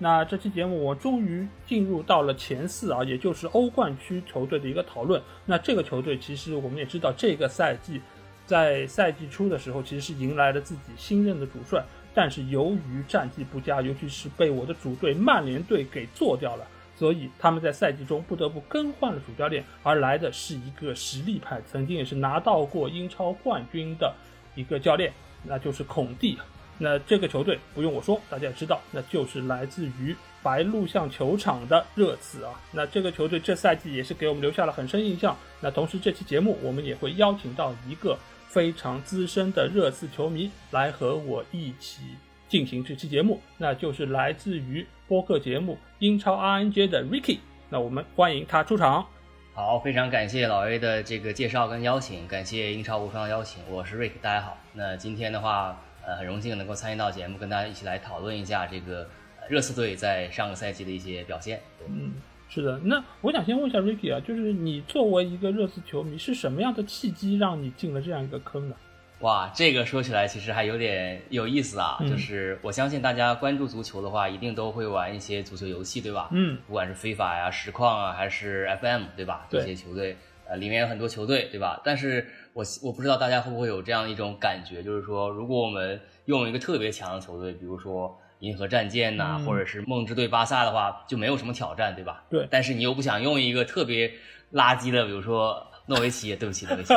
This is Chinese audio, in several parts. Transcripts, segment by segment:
那这期节目我终于进入到了前四啊，也就是欧冠区球队的一个讨论。那这个球队其实我们也知道，这个赛季在赛季初的时候，其实是迎来了自己新任的主帅。但是由于战绩不佳，尤其是被我的主队曼联队给做掉了，所以他们在赛季中不得不更换了主教练，而来的是一个实力派，曾经也是拿到过英超冠军的一个教练，那就是孔蒂。那这个球队不用我说，大家也知道，那就是来自于白鹿巷球场的热刺啊。那这个球队这赛季也是给我们留下了很深印象。那同时这期节目我们也会邀请到一个。非常资深的热刺球迷来和我一起进行这期节目，那就是来自于播客节目英超 RNG 的 Ricky。那我们欢迎他出场。好，非常感谢老 A 的这个介绍跟邀请，感谢英超无双的邀请，我是 Ricky，大家好。那今天的话，呃，很荣幸能够参与到节目，跟大家一起来讨论一下这个热刺队在上个赛季的一些表现。嗯。是的，那我想先问一下 Ricky 啊，就是你作为一个热刺球迷，是什么样的契机让你进了这样一个坑呢？哇，这个说起来其实还有点有意思啊。就是我相信大家关注足球的话，一定都会玩一些足球游戏，对吧？嗯，不管是非法呀、实况啊，还是 FM，对吧？这些球队，呃，里面有很多球队，对吧？但是我我不知道大家会不会有这样一种感觉，就是说，如果我们用一个特别强的球队，比如说。银河战舰呐，或者是梦之队巴萨的话，就没有什么挑战，对吧？对。但是你又不想用一个特别垃圾的，比如说诺维奇，对不起，对不起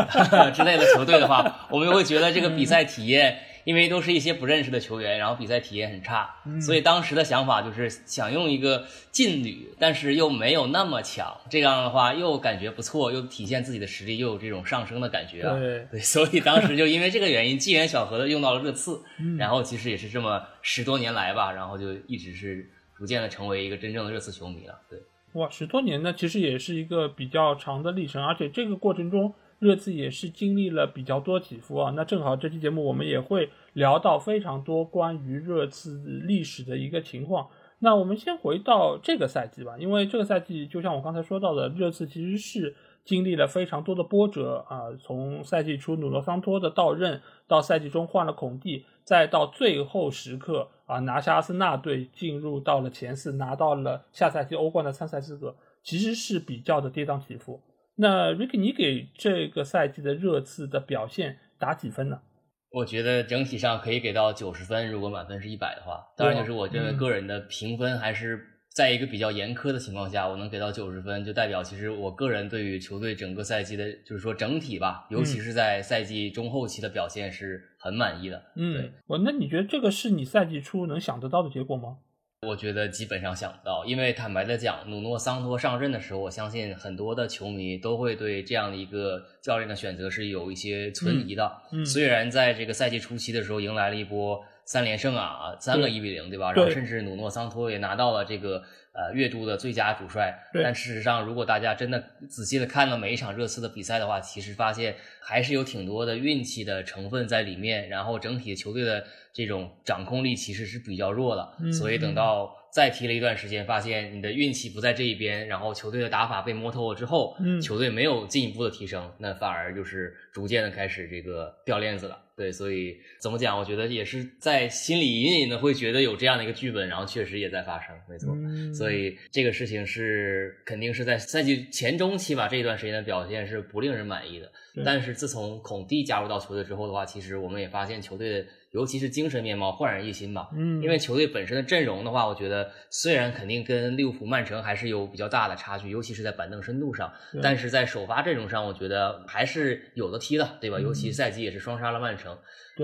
之类的球队的话，我们又会觉得这个比赛体验。因为都是一些不认识的球员，然后比赛体验很差，所以当时的想法就是想用一个劲旅，但是又没有那么强，这样的话又感觉不错，又体现自己的实力，又有这种上升的感觉啊。对，所以当时就因为这个原因，机缘巧合的用到了热刺，然后其实也是这么十多年来吧，然后就一直是逐渐的成为一个真正的热刺球迷了。对，哇，十多年呢，其实也是一个比较长的历程，而且这个过程中。热刺也是经历了比较多起伏啊，那正好这期节目我们也会聊到非常多关于热刺历史的一个情况。那我们先回到这个赛季吧，因为这个赛季就像我刚才说到的，热刺其实是经历了非常多的波折啊，从赛季初努诺桑托的到任，到赛季中换了孔蒂，再到最后时刻啊拿下阿森纳队进入到了前四，拿到了下赛季欧冠的参赛资格，其实是比较的跌宕起伏。那 Ricky，你给这个赛季的热刺的表现打几分呢？我觉得整体上可以给到九十分，如果满分是一百的话。当然，就是我认为个人的评分还是在一个比较严苛的情况下，我能给到九十分，就代表其实我个人对于球队整个赛季的，就是说整体吧，尤其是在赛季中后期的表现是很满意的。嗯，我那你觉得这个是你赛季初能想得到的结果吗？我觉得基本上想不到，因为坦白的讲，努诺桑托上任的时候，我相信很多的球迷都会对这样的一个教练的选择是有一些存疑的。虽然在这个赛季初期的时候迎来了一波三连胜啊，三个一比零，对吧？然后甚至努诺桑托也拿到了这个。呃，月度的最佳主帅，但事实上，如果大家真的仔细的看了每一场热刺的比赛的话，其实发现还是有挺多的运气的成分在里面。然后整体球队的这种掌控力其实是比较弱的，所以等到再踢了一段时间，发现你的运气不在这一边，然后球队的打法被摸透了之后，球队没有进一步的提升，那反而就是逐渐的开始这个掉链子了。对，所以怎么讲？我觉得也是在心里隐隐的会觉得有这样的一个剧本，然后确实也在发生，没错。所以这个事情是肯定是在赛季前中期吧，这一段时间的表现是不令人满意的。但是自从孔蒂加入到球队之后的话，其实我们也发现球队的。尤其是精神面貌焕然一新吧，嗯，因为球队本身的阵容的话，我觉得虽然肯定跟利物浦、曼城还是有比较大的差距，尤其是在板凳深度上，但是在首发阵容上，我觉得还是有的踢的，对吧？尤其赛季也是双杀了曼城，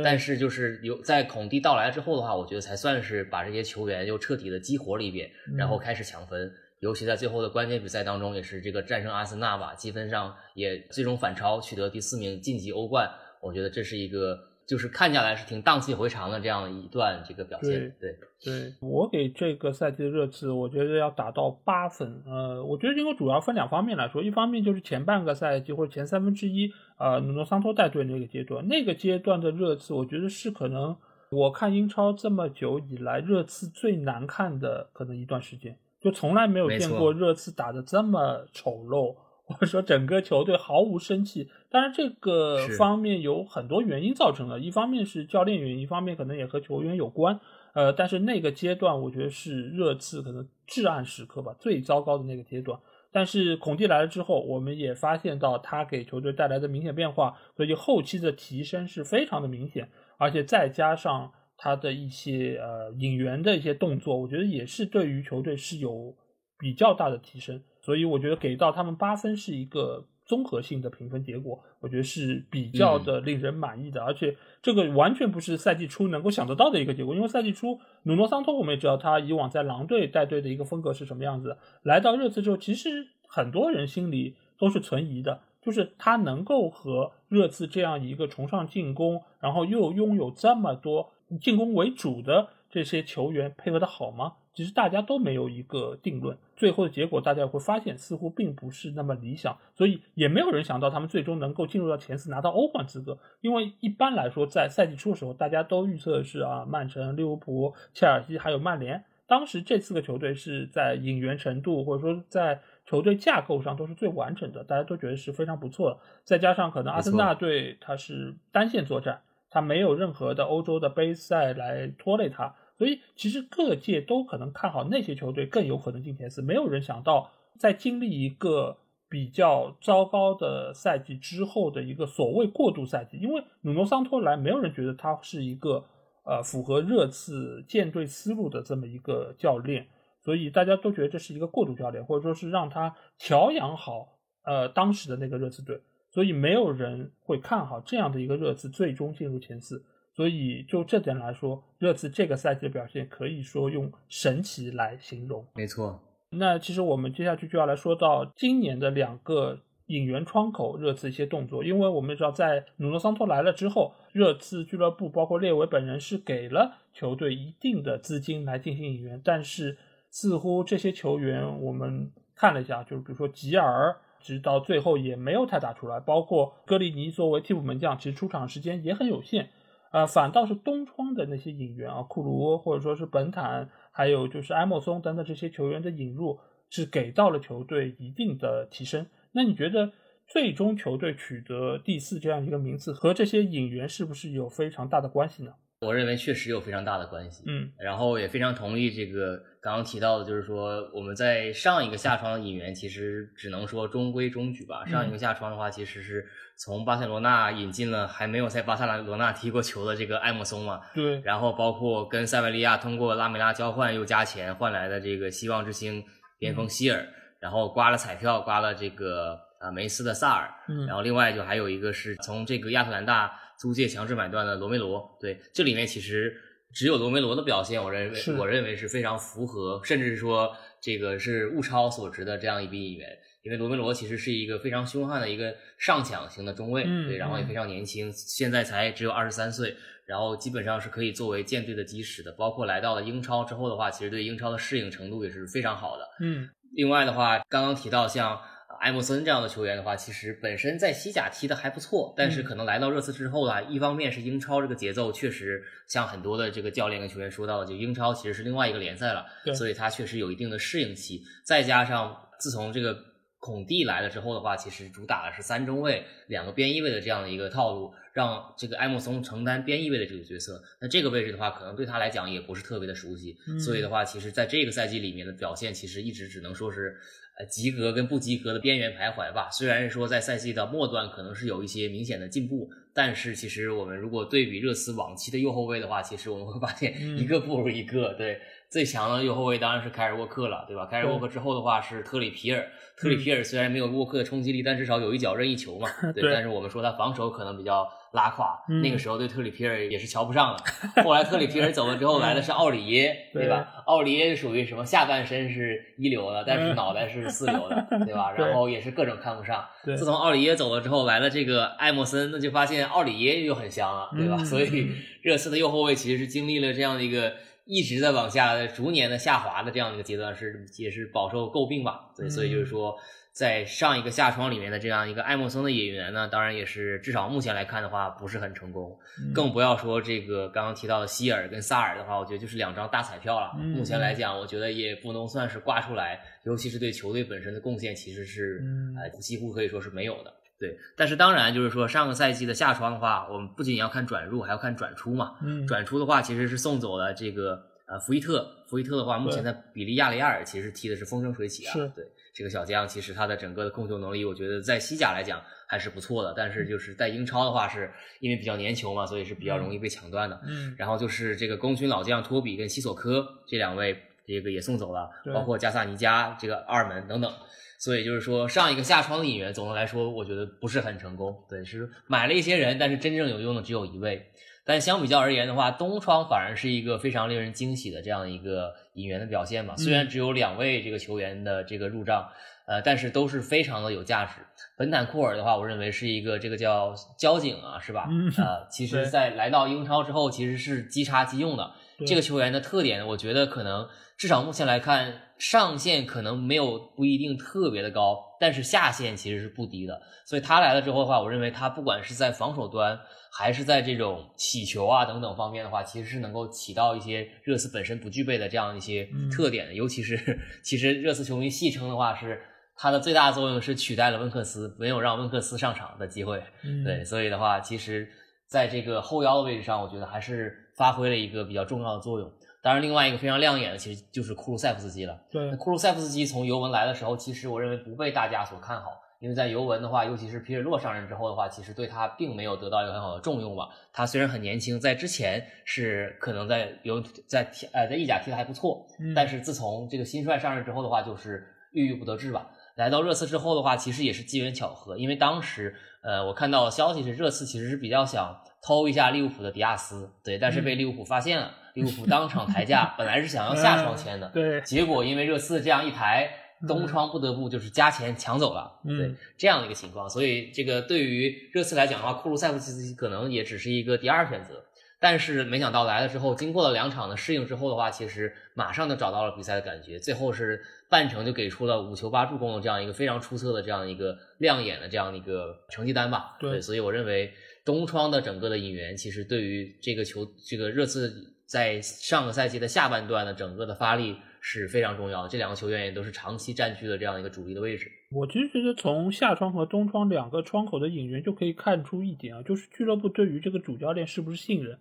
但是就是有在孔蒂到来之后的话，我觉得才算是把这些球员又彻底的激活了一遍，然后开始抢分，尤其在最后的关键比赛当中，也是这个战胜阿森纳吧，积分上也最终反超，取得第四名晋级欧冠，我觉得这是一个。就是看下来是挺荡气回肠的这样一段这个表现。对对，我给这个赛季的热刺，我觉得要打到八分。呃，我觉得应该主要分两方面来说，一方面就是前半个赛季或者前三分之一，呃，努诺桑托带队那个阶段，那个阶段的热刺，我觉得是可能我看英超这么久以来热刺最难看的可能一段时间，就从来没有见过热刺打的这么丑陋。或者说整个球队毫无生气，当然这个方面有很多原因造成的，一方面是教练原因，一方面可能也和球员有关。呃，但是那个阶段我觉得是热刺可能至暗时刻吧，最糟糕的那个阶段。但是孔蒂来了之后，我们也发现到他给球队带来的明显变化，所以后期的提升是非常的明显，而且再加上他的一些呃引援的一些动作，我觉得也是对于球队是有比较大的提升。所以我觉得给到他们八分是一个综合性的评分结果，我觉得是比较的令人满意的，而且这个完全不是赛季初能够想得到的一个结果，因为赛季初努诺桑托我们也知道他以往在狼队带队的一个风格是什么样子，来到热刺之后，其实很多人心里都是存疑的，就是他能够和热刺这样一个崇尚进攻，然后又拥有这么多进攻为主的这些球员配合的好吗？其实大家都没有一个定论，最后的结果大家会发现似乎并不是那么理想，所以也没有人想到他们最终能够进入到前四拿到欧冠资格。因为一般来说，在赛季初的时候，大家都预测的是啊，曼城、利物浦、切尔西还有曼联，当时这四个球队是在引援程度或者说在球队架构上都是最完整的，大家都觉得是非常不错的。再加上可能阿森纳队它是单线作战，它没有任何的欧洲的杯赛来拖累它。所以其实各界都可能看好那些球队更有可能进前四，没有人想到在经历一个比较糟糕的赛季之后的一个所谓过渡赛季，因为努诺桑托来，没有人觉得他是一个呃符合热刺建队思路的这么一个教练，所以大家都觉得这是一个过渡教练，或者说是让他调养好呃当时的那个热刺队，所以没有人会看好这样的一个热刺最终进入前四。所以就这点来说，热刺这个赛季的表现可以说用神奇来形容。没错。那其实我们接下去就要来说到今年的两个引援窗口，热刺一些动作。因为我们知道，在努诺桑托来了之后，热刺俱乐部包括列维本人是给了球队一定的资金来进行引援，但是似乎这些球员我们看了一下，就是比如说吉尔，直到最后也没有太打出来。包括格里尼作为替补门将，其实出场时间也很有限。呃，反倒是东窗的那些引援啊，库卢或者说是本坦，还有就是埃莫松等等这些球员的引入，是给到了球队一定的提升。那你觉得最终球队取得第四这样一个名次，和这些引援是不是有非常大的关系呢？我认为确实有非常大的关系。嗯，然后也非常同意这个刚刚提到的，就是说我们在上一个下窗的引援，其实只能说中规中矩吧。上一个下窗的话，其实是。从巴塞罗那引进了还没有在巴塞罗那踢过球的这个埃莫松嘛？对。然后包括跟塞维利亚通过拉梅拉交换又加钱换来的这个希望之星边锋希尔，然后刮了彩票刮了这个啊梅斯的萨尔，然后另外就还有一个是从这个亚特兰大租借强制买断的罗梅罗。对，这里面其实只有罗梅罗的表现，我认为我认为是非常符合，甚至是说这个是物超所值的这样一笔引援。因为罗梅罗其实是一个非常凶悍的一个上抢型的中卫，对，然后也非常年轻，现在才只有二十三岁，然后基本上是可以作为舰队的基石的。包括来到了英超之后的话，其实对英超的适应程度也是非常好的。嗯，另外的话，刚刚提到像埃莫森这样的球员的话，其实本身在西甲踢的还不错，但是可能来到热刺之后呢，一方面是英超这个节奏确实像很多的这个教练跟球员说到的，就英超其实是另外一个联赛了，所以他确实有一定的适应期，再加上自从这个。孔蒂来了之后的话，其实主打的是三中卫、两个边翼位的这样的一个套路，让这个埃莫松承担边翼位的这个角色。那这个位置的话，可能对他来讲也不是特别的熟悉，所以的话，其实在这个赛季里面的表现，其实一直只能说是呃及格跟不及格的边缘徘徊吧。虽然说在赛季的末段可能是有一些明显的进步，但是其实我们如果对比热刺往期的右后卫的话，其实我们会发现一个不如一个。对。最强的右后卫当然是凯尔沃克了，对吧？凯尔沃克之后的话是特里皮尔，特里皮尔虽然没有沃克的冲击力，但至少有一脚任意球嘛。对。但是我们说他防守可能比较拉垮。那个时候对特里皮尔也是瞧不上的。后来特里皮尔走了之后，来的是奥里耶，对吧？奥里耶属于什么？下半身是一流的，但是脑袋是四流的，对吧？然后也是各种看不上。自从奥里耶走了之后，来了这个艾默森，那就发现奥里耶又很香了，对吧？所以热刺的右后卫其实是经历了这样的一个。一直在往下逐年的下滑的这样一个阶段是也是饱受诟病吧，对，所以就是说，在上一个夏窗里面的这样一个艾默森的演员呢，当然也是至少目前来看的话不是很成功，更不要说这个刚刚提到的希尔跟萨尔的话，我觉得就是两张大彩票了。目前来讲，我觉得也不能算是挂出来，尤其是对球队本身的贡献其实是呃几乎可以说是没有的。对，但是当然就是说，上个赛季的夏窗的话，我们不仅要看转入，还要看转出嘛。嗯，转出的话，其实是送走了这个呃福伊特。福伊特的话，目前在比利亚雷亚尔其实踢的是风生水起啊。是。对，这个小将其实他的整个的控球能力，我觉得在西甲来讲还是不错的。但是就是在英超的话，是因为比较粘球嘛，所以是比较容易被抢断的。嗯。然后就是这个功勋老将托比跟西索科这两位，这个也送走了，包括加萨尼加这个二门等等。所以就是说，上一个下窗的引援，总的来说，我觉得不是很成功。对，是买了一些人，但是真正有用的只有一位。但相比较而言的话，东窗反而是一个非常令人惊喜的这样一个引援的表现嘛。虽然只有两位这个球员的这个入账，呃，但是都是非常的有价值。本坦库尔的话，我认为是一个这个叫交警啊，是吧？呃，其实 在来到英超之后，其实是即插即用的。这个球员的特点，我觉得可能至少目前来看。上限可能没有不一定特别的高，但是下限其实是不低的。所以他来了之后的话，我认为他不管是在防守端，还是在这种起球啊等等方面的话，其实是能够起到一些热刺本身不具备的这样一些特点的。尤其是，其实热刺球迷戏称的话是，他的最大作用是取代了温克斯，没有让温克斯上场的机会。对，所以的话，其实在这个后腰的位置上，我觉得还是发挥了一个比较重要的作用。当然，另外一个非常亮眼的，其实就是库鲁塞夫斯基了。对，库鲁塞夫斯基从尤文来的时候，其实我认为不被大家所看好，因为在尤文的话，尤其是皮尔洛上任之后的话，其实对他并没有得到一个很好的重用吧。他虽然很年轻，在之前是可能在尤在踢呃在意甲踢的还不错，但是自从这个新帅上任之后的话，就是郁郁不得志吧。来到热刺之后的话，其实也是机缘巧合，因为当时呃我看到消息是热刺其实是比较想偷一下利物浦的迪亚斯，对，但是被利物浦发现了。利物浦当场抬价，本来是想要下窗签的，对，结果因为热刺这样一抬，东窗不得不就是加钱抢走了，对，这样的一个情况，所以这个对于热刺来讲的话，库鲁塞夫斯基可能也只是一个第二选择，但是没想到来了之后，经过了两场的适应之后的话，其实马上就找到了比赛的感觉，最后是半程就给出了五球八助攻的这样一个非常出色的这样一个亮眼的这样一个成绩单吧，对，所以我认为东窗的整个的引援，其实对于这个球这个热刺。在上个赛季的下半段的整个的发力是非常重要的，这两个球员也都是长期占据了这样一个主力的位置。我其实觉得从夏窗和冬窗两个窗口的引援就可以看出一点啊，就是俱乐部对于这个主教练是不是信任。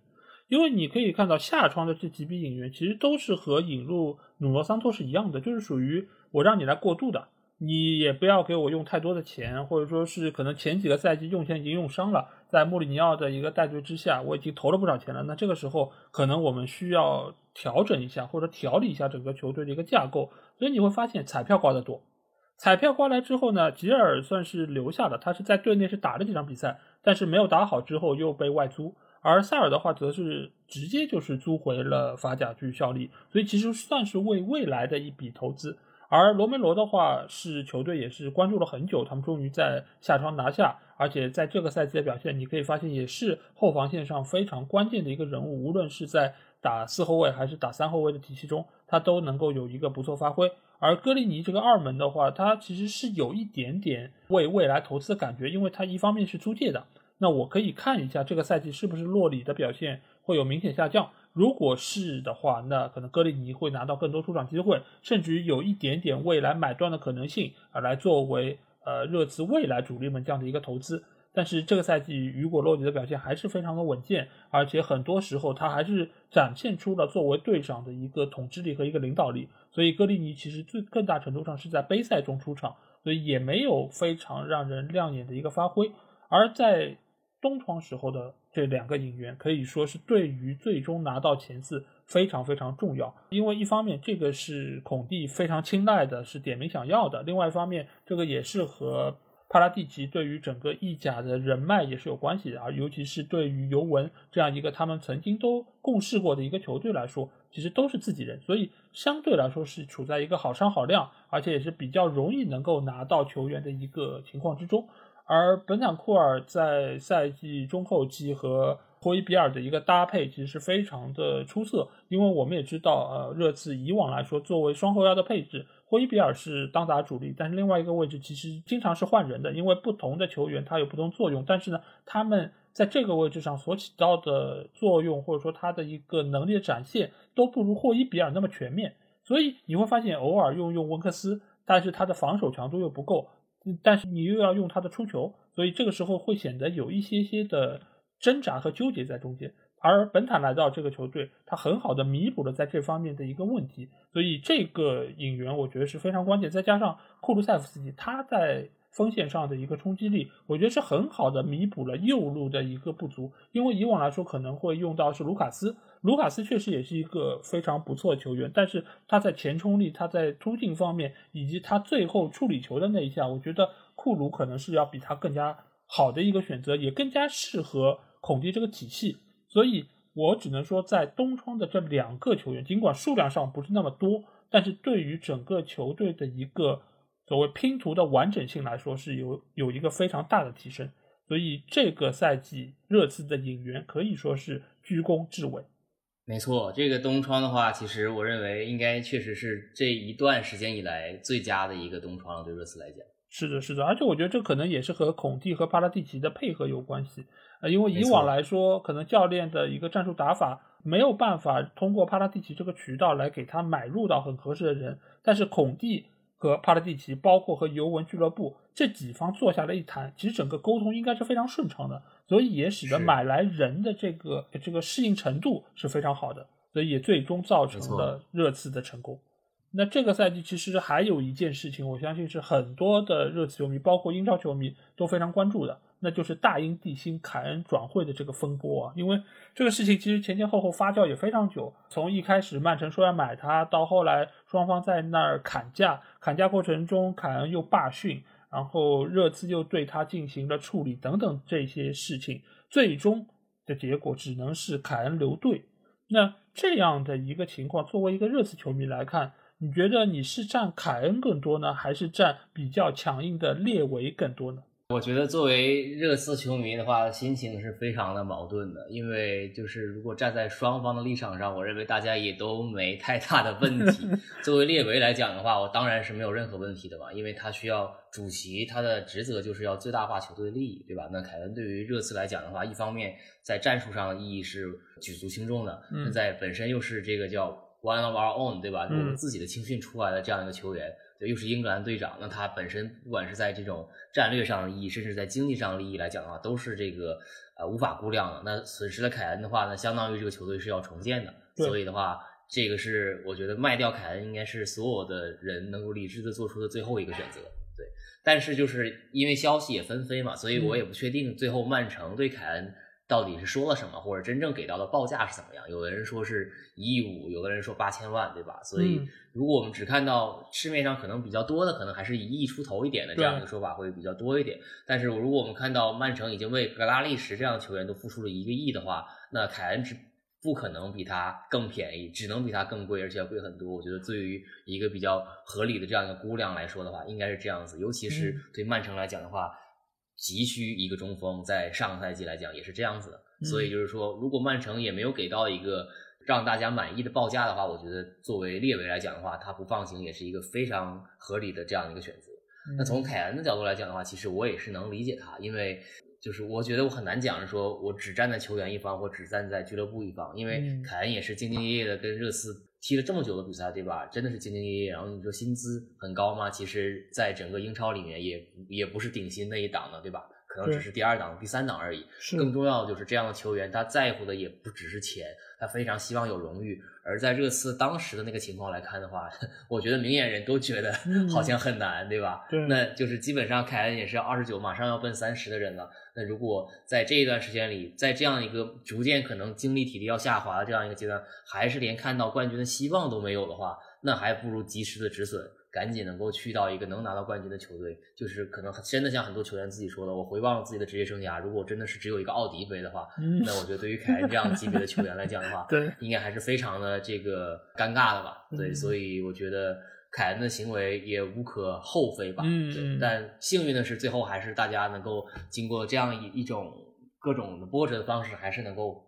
因为你可以看到夏窗的这几笔引援其实都是和引入努诺桑托是一样的，就是属于我让你来过渡的。你也不要给我用太多的钱，或者说是可能前几个赛季用钱已经用伤了，在穆里尼奥的一个带队之下，我已经投了不少钱了。那这个时候可能我们需要调整一下，或者调理一下整个球队的一个架构。所以你会发现彩票刮得多，彩票刮来之后呢，吉尔算是留下了，他是在队内是打了几场比赛，但是没有打好之后又被外租，而塞尔的话则是直接就是租回了法甲去效力，所以其实算是为未来的一笔投资。而罗梅罗的话是球队也是关注了很久，他们终于在夏窗拿下，而且在这个赛季的表现，你可以发现也是后防线上非常关键的一个人物，无论是在打四后卫还是打三后卫的体系中，他都能够有一个不错发挥。而戈利尼这个二门的话，他其实是有一点点为未来投资的感觉，因为他一方面是租借的，那我可以看一下这个赛季是不是洛里的表现会有明显下降。如果是的话，那可能戈利尼会拿到更多出场机会，甚至于有一点点未来买断的可能性啊，来作为呃热刺未来主力们这样的一个投资。但是这个赛季雨果洛迪的表现还是非常的稳健，而且很多时候他还是展现出了作为队长的一个统治力和一个领导力。所以戈里尼其实最更大程度上是在杯赛中出场，所以也没有非常让人亮眼的一个发挥。而在东窗时候的这两个引援可以说是对于最终拿到前四非常非常重要，因为一方面这个是孔蒂非常青睐的，是点名想要的；另外一方面，这个也是和帕拉蒂奇对于整个意甲的人脉也是有关系的啊，尤其是对于尤文这样一个他们曾经都共事过的一个球队来说，其实都是自己人，所以相对来说是处在一个好商好量，而且也是比较容易能够拿到球员的一个情况之中。而本坦库尔在赛季中后期和霍伊比尔的一个搭配，其实是非常的出色。因为我们也知道，呃，热刺以往来说，作为双后腰的配置，霍伊比尔是当打主力，但是另外一个位置其实经常是换人的，因为不同的球员他有不同作用。但是呢，他们在这个位置上所起到的作用，或者说他的一个能力的展现，都不如霍伊比尔那么全面。所以你会发现，偶尔用用温克斯，但是他的防守强度又不够。但是你又要用他的出球，所以这个时候会显得有一些些的挣扎和纠结在中间。而本坦来到这个球队，他很好的弥补了在这方面的一个问题，所以这个引援我觉得是非常关键。再加上库卢塞夫斯基他在锋线上的一个冲击力，我觉得是很好的弥补了右路的一个不足。因为以往来说可能会用到是卢卡斯。卢卡斯确实也是一个非常不错的球员，但是他在前冲力、他在突进方面，以及他最后处理球的那一下，我觉得库鲁可能是要比他更加好的一个选择，也更加适合孔蒂这个体系。所以我只能说，在东窗的这两个球员，尽管数量上不是那么多，但是对于整个球队的一个所谓拼图的完整性来说，是有有一个非常大的提升。所以这个赛季热刺的引援可以说是居功至伟。没错，这个东窗的话，其实我认为应该确实是这一段时间以来最佳的一个东窗了，对热刺来讲。是的，是的，而且我觉得这可能也是和孔蒂和帕拉蒂奇的配合有关系。呃，因为以往来说，可能教练的一个战术打法没有办法通过帕拉蒂奇这个渠道来给他买入到很合适的人，但是孔蒂。和帕拉蒂奇，包括和尤文俱乐部这几方坐下来一谈，其实整个沟通应该是非常顺畅的，所以也使得买来人的这个这个适应程度是非常好的，所以也最终造成了热刺的成功。那这个赛季其实还有一件事情，我相信是很多的热刺球迷，包括英超球迷都非常关注的。那就是大英帝星凯恩转会的这个风波啊，因为这个事情其实前前后后发酵也非常久，从一开始曼城说要买他，到后来双方在那儿砍价，砍价过程中凯恩又罢训，然后热刺又对他进行了处理等等这些事情，最终的结果只能是凯恩留队。那这样的一个情况，作为一个热刺球迷来看，你觉得你是站凯恩更多呢，还是站比较强硬的列维更多呢？我觉得作为热刺球迷的话，心情是非常的矛盾的，因为就是如果站在双方的立场上，我认为大家也都没太大的问题。作为列维来讲的话，我当然是没有任何问题的吧，因为他需要主席，他的职责就是要最大化球队利益，对吧？那凯恩对于热刺来讲的话，一方面在战术上的意义是举足轻重的，那在本身又是这个叫 one of our own，对吧？我们自己的青训出来的这样一个球员。对，又是英格兰队长，那他本身不管是在这种战略上的意义，甚至在经济上的利益来讲的话，都是这个呃无法估量的。那损失了凯恩的话呢，相当于这个球队是要重建的。所以的话，这个是我觉得卖掉凯恩应该是所有的人能够理智的做出的最后一个选择。对，但是就是因为消息也纷飞嘛，所以我也不确定最后曼城对凯恩。到底是说了什么，或者真正给到的报价是怎么样？有的人说是一亿五，有的人说八千万，对吧？所以，如果我们只看到市面上可能比较多的，可能还是一亿出头一点的这样一个说法会比较多一点。但是，如果我们看到曼城已经为格拉利什这样的球员都付出了一个亿的话，那凯恩只不可能比他更便宜，只能比他更贵，而且要贵很多。我觉得，对于一个比较合理的这样一个估量来说的话，应该是这样子。尤其是对曼城来讲的话。急需一个中锋，在上个赛季来讲也是这样子的，所以就是说，如果曼城也没有给到一个让大家满意的报价的话，我觉得作为列维来讲的话，他不放行也是一个非常合理的这样的一个选择。那从凯恩的角度来讲的话，其实我也是能理解他，因为就是我觉得我很难讲说我只站在球员一方，或只站在俱乐部一方，因为凯恩也是兢兢业业的跟热刺。踢了这么久的比赛，对吧？真的是兢兢业业。然后你说薪资很高吗？其实，在整个英超里面，也也不是顶薪那一档的，对吧？可能只是第二档、第三档而已。更重要的就是这样的球员，他在乎的也不只是钱，他非常希望有荣誉。而在热刺当时的那个情况来看的话，我觉得明眼人都觉得好像很难，对吧？对。那就是基本上凯恩也是二十九，马上要奔三十的人了。那如果在这一段时间里，在这样一个逐渐可能精力体力要下滑的这样一个阶段，还是连看到冠军的希望都没有的话，那还不如及时的止损，赶紧能够去到一个能拿到冠军的球队。就是可能真的像很多球员自己说的，我回望自己的职业生涯，如果真的是只有一个奥迪杯的话，那我觉得对于凯恩这样级别的球员来讲的话，对，应该还是非常的这个尴尬的吧？对，所以我觉得凯恩的行为也无可厚非吧？嗯，但幸运的是，最后还是大家能够经过这样一一种各种的波折的方式，还是能够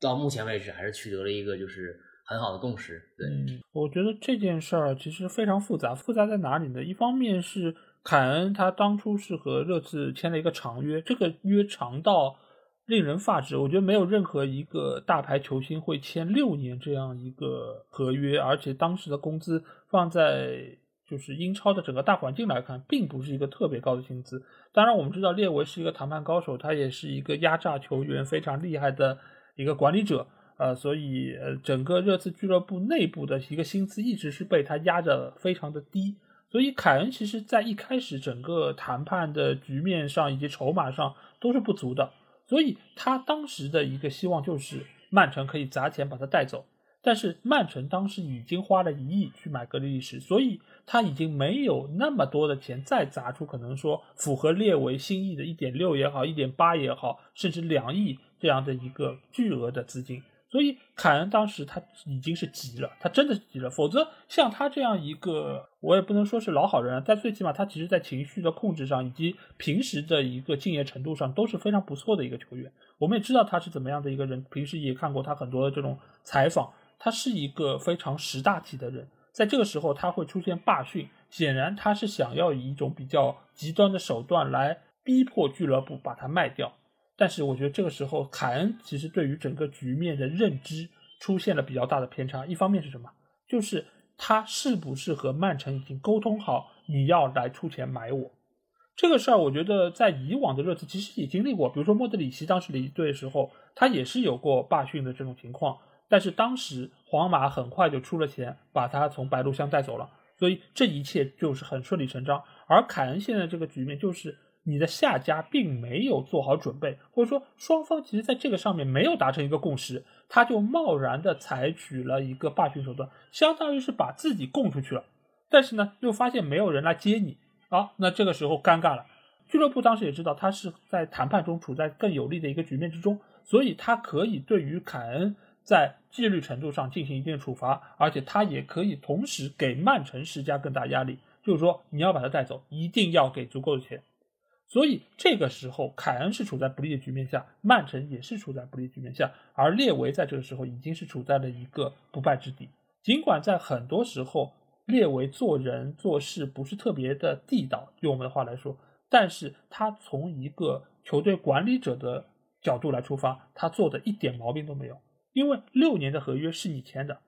到目前为止还是取得了一个就是。很好的共识，对，我觉得这件事儿其实非常复杂，复杂在哪里呢？一方面是凯恩他当初是和热刺签了一个长约，这个约长到令人发指，我觉得没有任何一个大牌球星会签六年这样一个合约，而且当时的工资放在就是英超的整个大环境来看，并不是一个特别高的薪资。当然，我们知道列维是一个谈判高手，他也是一个压榨球员非常厉害的一个管理者。呃，所以呃，整个热刺俱乐部内部的一个薪资一直是被他压着非常的低，所以凯恩其实在一开始整个谈判的局面上以及筹码上都是不足的，所以他当时的一个希望就是曼城可以砸钱把他带走，但是曼城当时已经花了一亿去买格里利什，所以他已经没有那么多的钱再砸出可能说符合列维心意的一点六也好，一点八也好，甚至两亿这样的一个巨额的资金。所以凯恩当时他已经是急了，他真的是急了。否则像他这样一个，我也不能说是老好人，但最起码他其实在情绪的控制上以及平时的一个敬业程度上都是非常不错的一个球员。我们也知道他是怎么样的一个人，平时也看过他很多的这种采访，他是一个非常识大体的人。在这个时候他会出现罢训，显然他是想要以一种比较极端的手段来逼迫俱乐部把他卖掉。但是我觉得这个时候，凯恩其实对于整个局面的认知出现了比较大的偏差。一方面是什么？就是他是不是和曼城已经沟通好，你要来出钱买我？这个事儿，我觉得在以往的热刺其实也经历过，比如说莫德里奇当时离队的时候，他也是有过罢训的这种情况。但是当时皇马很快就出了钱，把他从白鹿巷带走了，所以这一切就是很顺理成章。而凯恩现在这个局面就是。你的下家并没有做好准备，或者说双方其实在这个上面没有达成一个共识，他就贸然的采取了一个霸权手段，相当于是把自己供出去了。但是呢，又发现没有人来接你啊，那这个时候尴尬了。俱乐部当时也知道他是在谈判中处在更有利的一个局面之中，所以他可以对于凯恩在纪律程度上进行一定的处罚，而且他也可以同时给曼城施加更大压力，就是说你要把他带走，一定要给足够的钱。所以这个时候，凯恩是处在不利的局面下，曼城也是处在不利局面下，而列维在这个时候已经是处在了一个不败之地。尽管在很多时候，列维做人做事不是特别的地道，用我们的话来说，但是他从一个球队管理者的角度来出发，他做的一点毛病都没有。因为六年的合约是你签的，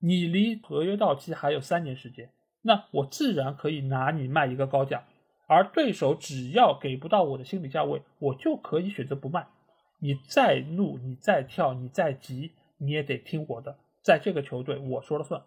你离合约到期还有三年时间，那我自然可以拿你卖一个高价。而对手只要给不到我的心理价位，我就可以选择不卖。你再怒，你再跳，你再急，你也得听我的。在这个球队，我说了算。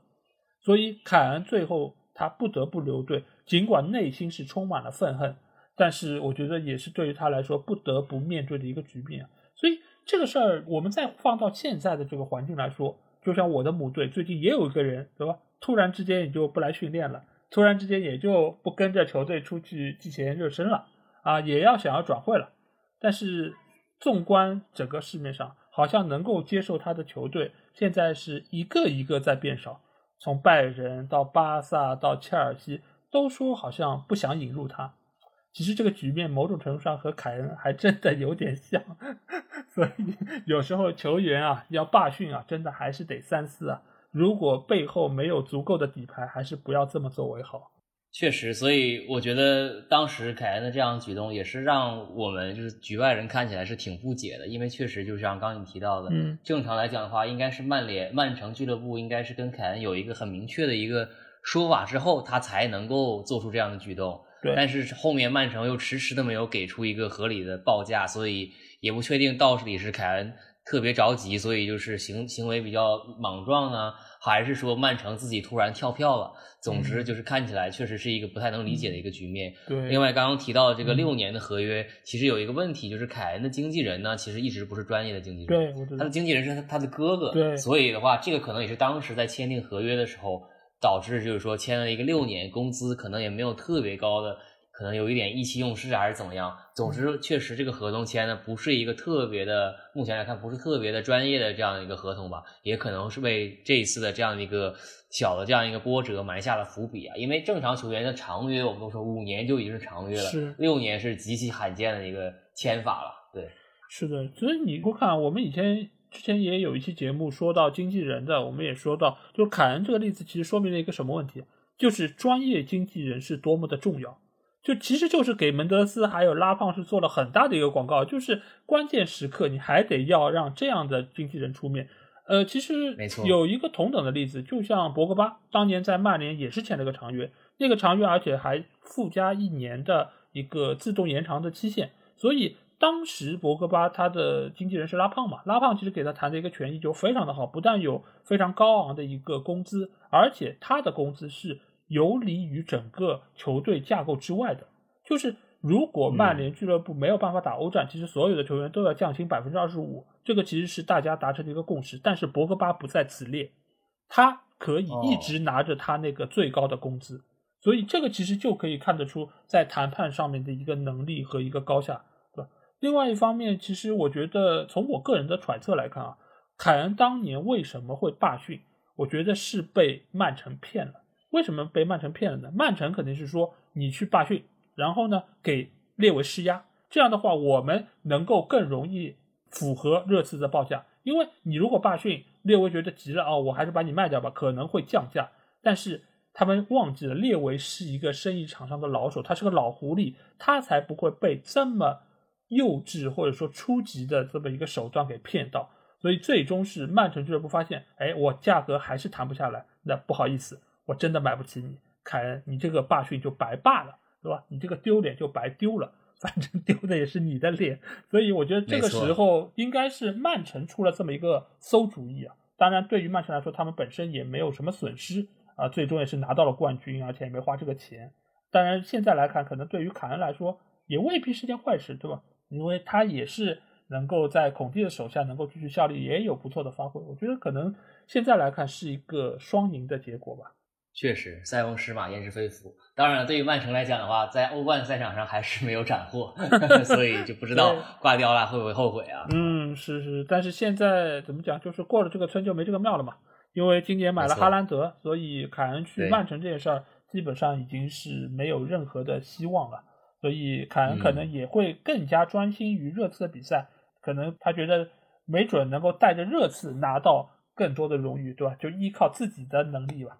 所以凯恩最后他不得不留队，尽管内心是充满了愤恨，但是我觉得也是对于他来说不得不面对的一个局面。所以这个事儿，我们再放到现在的这个环境来说，就像我的母队最近也有一个人，对吧？突然之间也就不来训练了。突然之间也就不跟着球队出去季前热身了啊，也要想要转会了。但是纵观整个市面上，好像能够接受他的球队现在是一个一个在变少，从拜仁到巴萨到切尔西，都说好像不想引入他。其实这个局面某种程度上和凯恩还真的有点像，所以有时候球员啊要罢训啊，真的还是得三思啊。如果背后没有足够的底牌，还是不要这么做为好。确实，所以我觉得当时凯恩的这样举动，也是让我们就是局外人看起来是挺不解的。因为确实就像刚你提到的，嗯，正常来讲的话，应该是曼联、曼城俱乐部应该是跟凯恩有一个很明确的一个说法之后，他才能够做出这样的举动。对，但是后面曼城又迟迟的没有给出一个合理的报价，所以也不确定到底是凯恩。特别着急，所以就是行行为比较莽撞呢，还是说曼城自己突然跳票了？总之就是看起来确实是一个不太能理解的一个局面。对。另外，刚刚提到这个六年的合约，其实有一个问题，就是凯恩的经纪人呢，其实一直不是专业的经纪人。对，他的经纪人是他他的哥哥。对。所以的话，这个可能也是当时在签订合约的时候导致就是说签了一个六年，工资可能也没有特别高的。可能有一点意气用事还是怎么样，总之确实这个合同签的不是一个特别的，目前来看不是特别的专业的这样一个合同吧，也可能是为这一次的这样的一个小的这样一个波折埋下了伏笔啊。因为正常球员的长约我们都说五年就已经是长约了，是六年是极其罕见的一个签法了。对，是的，所以你会看我们以前之前也有一期节目说到经纪人的，我们也说到，就是凯恩这个例子其实说明了一个什么问题，就是专业经纪人是多么的重要。就其实就是给门德斯还有拉胖是做了很大的一个广告，就是关键时刻你还得要让这样的经纪人出面。呃，其实没错，有一个同等的例子，就像博格巴当年在曼联也是签了个长约，那个长约而且还附加一年的一个自动延长的期限。所以当时博格巴他的经纪人是拉胖嘛，拉胖其实给他谈的一个权益就非常的好，不但有非常高昂的一个工资，而且他的工资是。游离于整个球队架构之外的，就是如果曼联俱乐部没有办法打欧战，其实所有的球员都要降薪百分之二十五，这个其实是大家达成的一个共识。但是博格巴不在此列，他可以一直拿着他那个最高的工资，所以这个其实就可以看得出在谈判上面的一个能力和一个高下，对吧？另外一方面，其实我觉得从我个人的揣测来看啊，凯恩当年为什么会罢训，我觉得是被曼城骗了。为什么被曼城骗了呢？曼城肯定是说你去罢训，然后呢给列维施压，这样的话我们能够更容易符合热刺的报价。因为你如果罢训，列维觉得急了啊，我还是把你卖掉吧，可能会降价。但是他们忘记了，列维是一个生意场上的老手，他是个老狐狸，他才不会被这么幼稚或者说初级的这么一个手段给骗到。所以最终是曼城俱乐部发现，哎，我价格还是谈不下来，那不好意思。我真的买不起你，凯恩，你这个罢训就白罢了，对吧？你这个丢脸就白丢了，反正丢的也是你的脸。所以我觉得这个时候应该是曼城出了这么一个馊主意啊。当然，对于曼城来说，他们本身也没有什么损失啊，最终也是拿到了冠军，而且也没花这个钱。当然，现在来看，可能对于凯恩来说也未必是件坏事，对吧？因为他也是能够在孔蒂的手下能够继续效力，也有不错的发挥。我觉得可能现在来看是一个双赢的结果吧。确实，塞翁失马焉知非福。当然了，对于曼城来讲的话，在欧冠赛场上还是没有斩获，所以就不知道挂掉了会不会后悔啊？嗯，是是，但是现在怎么讲，就是过了这个村就没这个庙了嘛。因为今年买了哈兰德，所以凯恩去曼城这件事儿基本上已经是没有任何的希望了。所以凯恩可能也会更加专心于热刺的比赛，可能他觉得没准能够带着热刺拿到更多的荣誉，对吧？就依靠自己的能力吧。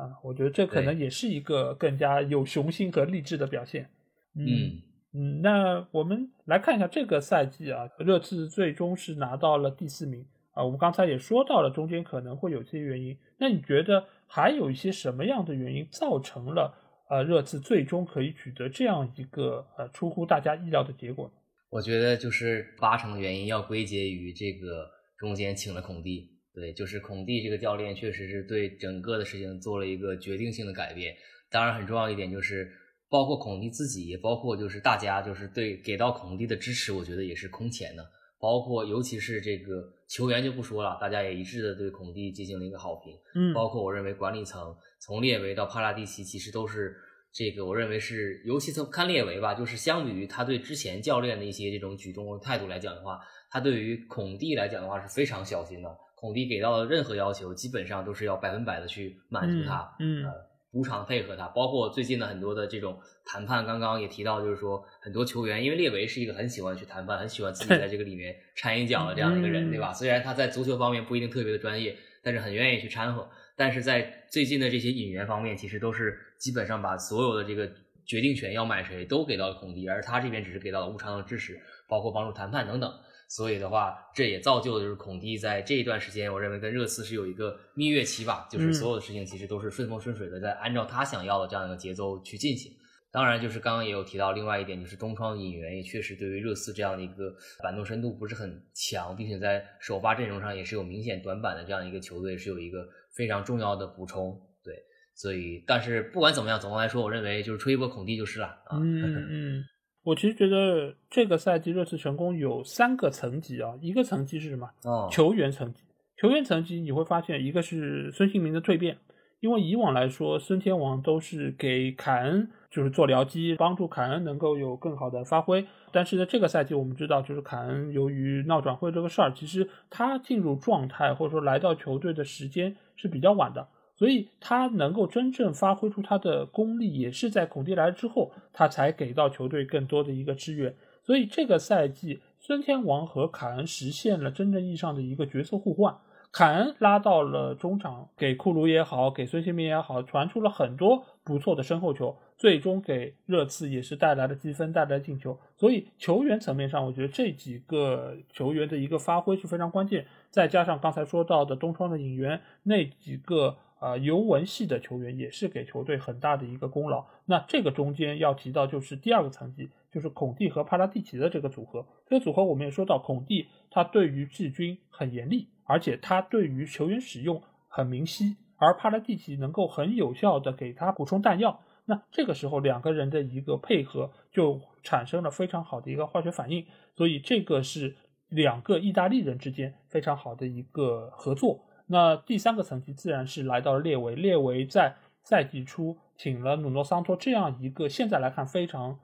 啊，我觉得这可能也是一个更加有雄心和励志的表现。嗯嗯，那我们来看一下这个赛季啊，热刺最终是拿到了第四名啊。我们刚才也说到了，中间可能会有些原因。那你觉得还有一些什么样的原因造成了呃热刺最终可以取得这样一个呃出乎大家意料的结果呢？我觉得就是八成的原因要归结于这个中间请了孔蒂。对，就是孔蒂这个教练，确实是对整个的事情做了一个决定性的改变。当然，很重要一点就是，包括孔蒂自己，也包括就是大家，就是对给到孔蒂的支持，我觉得也是空前的。包括尤其是这个球员就不说了，大家也一致的对孔蒂进行了一个好评。嗯，包括我认为管理层从列维到帕拉蒂奇，其实都是这个，我认为是，尤其从看列维吧，就是相比于他对之前教练的一些这种举动和态度来讲的话，他对于孔蒂来讲的话是非常小心的。孔蒂给到的任何要求，基本上都是要百分百的去满足他，嗯，呃，无偿配合他。包括最近的很多的这种谈判，刚刚也提到，就是说很多球员，因为列维是一个很喜欢去谈判，很喜欢自己在这个里面 掺一脚的这样的一个人，对吧？虽然他在足球方面不一定特别的专业，但是很愿意去掺和。但是在最近的这些引援方面，其实都是基本上把所有的这个决定权要买谁都给到了孔蒂，而他这边只是给到了无偿的支持，包括帮助谈判等等。所以的话，这也造就了就是孔蒂在这一段时间，我认为跟热刺是有一个蜜月期吧，就是所有的事情其实都是顺风顺水的，在按照他想要的这样一个节奏去进行。当然，就是刚刚也有提到另外一点，就是东窗引援也确实对于热刺这样的一个板凳深度不是很强，并且在首发阵容上也是有明显短板的这样一个球队，是有一个非常重要的补充。对，所以但是不管怎么样，总的来说，我认为就是吹一波孔蒂就是了啊。嗯 嗯。我其实觉得这个赛季热刺成功有三个层级啊，一个层级是什么？哦，球员层级。球员层级你会发现，一个是孙兴民的蜕变，因为以往来说，孙天王都是给凯恩就是做僚机，帮助凯恩能够有更好的发挥。但是呢，这个赛季我们知道，就是凯恩由于闹转会这个事儿，其实他进入状态或者说来到球队的时间是比较晚的，所以他能够真正发挥出他的功力，也是在孔蒂来之后，他才给到球队更多的一个支援。所以这个赛季，孙天王和凯恩实现了真正意义上的一个角色互换。凯恩拉到了中场，给库卢也好，给孙兴民也好，传出了很多不错的身后球，最终给热刺也是带来了积分，带来进球。所以球员层面上，我觉得这几个球员的一个发挥是非常关键。再加上刚才说到的东窗的引援，那几个啊尤文系的球员也是给球队很大的一个功劳。那这个中间要提到就是第二个层级，就是孔蒂和帕拉蒂奇的这个组合。这个组合我们也说到，孔蒂他对于治军很严厉。而且他对于球员使用很明晰，而帕拉蒂奇能够很有效的给他补充弹药，那这个时候两个人的一个配合就产生了非常好的一个化学反应，所以这个是两个意大利人之间非常好的一个合作。那第三个层级自然是来到了列维，列维在赛季初请了努诺桑托这样一个现在来看非常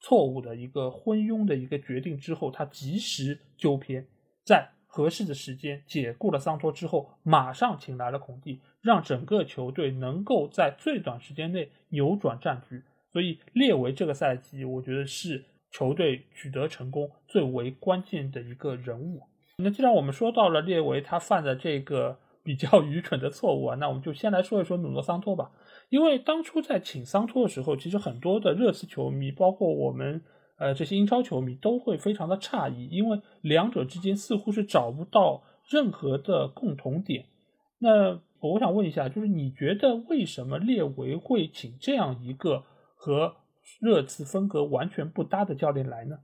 错误的一个昏庸的一个决定之后，他及时纠偏，在。合适的时间解雇了桑托之后，马上请来了孔蒂，让整个球队能够在最短时间内扭转战局。所以列维这个赛季，我觉得是球队取得成功最为关键的一个人物。那既然我们说到了列维他犯的这个比较愚蠢的错误啊，那我们就先来说一说努诺桑托吧。因为当初在请桑托的时候，其实很多的热刺球迷，包括我们。呃，这些英超球迷都会非常的诧异，因为两者之间似乎是找不到任何的共同点。那我想问一下，就是你觉得为什么列维会请这样一个和热刺风格完全不搭的教练来呢？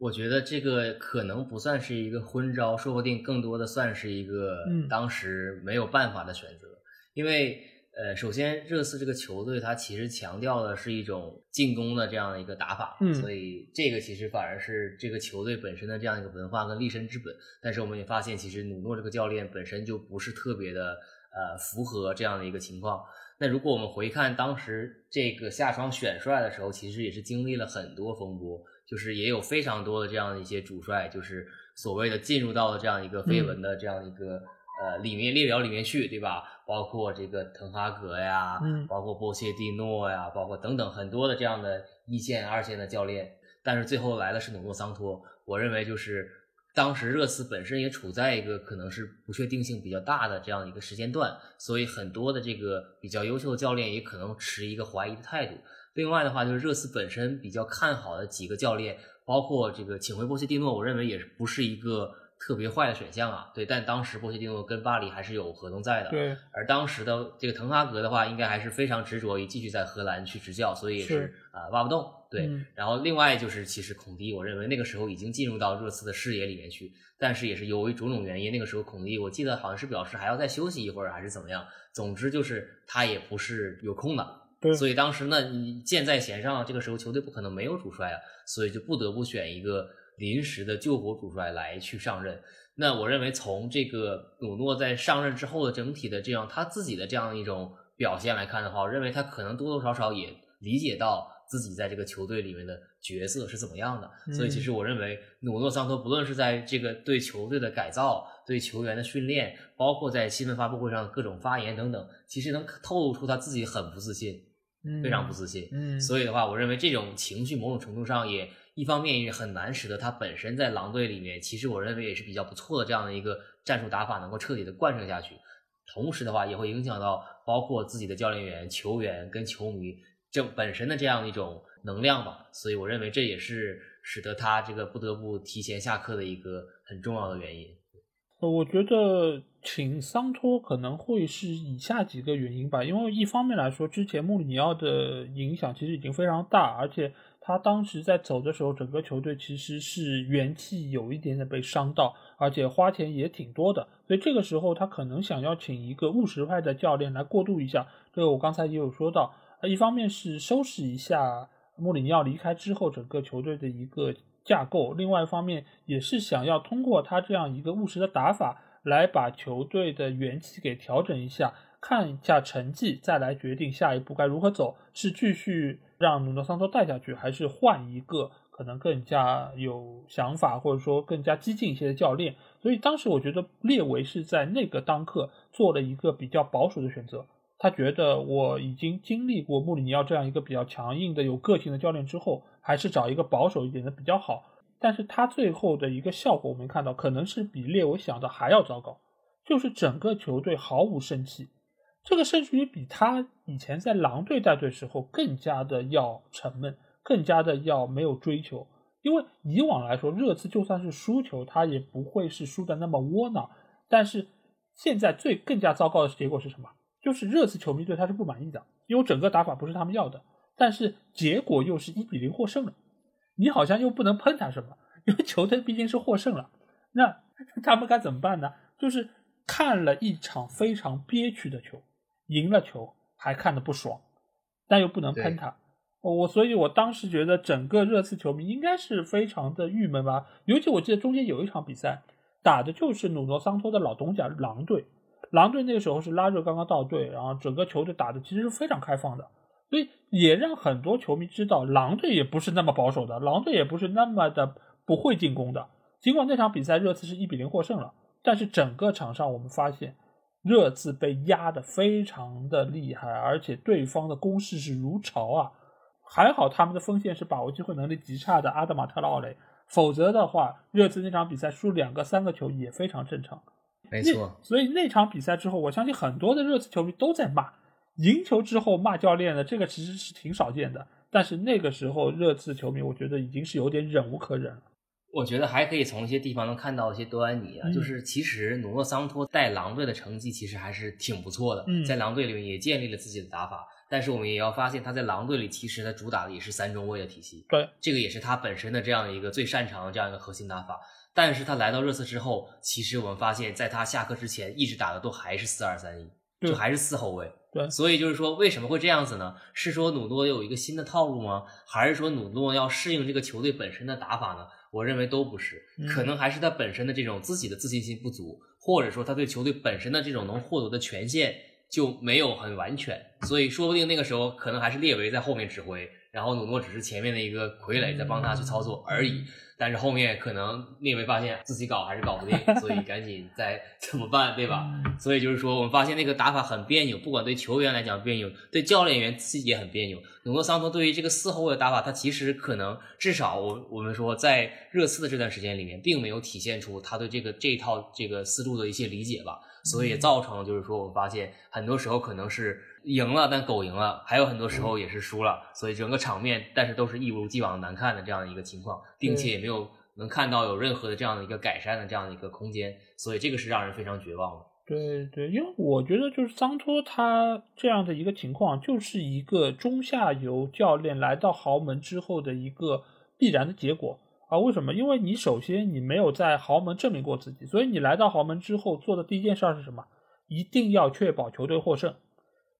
我觉得这个可能不算是一个昏招，说不定更多的算是一个当时没有办法的选择，因为。呃，首先，热刺这个球队，它其实强调的是一种进攻的这样的一个打法，嗯，所以这个其实反而是这个球队本身的这样一个文化跟立身之本。但是我们也发现，其实努诺这个教练本身就不是特别的呃符合这样的一个情况。那如果我们回看当时这个夏窗选帅的时候，其实也是经历了很多风波，就是也有非常多的这样的一些主帅，就是所谓的进入到了这样一个绯闻的这样一个。呃，里面列表里面去，对吧？包括这个滕哈格呀，嗯，包括波切蒂诺呀，包括等等很多的这样的一线、二线的教练，但是最后来的是努诺桑托。我认为就是当时热刺本身也处在一个可能是不确定性比较大的这样一个时间段，所以很多的这个比较优秀的教练也可能持一个怀疑的态度。另外的话，就是热刺本身比较看好的几个教练，包括这个请回波切蒂诺，我认为也是不是一个。特别坏的选项啊，对，但当时波切蒂诺跟巴黎还是有合同在的，对。而当时的这个滕哈格的话，应该还是非常执着于继续在荷兰去执教，所以也是啊挖不动，对。然后另外就是，其实孔蒂，我认为那个时候已经进入到热刺的视野里面去，但是也是由于种种原因，那个时候孔蒂我记得好像是表示还要再休息一会儿，还是怎么样。总之就是他也不是有空的，对。所以当时呢，你箭在弦上，这个时候球队不可能没有主帅啊，所以就不得不选一个。临时的救火主帅来去上任，那我认为从这个努诺在上任之后的整体的这样他自己的这样一种表现来看的话，我认为他可能多多少少也理解到自己在这个球队里面的角色是怎么样的。所以其实我认为努诺桑托不论是在这个对球队的改造、对球员的训练，包括在新闻发布会上各种发言等等，其实能透露出他自己很不自信，非常不自信。嗯，所以的话，我认为这种情绪某种程度上也。一方面也很难使得他本身在狼队里面，其实我认为也是比较不错的这样的一个战术打法能够彻底的贯彻下去。同时的话，也会影响到包括自己的教练员、球员跟球迷这本身的这样一种能量吧。所以我认为这也是使得他这个不得不提前下课的一个很重要的原因。呃，我觉得请桑托可能会是以下几个原因吧。因为一方面来说，之前穆里尼奥的影响其实已经非常大，而且。他当时在走的时候，整个球队其实是元气有一点点被伤到，而且花钱也挺多的，所以这个时候他可能想要请一个务实派的教练来过渡一下。这个我刚才也有说到，一方面是收拾一下穆里尼奥离开之后整个球队的一个架构，另外一方面也是想要通过他这样一个务实的打法来把球队的元气给调整一下，看一下成绩，再来决定下一步该如何走，是继续让努诺桑托带下去，还是换一个可能更加有想法或者说更加激进一些的教练？所以当时我觉得列维是在那个当刻做了一个比较保守的选择。他觉得我已经经历过穆里尼奥这样一个比较强硬的、有个性的教练之后，还是找一个保守一点的比较好。但是他最后的一个效果，我们看到可能是比列维想的还要糟糕，就是整个球队毫无生气。这个甚至于比他以前在狼队带队时候更加的要沉闷，更加的要没有追求。因为以往来说，热刺就算是输球，他也不会是输的那么窝囊。但是现在最更加糟糕的结果是什么？就是热刺球迷对他是不满意的，因为整个打法不是他们要的，但是结果又是一比零获胜了，你好像又不能喷他什么，因为球队毕竟是获胜了，那 他们该怎么办呢？就是看了一场非常憋屈的球，赢了球还看得不爽，但又不能喷他，我所以，我当时觉得整个热刺球迷应该是非常的郁闷吧，尤其我记得中间有一场比赛打的就是努诺桑托的老东家狼队。狼队那个时候是拉热刚刚到队，然后整个球队打的其实是非常开放的，所以也让很多球迷知道，狼队也不是那么保守的，狼队也不是那么的不会进攻的。尽管那场比赛热刺是一比零获胜了，但是整个场上我们发现，热刺被压的非常的厉害，而且对方的攻势是如潮啊。还好他们的锋线是把握机会能力极差的阿德马特奥雷，否则的话，热刺那场比赛输两个三个球也非常正常。没错，所以那场比赛之后，我相信很多的热刺球迷都在骂，赢球之后骂教练的，这个其实是挺少见的。但是那个时候，热刺球迷我觉得已经是有点忍无可忍了。我觉得还可以从一些地方能看到一些多安尼啊，就是其实努诺桑托带狼队的成绩其实还是挺不错的，在狼队里面也建立了自己的打法。但是我们也要发现，他在狼队里其实他主打的也是三中卫的体系，对，这个也是他本身的这样的一个最擅长的这样一个核心打法。但是他来到热刺之后，其实我们发现，在他下课之前一直打的都还是四二三一，就还是四后卫。对，所以就是说，为什么会这样子呢？是说努诺有一个新的套路吗？还是说努诺要适应这个球队本身的打法呢？我认为都不是，可能还是他本身的这种自己的自信心不足，或者说他对球队本身的这种能获得的权限就没有很完全。所以说不定那个时候可能还是列维在后面指挥，然后努诺只是前面的一个傀儡在帮他去操作而已。但是后面可能列维发现自己搞还是搞不定，所以 赶紧再怎么办，对吧？所以就是说，我们发现那个打法很别扭，不管对球员来讲别扭，对教练员自己也很别扭。努诺桑托对于这个四后卫的打法，他其实可能至少我我们说在热刺的这段时间里面，并没有体现出他对这个这一套这个思路的一些理解吧，所以也造成了就是说，我们发现很多时候可能是。赢了，但狗赢了，还有很多时候也是输了，所以整个场面，但是都是一如既往难看的这样的一个情况，并且也没有能看到有任何的这样的一个改善的这样的一个空间，所以这个是让人非常绝望的。对对，因为我觉得就是桑托他这样的一个情况，就是一个中下游教练来到豪门之后的一个必然的结果啊。为什么？因为你首先你没有在豪门证明过自己，所以你来到豪门之后做的第一件事是什么？一定要确保球队获胜。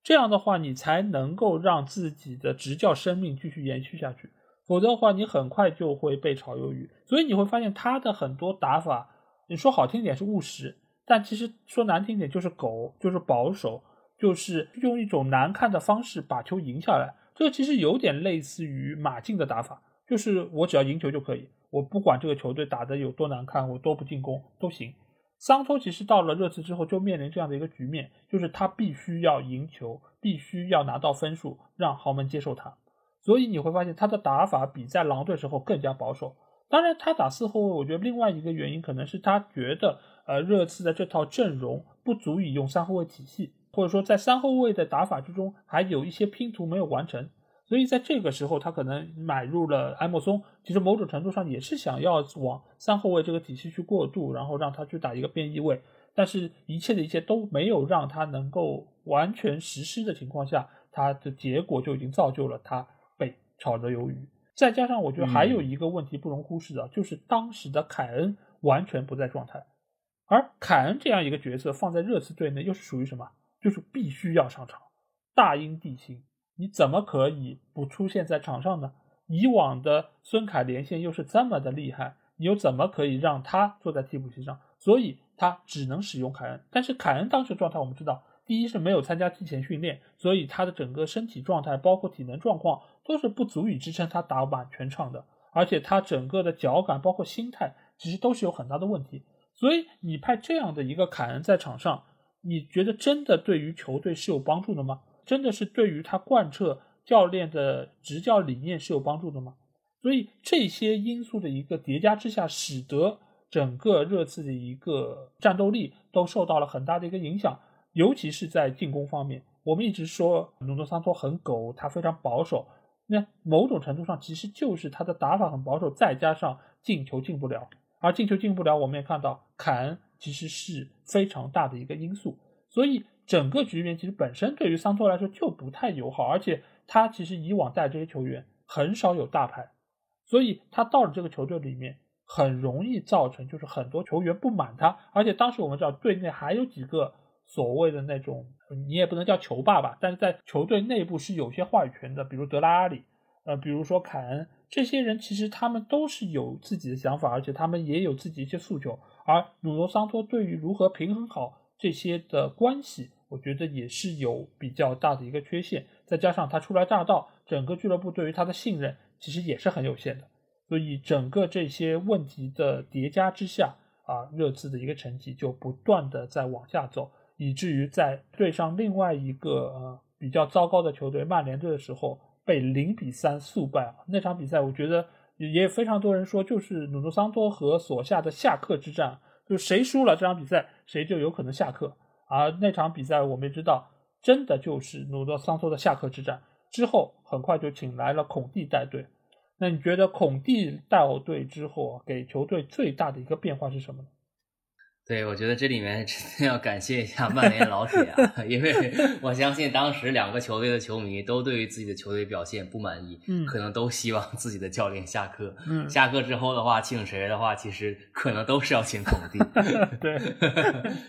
这样的话，你才能够让自己的执教生命继续延续下去。否则的话，你很快就会被炒鱿鱼。所以你会发现他的很多打法，你说好听点是务实，但其实说难听点就是狗，就是保守，就是用一种难看的方式把球赢下来。这个其实有点类似于马竞的打法，就是我只要赢球就可以，我不管这个球队打得有多难看，我多不进攻都行。桑托其实到了热刺之后，就面临这样的一个局面，就是他必须要赢球，必须要拿到分数，让豪门接受他。所以你会发现他的打法比在狼队时候更加保守。当然，他打四后卫，我觉得另外一个原因可能是他觉得，呃，热刺的这套阵容不足以用三后卫体系，或者说在三后卫的打法之中还有一些拼图没有完成。所以在这个时候，他可能买入了埃莫松，其实某种程度上也是想要往三后卫这个体系去过渡，然后让他去打一个变异位。但是，一切的一切都没有让他能够完全实施的情况下，他的结果就已经造就了他被炒了鱿鱼。再加上，我觉得还有一个问题不容忽视的，就是当时的凯恩完全不在状态，而凯恩这样一个角色放在热刺队内又是属于什么？就是必须要上场，大英帝星。你怎么可以不出现在场上呢？以往的孙凯连线又是这么的厉害，你又怎么可以让他坐在替补席上？所以他只能使用凯恩。但是凯恩当时状态我们知道，第一是没有参加提前训练，所以他的整个身体状态，包括体能状况，都是不足以支撑他打满全场的。而且他整个的脚感，包括心态，其实都是有很大的问题。所以你派这样的一个凯恩在场上，你觉得真的对于球队是有帮助的吗？真的是对于他贯彻教练的执教理念是有帮助的吗？所以这些因素的一个叠加之下，使得整个热刺的一个战斗力都受到了很大的一个影响，尤其是在进攻方面。我们一直说努诺桑托很狗，他非常保守。那某种程度上，其实就是他的打法很保守，再加上进球进不了。而进球进不了，我们也看到凯恩其实是非常大的一个因素。所以整个局面其实本身对于桑托来说就不太友好，而且他其实以往带这些球员很少有大牌。所以他到了这个球队里面，很容易造成就是很多球员不满他，而且当时我们知道队内还有几个所谓的那种，你也不能叫球霸吧，但是在球队内部是有些话语权的，比如德拉阿里，呃，比如说凯恩，这些人其实他们都是有自己的想法，而且他们也有自己一些诉求，而努诺桑托对于如何平衡好这些的关系，我觉得也是有比较大的一个缺陷，再加上他初来乍到，整个俱乐部对于他的信任。其实也是很有限的，所以整个这些问题的叠加之下，啊，热刺的一个成绩就不断的在往下走，以至于在对上另外一个呃比较糟糕的球队曼联队的时候，被零比三速败啊。那场比赛我觉得也也非常多人说，就是努诺桑托和所下的下课之战，就谁输了这场比赛，谁就有可能下课。而那场比赛我们也知道，真的就是努诺桑托的下课之战。之后很快就请来了孔蒂带队，那你觉得孔蒂带队之后给球队最大的一个变化是什么呢？对，我觉得这里面真的要感谢一下曼联老铁啊，因为我相信当时两个球队的球迷都对于自己的球队表现不满意，嗯，可能都希望自己的教练下课，嗯，下课之后的话，请谁的话，其实可能都是要请孔蒂，对，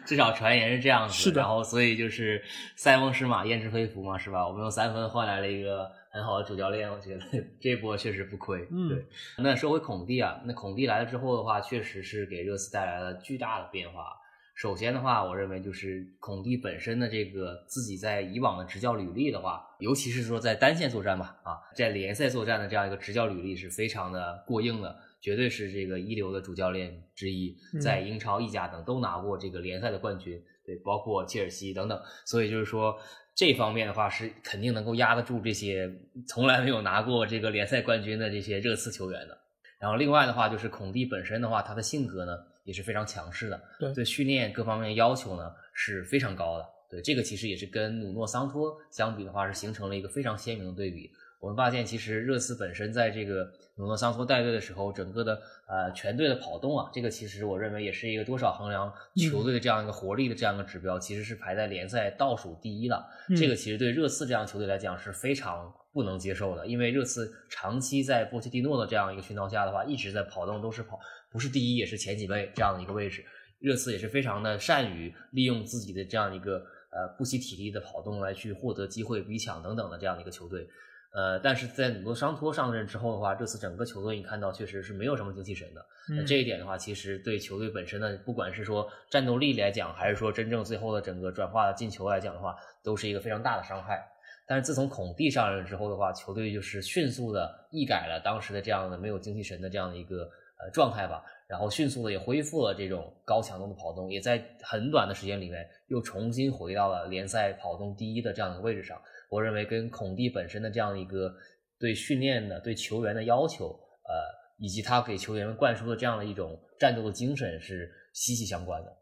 至少传言是这样子，是的，然后所以就是塞翁失马焉知非福嘛，是吧？我们用三分换来了一个。很好的主教练，我觉得 这波确实不亏。嗯，对。那说回孔蒂啊，那孔蒂来了之后的话，确实是给热刺带来了巨大的变化。首先的话，我认为就是孔蒂本身的这个自己在以往的执教履历的话，尤其是说在单线作战吧，啊，在联赛作战的这样一个执教履历是非常的过硬的，绝对是这个一流的主教练之一，在英超、意甲等都拿过这个联赛的冠军，对，包括切尔西等等。所以就是说。这方面的话是肯定能够压得住这些从来没有拿过这个联赛冠军的这些热刺球员的。然后另外的话就是孔蒂本身的话，他的性格呢也是非常强势的，对对训练各方面要求呢是非常高的。对这个其实也是跟努诺桑托相比的话是形成了一个非常鲜明的对比。我们发现其实热刺本身在这个努诺桑托带队的时候，整个的呃全队的跑动啊，这个其实我认为也是一个多少衡量球队的这样一个活力的这样一个指标，其实是排在联赛倒数第一的。这个其实对热刺这样球队来讲是非常不能接受的，因为热刺长期在波切蒂诺的这样一个熏陶下的话，一直在跑动都是跑不是第一也是前几位这样的一个位置。热刺也是非常的善于利用自己的这样一个呃不惜体力的跑动来去获得机会、逼抢等等的这样的一个球队。呃，但是在努诺桑托上任之后的话，这次整个球队你看到确实是没有什么精气神的。那这一点的话，其实对球队本身呢，不管是说战斗力来讲，还是说真正最后的整个转化的进球来讲的话，都是一个非常大的伤害。但是自从孔蒂上任之后的话，球队就是迅速的一改了当时的这样的没有精气神的这样的一个呃状态吧，然后迅速的也恢复了这种高强度的跑动，也在很短的时间里面又重新回到了联赛跑动第一的这样的位置上。我认为跟孔蒂本身的这样一个对训练的、对球员的要求，呃，以及他给球员们灌输的这样的一种战斗的精神是息息相关的。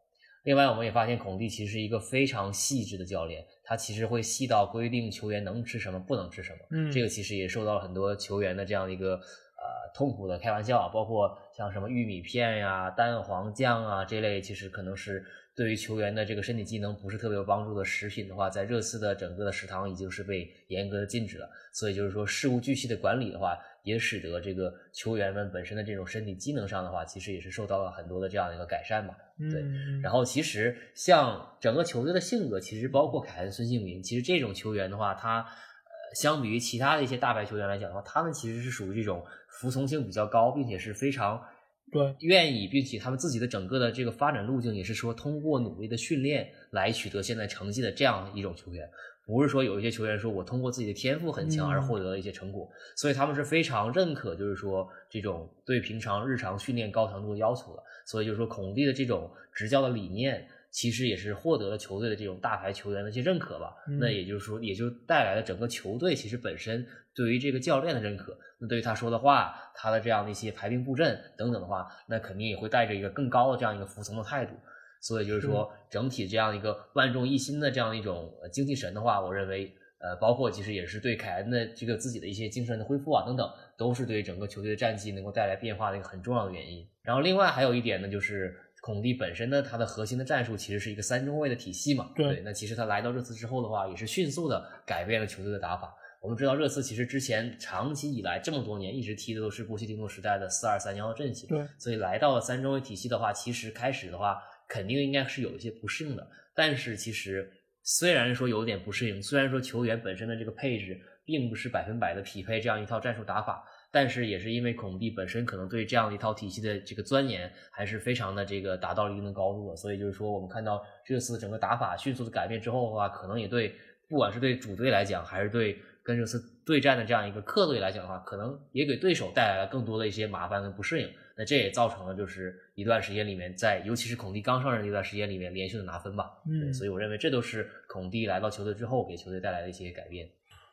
另外，我们也发现孔蒂其实是一个非常细致的教练，他其实会细到规定球员能吃什么、不能吃什么。嗯，这个其实也受到了很多球员的这样的一个呃痛苦的开玩笑，包括像什么玉米片呀、蛋黄酱啊这类，其实可能是。对于球员的这个身体机能不是特别有帮助的食品的话，在热刺的整个的食堂已经是被严格的禁止了。所以就是说事无巨细的管理的话，也使得这个球员们本身的这种身体机能上的话，其实也是受到了很多的这样的一个改善嘛。对。然后其实像整个球队的性格，其实包括凯恩、孙兴民，其实这种球员的话，他呃相比于其他的一些大牌球员来讲的话，他们其实是属于这种服从性比较高，并且是非常。对，愿意，并且他们自己的整个的这个发展路径也是说通过努力的训练来取得现在成绩的这样一种球员，不是说有一些球员说我通过自己的天赋很强而获得了一些成果，所以他们是非常认可，就是说这种对平常日常训练高强度的要求的，所以就是说孔蒂的这种执教的理念。其实也是获得了球队的这种大牌球员的一些认可吧。那也就是说，也就带来了整个球队其实本身对于这个教练的认可。那对于他说的话，他的这样的一些排兵布阵等等的话，那肯定也会带着一个更高的这样一个服从的态度。所以就是说，整体这样一个万众一心的这样一种精气神的话，我认为，呃，包括其实也是对凯恩的这个自己的一些精神的恢复啊等等，都是对整个球队的战绩能够带来变化的一个很重要的原因。然后另外还有一点呢，就是。孔蒂本身呢，他的核心的战术其实是一个三中卫的体系嘛。对。那其实他来到热刺之后的话，也是迅速的改变了球队的打法。我们知道热刺其实之前长期以来这么多年一直踢的都是波切蒂诺时代的四二三幺阵型。对。所以来到了三中卫体系的话，其实开始的话肯定应该是有一些不适应的。但是其实虽然说有点不适应，虽然说球员本身的这个配置并不是百分百的匹配这样一套战术打法。但是也是因为孔蒂本身可能对这样一套体系的这个钻研还是非常的这个达到了一定的高度的，所以就是说我们看到这次整个打法迅速的改变之后的话，可能也对不管是对主队来讲，还是对跟热刺对战的这样一个客队来讲的话，可能也给对手带来了更多的一些麻烦跟不适应。那这也造成了就是一段时间里面，在尤其是孔蒂刚上任的一段时间里面连续的拿分吧。嗯，所以我认为这都是孔蒂来到球队之后给球队带来的一些改变。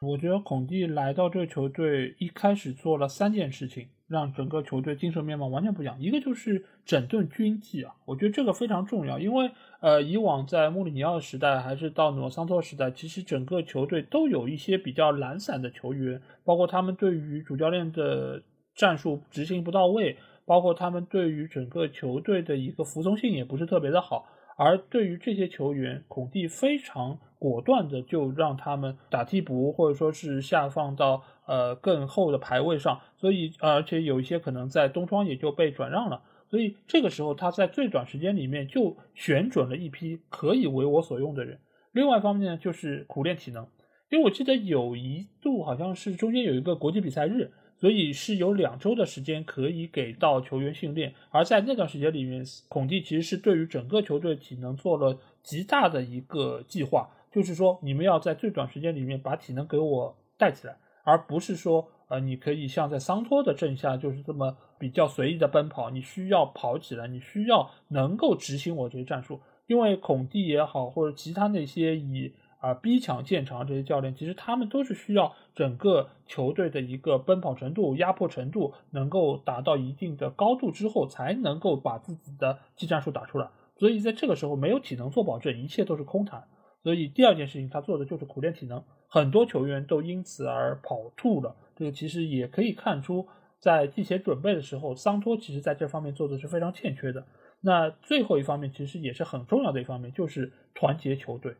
我觉得孔蒂来到这个球队，一开始做了三件事情，让整个球队精神面貌完全不一样。一个就是整顿军纪啊，我觉得这个非常重要，因为呃，以往在穆里尼奥时代，还是到努桑托时代，其实整个球队都有一些比较懒散的球员，包括他们对于主教练的战术执行不到位，包括他们对于整个球队的一个服从性也不是特别的好。而对于这些球员，孔蒂非常果断的就让他们打替补，或者说是下放到呃更后的排位上，所以而且有一些可能在冬窗也就被转让了，所以这个时候他在最短时间里面就选准了一批可以为我所用的人。另外一方面呢，就是苦练体能，因为我记得有一度好像是中间有一个国际比赛日。所以是有两周的时间可以给到球员训练，而在那段时间里面，孔蒂其实是对于整个球队体能做了极大的一个计划，就是说你们要在最短时间里面把体能给我带起来，而不是说呃你可以像在桑托的阵下就是这么比较随意的奔跑，你需要跑起来，你需要能够执行我这些战术，因为孔蒂也好或者其他那些以。啊，逼抢建长这些教练，其实他们都是需要整个球队的一个奔跑程度、压迫程度能够达到一定的高度之后，才能够把自己的技战术打出来。所以在这个时候，没有体能做保证，一切都是空谈。所以第二件事情，他做的就是苦练体能，很多球员都因此而跑吐了。这个其实也可以看出，在季前准备的时候，桑托其实在这方面做的是非常欠缺的。那最后一方面，其实也是很重要的一方面，就是团结球队。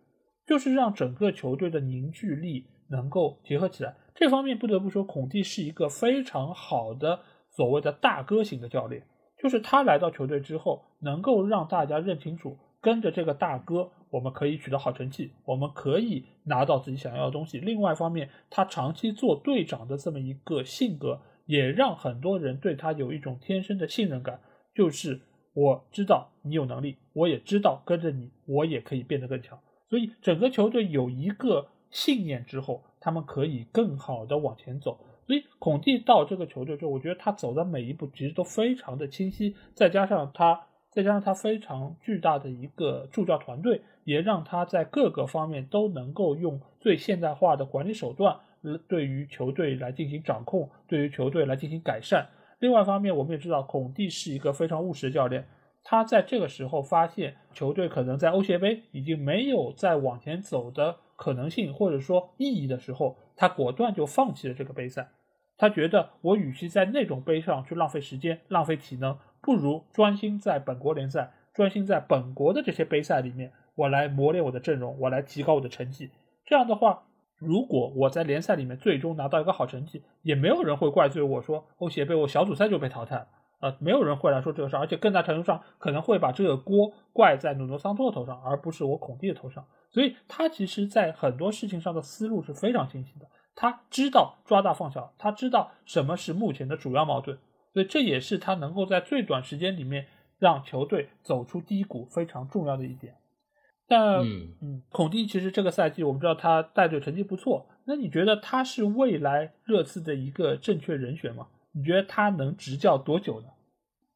就是让整个球队的凝聚力能够结合起来，这方面不得不说，孔蒂是一个非常好的所谓的大哥型的教练。就是他来到球队之后，能够让大家认清楚，跟着这个大哥，我们可以取得好成绩，我们可以拿到自己想要的东西。另外一方面，他长期做队长的这么一个性格，也让很多人对他有一种天生的信任感。就是我知道你有能力，我也知道跟着你，我也可以变得更强。所以整个球队有一个信念之后，他们可以更好的往前走。所以孔蒂到这个球队之后，我觉得他走的每一步其实都非常的清晰。再加上他，再加上他非常巨大的一个助教团队，也让他在各个方面都能够用最现代化的管理手段，对于球队来进行掌控，对于球队来进行改善。另外一方面，我们也知道孔蒂是一个非常务实的教练。他在这个时候发现球队可能在欧协杯已经没有再往前走的可能性或者说意义的时候，他果断就放弃了这个杯赛。他觉得我与其在那种杯上去浪费时间、浪费体能，不如专心在本国联赛、专心在本国的这些杯赛里面，我来磨练我的阵容，我来提高我的成绩。这样的话，如果我在联赛里面最终拿到一个好成绩，也没有人会怪罪我说欧协杯我小组赛就被淘汰了。呃，没有人会来说这个事儿，而且更大程度上可能会把这个锅怪在努诺桑托的头上，而不是我孔蒂的头上。所以他其实，在很多事情上的思路是非常清晰的。他知道抓大放小，他知道什么是目前的主要矛盾。所以这也是他能够在最短时间里面让球队走出低谷非常重要的一点。但嗯，孔蒂其实这个赛季我们知道他带队成绩不错，那你觉得他是未来热刺的一个正确人选吗？你觉得他能执教多久呢？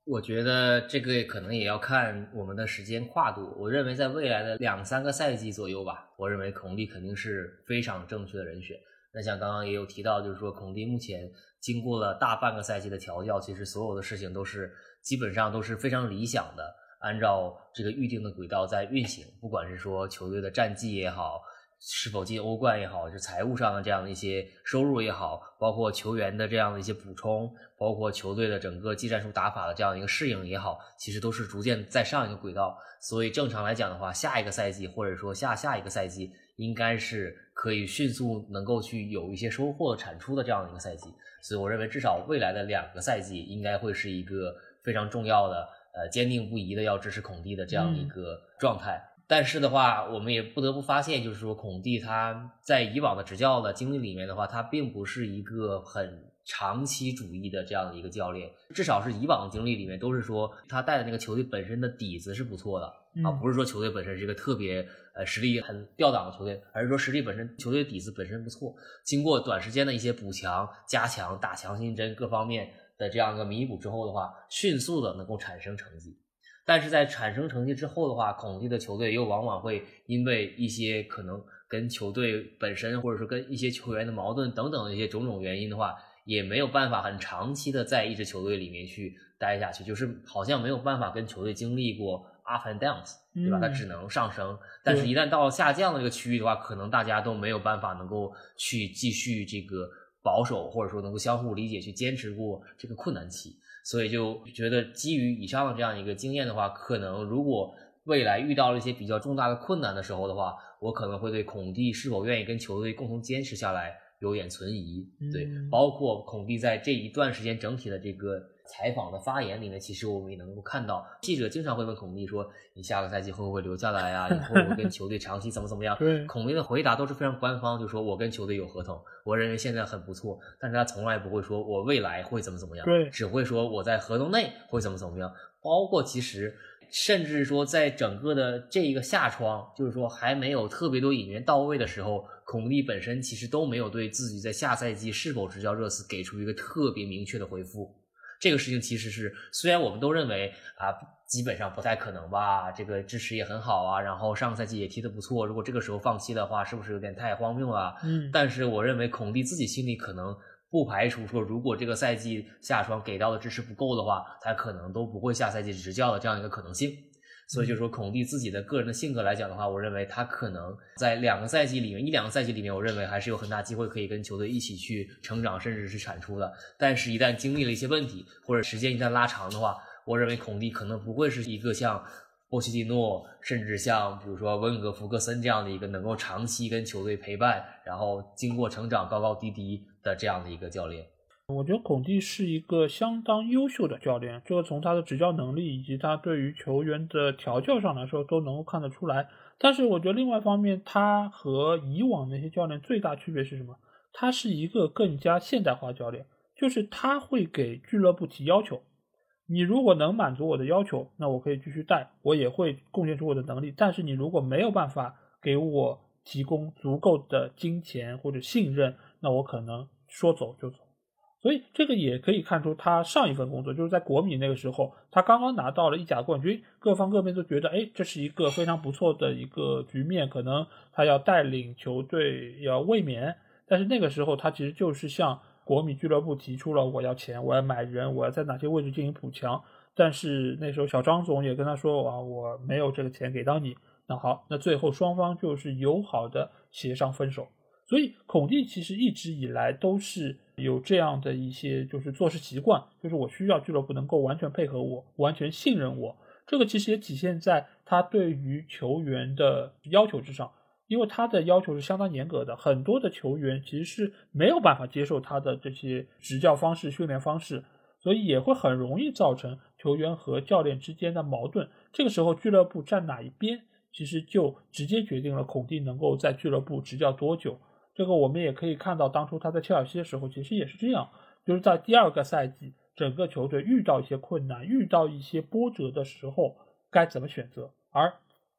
我觉得这个可能也要看我们的时间跨度。我认为在未来的两三个赛季左右吧，我认为孔蒂肯定是非常正确的人选。那像刚刚也有提到，就是说孔蒂目前经过了大半个赛季的调教，其实所有的事情都是基本上都是非常理想的，按照这个预定的轨道在运行。不管是说球队的战绩也好。是否进欧冠也好，就财务上的这样的一些收入也好，包括球员的这样的一些补充，包括球队的整个技战术打法的这样一个适应也好，其实都是逐渐在上一个轨道。所以正常来讲的话，下一个赛季或者说下下一个赛季，应该是可以迅速能够去有一些收获产出的这样的一个赛季。所以我认为，至少未来的两个赛季应该会是一个非常重要的，呃，坚定不移的要支持孔蒂的这样一个状态。但是的话，我们也不得不发现，就是说孔蒂他在以往的执教的经历里面的话，他并不是一个很长期主义的这样的一个教练。至少是以往的经历里面，都是说他带的那个球队本身的底子是不错的啊，不是说球队本身是一个特别呃实力很吊档的球队，而是说实力本身球队底子本身不错，经过短时间的一些补强、加强、打强心针各方面的这样一个弥补之后的话，迅速的能够产生成绩。但是在产生成绩之后的话，孔蒂的球队又往往会因为一些可能跟球队本身，或者说跟一些球员的矛盾等等的一些种种原因的话，也没有办法很长期的在一支球队里面去待下去，就是好像没有办法跟球队经历过 up and downs，对吧？它只能上升，但是一旦到了下降的这个区域的话，可能大家都没有办法能够去继续这个保守，或者说能够相互理解去坚持过这个困难期。所以就觉得，基于以上的这样一个经验的话，可能如果未来遇到了一些比较重大的困难的时候的话，我可能会对孔蒂是否愿意跟球队共同坚持下来有点存疑。对，包括孔蒂在这一段时间整体的这个。采访的发言里面，其实我们也能够看到，记者经常会问孔蒂说：“你下个赛季会不会留下来啊？以后会跟球队长期怎么怎么样？” 孔蒂的回答都是非常官方，就说我跟球队有合同，我认为现在很不错，但是他从来不会说我未来会怎么怎么样，只会说我在合同内会怎么怎么样。包括其实，甚至说在整个的这一个下窗，就是说还没有特别多引援到位的时候，孔蒂本身其实都没有对自己在下赛季是否执教热刺给出一个特别明确的回复。这个事情其实是，虽然我们都认为啊，基本上不太可能吧，这个支持也很好啊，然后上个赛季也踢得不错，如果这个时候放弃的话，是不是有点太荒谬了？嗯，但是我认为孔蒂自己心里可能不排除说，如果这个赛季下窗给到的支持不够的话，他可能都不会下赛季执教的这样一个可能性。所以就说孔蒂自己的个人的性格来讲的话，我认为他可能在两个赛季里面，一两个赛季里面，我认为还是有很大机会可以跟球队一起去成长，甚至是产出的。但是，一旦经历了一些问题，或者时间一旦拉长的话，我认为孔蒂可能不会是一个像波切蒂诺，甚至像比如说温格、福格森这样的一个能够长期跟球队陪伴，然后经过成长高高低低的这样的一个教练。我觉得孔蒂是一个相当优秀的教练，这个从他的执教能力以及他对于球员的调教上来说都能够看得出来。但是我觉得另外一方面，他和以往那些教练最大区别是什么？他是一个更加现代化教练，就是他会给俱乐部提要求，你如果能满足我的要求，那我可以继续带，我也会贡献出我的能力。但是你如果没有办法给我提供足够的金钱或者信任，那我可能说走就走。所以这个也可以看出，他上一份工作就是在国米那个时候，他刚刚拿到了意甲冠军，各方各面都觉得，哎，这是一个非常不错的一个局面，可能他要带领球队要卫冕。但是那个时候，他其实就是向国米俱乐部提出了，我要钱，我要买人，我要在哪些位置进行补强。但是那时候小张总也跟他说，啊，我没有这个钱给到你。那好，那最后双方就是友好的协商分手。所以孔蒂其实一直以来都是。有这样的一些就是做事习惯，就是我需要俱乐部能够完全配合我，完全信任我。这个其实也体现在他对于球员的要求之上，因为他的要求是相当严格的，很多的球员其实是没有办法接受他的这些执教方式、训练方式，所以也会很容易造成球员和教练之间的矛盾。这个时候俱乐部站哪一边，其实就直接决定了孔蒂能够在俱乐部执教多久。这个我们也可以看到，当初他在切尔西的时候，其实也是这样，就是在第二个赛季，整个球队遇到一些困难、遇到一些波折的时候该怎么选择。而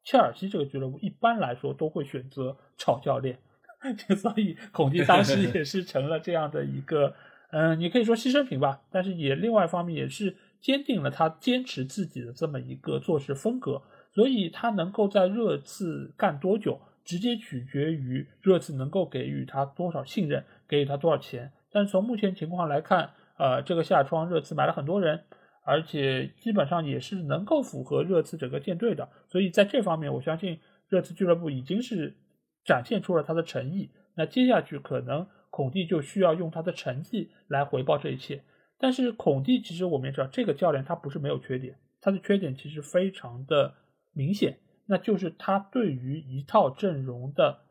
切尔西这个俱乐部一般来说都会选择炒教练，所以孔蒂当时也是成了这样的一个，嗯，你可以说牺牲品吧。但是也另外一方面也是坚定了他坚持自己的这么一个做事风格。所以他能够在热刺干多久，直接取决于热刺能够给予他多少信任，给予他多少钱。但从目前情况来看，呃，这个夏窗热刺买了很多人，而且基本上也是能够符合热刺整个舰队的。所以在这方面，我相信热刺俱乐部已经是展现出了他的诚意。那接下去可能孔蒂就需要用他的成绩来回报这一切。但是孔蒂其实我们也知道，这个教练他不是没有缺点，他的缺点其实非常的。明显，那就是他对于一套阵容的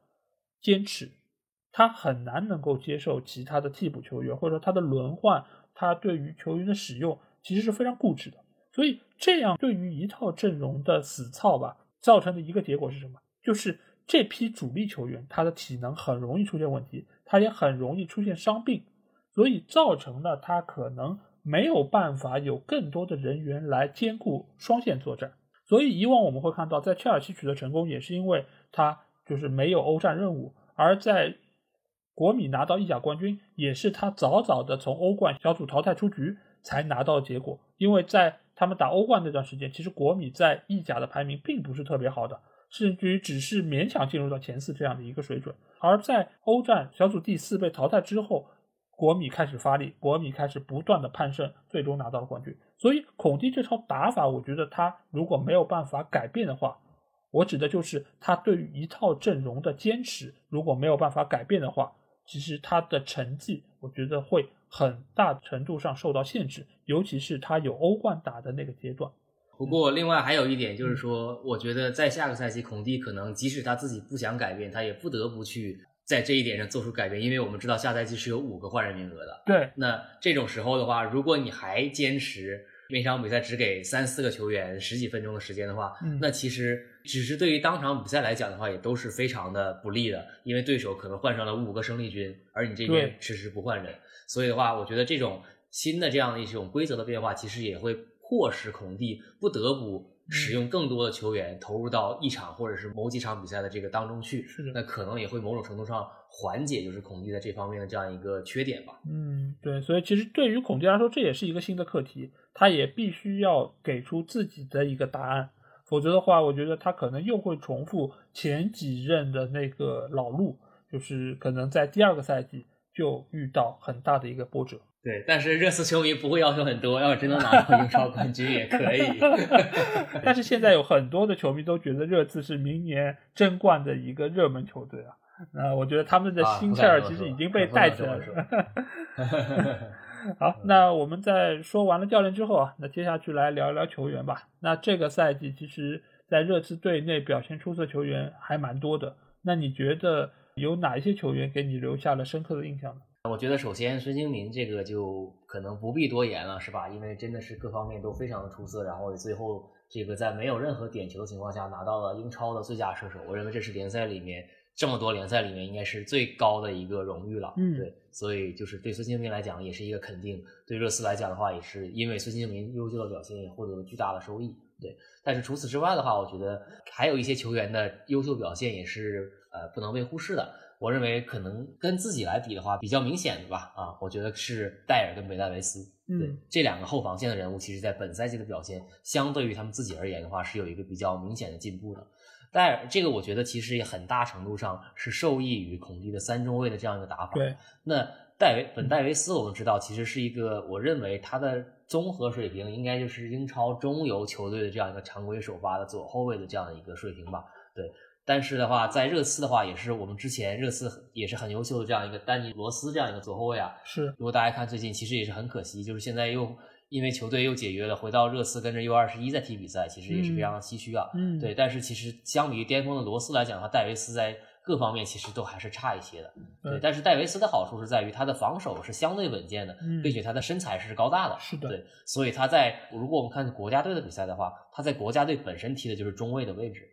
坚持，他很难能够接受其他的替补球员，或者说他的轮换，他对于球员的使用其实是非常固执的。所以，这样对于一套阵容的死操吧，造成的一个结果是什么？就是这批主力球员他的体能很容易出现问题，他也很容易出现伤病，所以造成了他可能没有办法有更多的人员来兼顾双线作战。所以以往我们会看到，在切尔西取得成功，也是因为他就是没有欧战任务；而在国米拿到意甲冠军，也是他早早的从欧冠小组淘汰出局才拿到结果。因为在他们打欧冠那段时间，其实国米在意甲的排名并不是特别好的，甚至于只是勉强进入到前四这样的一个水准。而在欧战小组第四被淘汰之后，国米开始发力，国米开始不断的攀升，最终拿到了冠军。所以孔蒂这套打法，我觉得他如果没有办法改变的话，我指的就是他对于一套阵容的坚持，如果没有办法改变的话，其实他的成绩，我觉得会很大程度上受到限制，尤其是他有欧冠打的那个阶段。不过，另外还有一点就是说，我觉得在下个赛季，孔蒂可能即使他自己不想改变，他也不得不去。在这一点上做出改变，因为我们知道下赛季是有五个换人名额的。对，那这种时候的话，如果你还坚持每场比赛只给三四个球员十几分钟的时间的话，那其实只是对于当场比赛来讲的话，也都是非常的不利的，因为对手可能换上了五个生力军，而你这边迟迟不换人，所以的话，我觉得这种新的这样的一种规则的变化，其实也会迫使孔蒂不得不。使用更多的球员投入到一场或者是某几场比赛的这个当中去，是那可能也会某种程度上缓解就是孔蒂在这方面的这样一个缺点吧。嗯，对，所以其实对于孔蒂来说，这也是一个新的课题，他也必须要给出自己的一个答案，否则的话，我觉得他可能又会重复前几任的那个老路，就是可能在第二个赛季就遇到很大的一个波折。对，但是热刺球迷不会要求很多，要是真的拿到英超冠军也可以。但是现在有很多的球迷都觉得热刺是明年争冠的一个热门球队啊。那我觉得他们的心气儿其实已经被带起来了。好，那我们在说完了教练之后啊，那接下去来聊一聊球员吧。那这个赛季其实，在热刺队内表现出色球员还蛮多的。那你觉得有哪一些球员给你留下了深刻的印象呢？我觉得首先孙兴民这个就可能不必多言了，是吧？因为真的是各方面都非常的出色，然后最后这个在没有任何点球的情况下拿到了英超的最佳射手，我认为这是联赛里面这么多联赛里面应该是最高的一个荣誉了。嗯，对，所以就是对孙兴民来讲也是一个肯定，对热刺来讲的话也是因为孙兴民优秀的表现也获得了巨大的收益。对，但是除此之外的话，我觉得还有一些球员的优秀表现也是呃不能被忽视的。我认为可能跟自己来比的话，比较明显的吧，啊，我觉得是戴尔跟梅戴维斯，对这两个后防线的人物，其实在本赛季的表现，相对于他们自己而言的话，是有一个比较明显的进步的。戴尔这个，我觉得其实也很大程度上是受益于孔蒂的三中卫的这样一个打法。对，那戴维本戴维斯，我们知道其实是一个，我认为他的综合水平应该就是英超中游球队的这样一个常规首发的左后卫的这样的一个水平吧。对。但是的话，在热刺的话，也是我们之前热刺也是很优秀的这样一个丹尼罗斯这样一个左后卫啊。是，如果大家看最近，其实也是很可惜，就是现在又因为球队又解约了，回到热刺跟着 U 二十一在踢比赛，其实也是非常的唏嘘啊。嗯，对。但是其实相比于巅峰的罗斯来讲的话，戴维斯在各方面其实都还是差一些的。对。但是戴维斯的好处是在于他的防守是相对稳健的，并且他的身材是高大的。是的。对。所以他在如果我们看国家队的比赛的话，他在国家队本身踢的就是中卫的位置。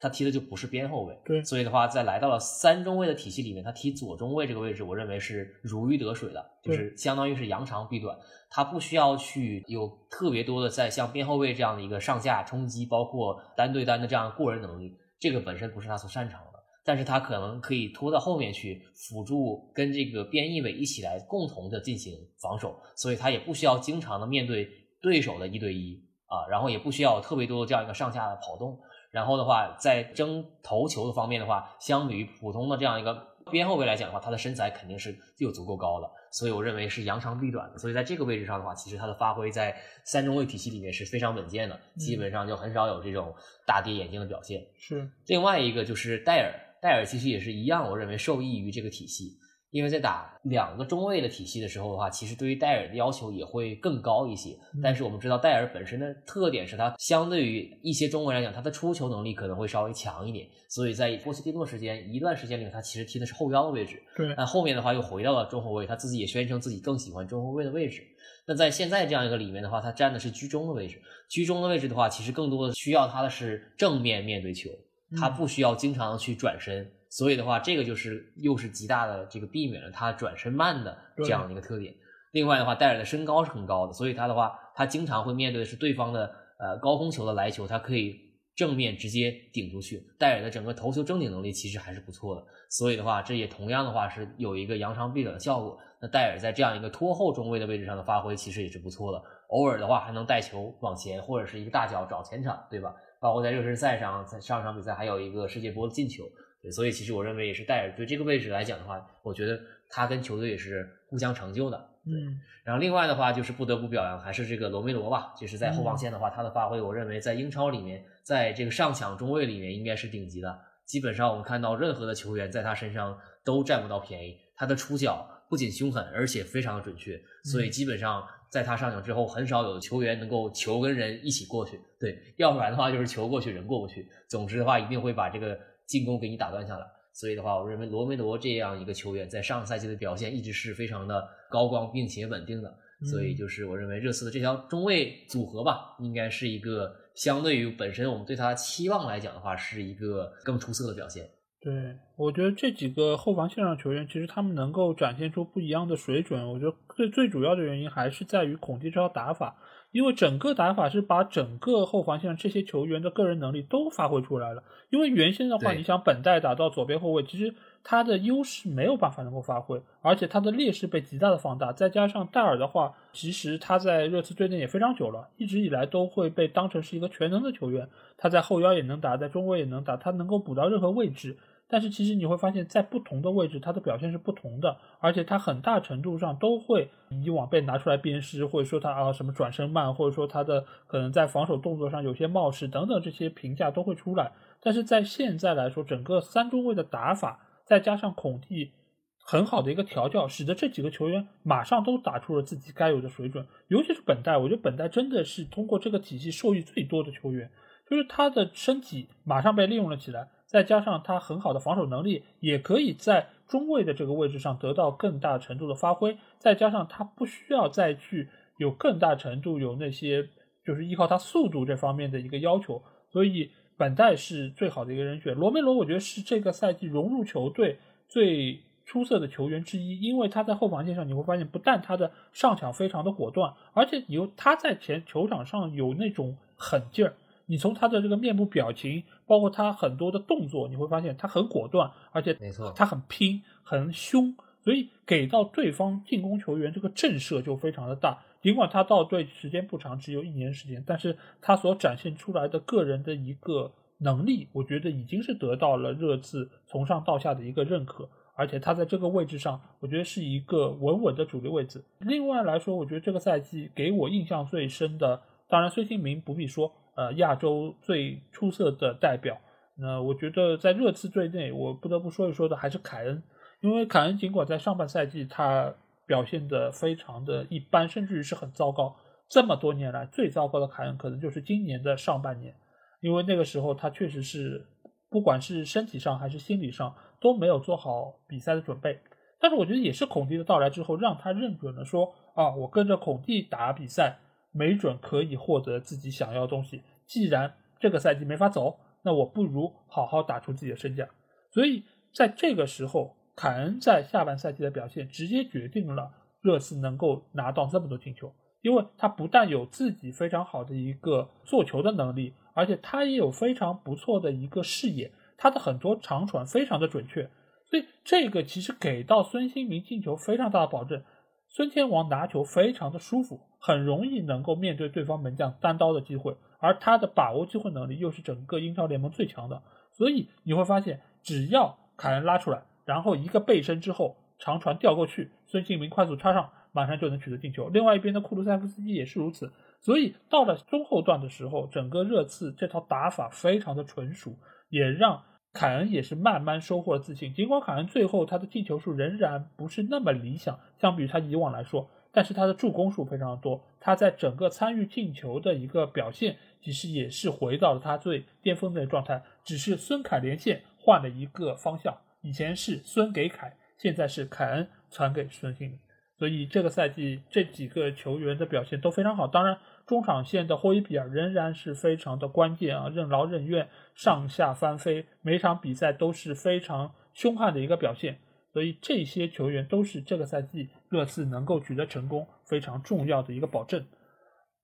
他踢的就不是边后卫。对，所以的话，在来到了三中卫的体系里面，他踢左中卫这个位置，我认为是如鱼得水的，就是相当于是扬长避短，他不需要去有特别多的在像边后卫这样的一个上下冲击，包括单对单的这样过人能力，这个本身不是他所擅长的。但是他可能可以拖到后面去辅助跟这个边翼位一起来共同的进行防守，所以他也不需要经常的面对对手的一对一啊，然后也不需要特别多的这样一个上下的跑动，然后的话在争头球的方面的话，相比于普通的这样一个边后卫来讲的话，他的身材肯定是又足够高了，所以我认为是扬长避短的，所以在这个位置上的话，其实他的发挥在三中卫体系里面是非常稳健的，基本上就很少有这种大跌眼镜的表现。是另外一个就是戴尔。戴尔其实也是一样，我认为受益于这个体系，因为在打两个中卫的体系的时候的话，其实对于戴尔的要求也会更高一些。但是我们知道戴尔本身的特点是他相对于一些中卫来讲，他的出球能力可能会稍微强一点，所以在波切蒂诺时间一段时间里，他其实踢的是后腰的位置。对，但后面的话又回到了中后卫，他自己也宣称自己更喜欢中后卫的位置。那在现在这样一个里面的话，他站的是居中的位置，居中的位置的话，其实更多的需要他的是正面面对球，他不需要经常去转身。所以的话，这个就是又是极大的这个避免了他转身慢的这样的一个特点。另外的话，戴尔的身高是很高的，所以他的话，他经常会面对的是对方的呃高空球的来球，他可以正面直接顶出去。戴尔的整个头球正顶能力其实还是不错的，所以的话，这也同样的话是有一个扬长避短的效果。那戴尔在这样一个拖后中卫的位置上的发挥其实也是不错的，偶尔的话还能带球往前，或者是一个大脚找前场，对吧？包括在热身赛上，在上场比赛还有一个世界波的进球。对，所以其实我认为也是戴尔对这个位置来讲的话，我觉得他跟球队也是互相成就的。嗯，然后另外的话就是不得不表扬还是这个罗梅罗吧，就是在后防线的话，他的发挥我认为在英超里面，在这个上抢中卫里面应该是顶级的。基本上我们看到任何的球员在他身上都占不到便宜，他的出脚不仅凶狠，而且非常的准确，所以基本上在他上场之后，很少有球员能够球跟人一起过去。对，要不然的话就是球过去人过不去。总之的话，一定会把这个。进攻给你打断下来，所以的话，我认为罗梅罗这样一个球员在上个赛季的表现一直是非常的高光并且稳定的，所以就是我认为热刺的这条中卫组合吧，应该是一个相对于本身我们对他期望来讲的话，是一个更出色的表现。对，我觉得这几个后防线上球员，其实他们能够展现出不一样的水准，我觉得最最主要的原因还是在于孔蒂这套打法。因为整个打法是把整个后防线上这些球员的个人能力都发挥出来了。因为原先的话，你想本代打到左边后卫，其实他的优势没有办法能够发挥，而且他的劣势被极大的放大。再加上戴尔的话，其实他在热刺队内也非常久了，一直以来都会被当成是一个全能的球员。他在后腰也能打，在中卫也能打，他能够补到任何位置。但是其实你会发现在不同的位置，他的表现是不同的，而且他很大程度上都会以往被拿出来鞭尸，或者说他啊什么转身慢，或者说他的可能在防守动作上有些冒失等等这些评价都会出来。但是在现在来说，整个三中卫的打法，再加上孔蒂很好的一个调教，使得这几个球员马上都打出了自己该有的水准。尤其是本代，我觉得本代真的是通过这个体系受益最多的球员，就是他的身体马上被利用了起来。再加上他很好的防守能力，也可以在中卫的这个位置上得到更大程度的发挥。再加上他不需要再去有更大程度有那些就是依靠他速度这方面的一个要求，所以本代是最好的一个人选。罗梅罗我觉得是这个赛季融入球队最出色的球员之一，因为他在后防线上你会发现，不但他的上抢非常的果断，而且有他在前球场上有那种狠劲儿。你从他的这个面部表情，包括他很多的动作，你会发现他很果断，而且没错，他很拼，很凶，所以给到对方进攻球员这个震慑就非常的大。尽管他到队时间不长，只有一年时间，但是他所展现出来的个人的一个能力，我觉得已经是得到了热刺从上到下的一个认可。而且他在这个位置上，我觉得是一个稳稳的主力位置。另外来说，我觉得这个赛季给我印象最深的，当然孙兴民不必说。呃，亚洲最出色的代表，那我觉得在热刺队内，我不得不说一说的还是凯恩，因为凯恩尽管在上半赛季他表现的非常的一般，甚至于是很糟糕，这么多年来最糟糕的凯恩可能就是今年的上半年，因为那个时候他确实是不管是身体上还是心理上都没有做好比赛的准备，但是我觉得也是孔蒂的到来之后，让他认准了说啊，我跟着孔蒂打比赛。没准可以获得自己想要的东西。既然这个赛季没法走，那我不如好好打出自己的身价。所以在这个时候，凯恩在下半赛季的表现直接决定了热刺能够拿到这么多进球，因为他不但有自己非常好的一个做球的能力，而且他也有非常不错的一个视野，他的很多长传非常的准确。所以这个其实给到孙兴民进球非常大的保证，孙天王拿球非常的舒服，很容易能够面对对方门将单刀的机会，而他的把握机会能力又是整个英超联盟最强的，所以你会发现，只要凯恩拉出来，然后一个背身之后长传调过去，孙兴民快速插上，马上就能取得进球。另外一边的库卢塞夫斯基也是如此，所以到了中后段的时候，整个热刺这套打法非常的纯熟，也让。凯恩也是慢慢收获了自信，尽管凯恩最后他的进球数仍然不是那么理想，相比于他以往来说，但是他的助攻数非常的多，他在整个参与进球的一个表现，其实也是回到了他最巅峰的状态。只是孙凯连线换了一个方向，以前是孙给凯，现在是凯恩传给孙兴慜，所以这个赛季这几个球员的表现都非常好。当然。中场线的霍伊比尔仍然是非常的关键啊，任劳任怨，上下翻飞，每场比赛都是非常凶悍的一个表现。所以这些球员都是这个赛季热刺能够取得成功非常重要的一个保证。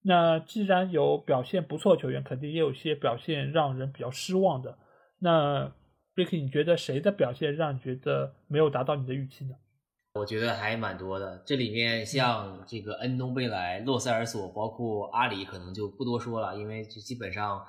那既然有表现不错球员，肯定也有些表现让人比较失望的。那 Ricky，你觉得谁的表现让你觉得没有达到你的预期呢？我觉得还蛮多的，这里面像这个恩东贝莱、洛塞尔索，包括阿里，可能就不多说了，因为就基本上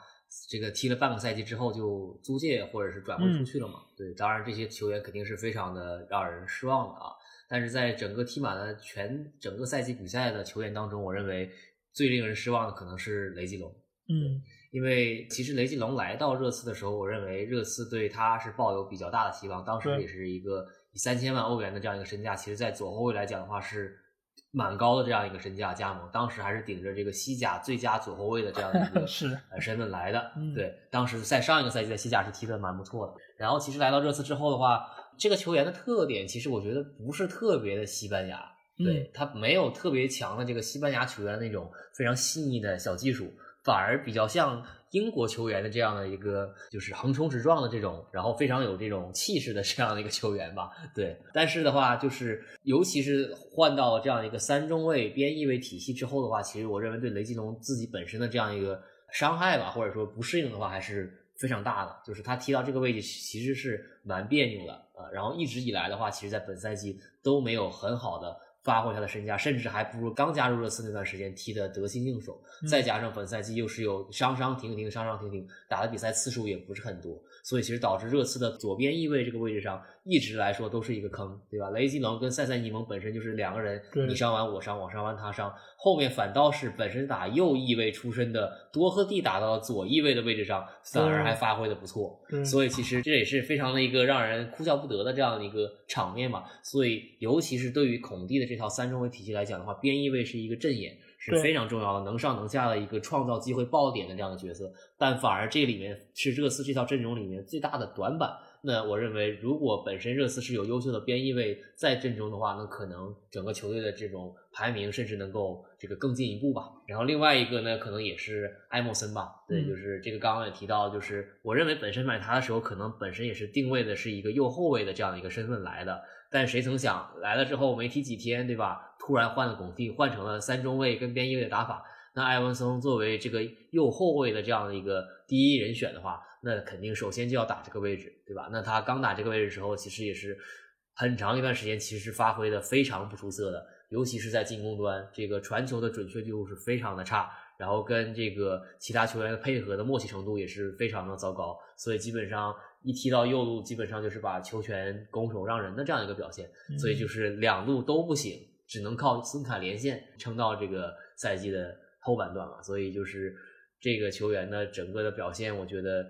这个踢了半个赛季之后就租借或者是转会出去了嘛。对，当然这些球员肯定是非常的让人失望的啊。但是在整个踢满了全整个赛季比赛的球员当中，我认为最令人失望的可能是雷吉隆。嗯，因为其实雷吉隆来到热刺的时候，我认为热刺对他是抱有比较大的希望，当时也是一个。三千万欧元的这样一个身价，其实，在左后卫来讲的话是蛮高的这样一个身价加盟。当时还是顶着这个西甲最佳左后卫的这样一个 是身份来的。对，当时在上一个赛季在西甲是踢得蛮不错的。然后，其实来到热刺之后的话，这个球员的特点其实我觉得不是特别的西班牙，对他没有特别强的这个西班牙球员那种非常细腻的小技术，反而比较像。英国球员的这样的一个就是横冲直撞的这种，然后非常有这种气势的这样的一个球员吧，对。但是的话，就是尤其是换到这样一个三中卫边翼卫体系之后的话，其实我认为对雷吉隆自己本身的这样一个伤害吧，或者说不适应的话，还是非常大的。就是他踢到这个位置其实是蛮别扭的啊。然后一直以来的话，其实在本赛季都没有很好的。发挥他的身价，甚至还不如刚加入热刺那段时间踢得得心应手。再加上本赛季又是有伤伤停停、伤伤停停，打的比赛次数也不是很多，所以其实导致热刺的左边翼位这个位置上一直来说都是一个坑，对吧？雷吉隆跟塞塞尼蒙本身就是两个人，你伤完我伤，我伤完他伤。后面反倒是本身打右翼位出身的多赫蒂打到了左翼位的位置上，反而还发挥的不错。所以其实这也是非常的一个让人哭笑不得的这样的一个场面嘛。所以尤其是对于孔蒂的这套三中卫体系来讲的话，边翼位是一个阵眼是非常重要的，能上能下的一个创造机会爆点的这样的角色。但反而这里面是热刺这套阵容里面最大的短板。那我认为，如果本身热刺是有优秀的边翼位在阵中的话，那可能整个球队的这种排名甚至能够这个更进一步吧。然后另外一个呢，可能也是埃莫森吧。对，就是这个刚刚也提到，就是我认为本身买他的时候，可能本身也是定位的是一个右后卫的这样的一个身份来的。但谁曾想来了之后没踢几天，对吧？突然换了拱替，换成了三中卫跟边翼位的打法。那埃文森作为这个右后卫的这样的一个第一人选的话，那肯定首先就要打这个位置，对吧？那他刚打这个位置的时候，其实也是很长一段时间，其实是发挥的非常不出色的，尤其是在进攻端，这个传球的准确度是非常的差，然后跟这个其他球员的配合的默契程度也是非常的糟糕，所以基本上一踢到右路，基本上就是把球权拱手让人的这样一个表现，所以就是两路都不行，只能靠孙卡连线撑到这个赛季的后半段嘛，所以就是这个球员的整个的表现，我觉得。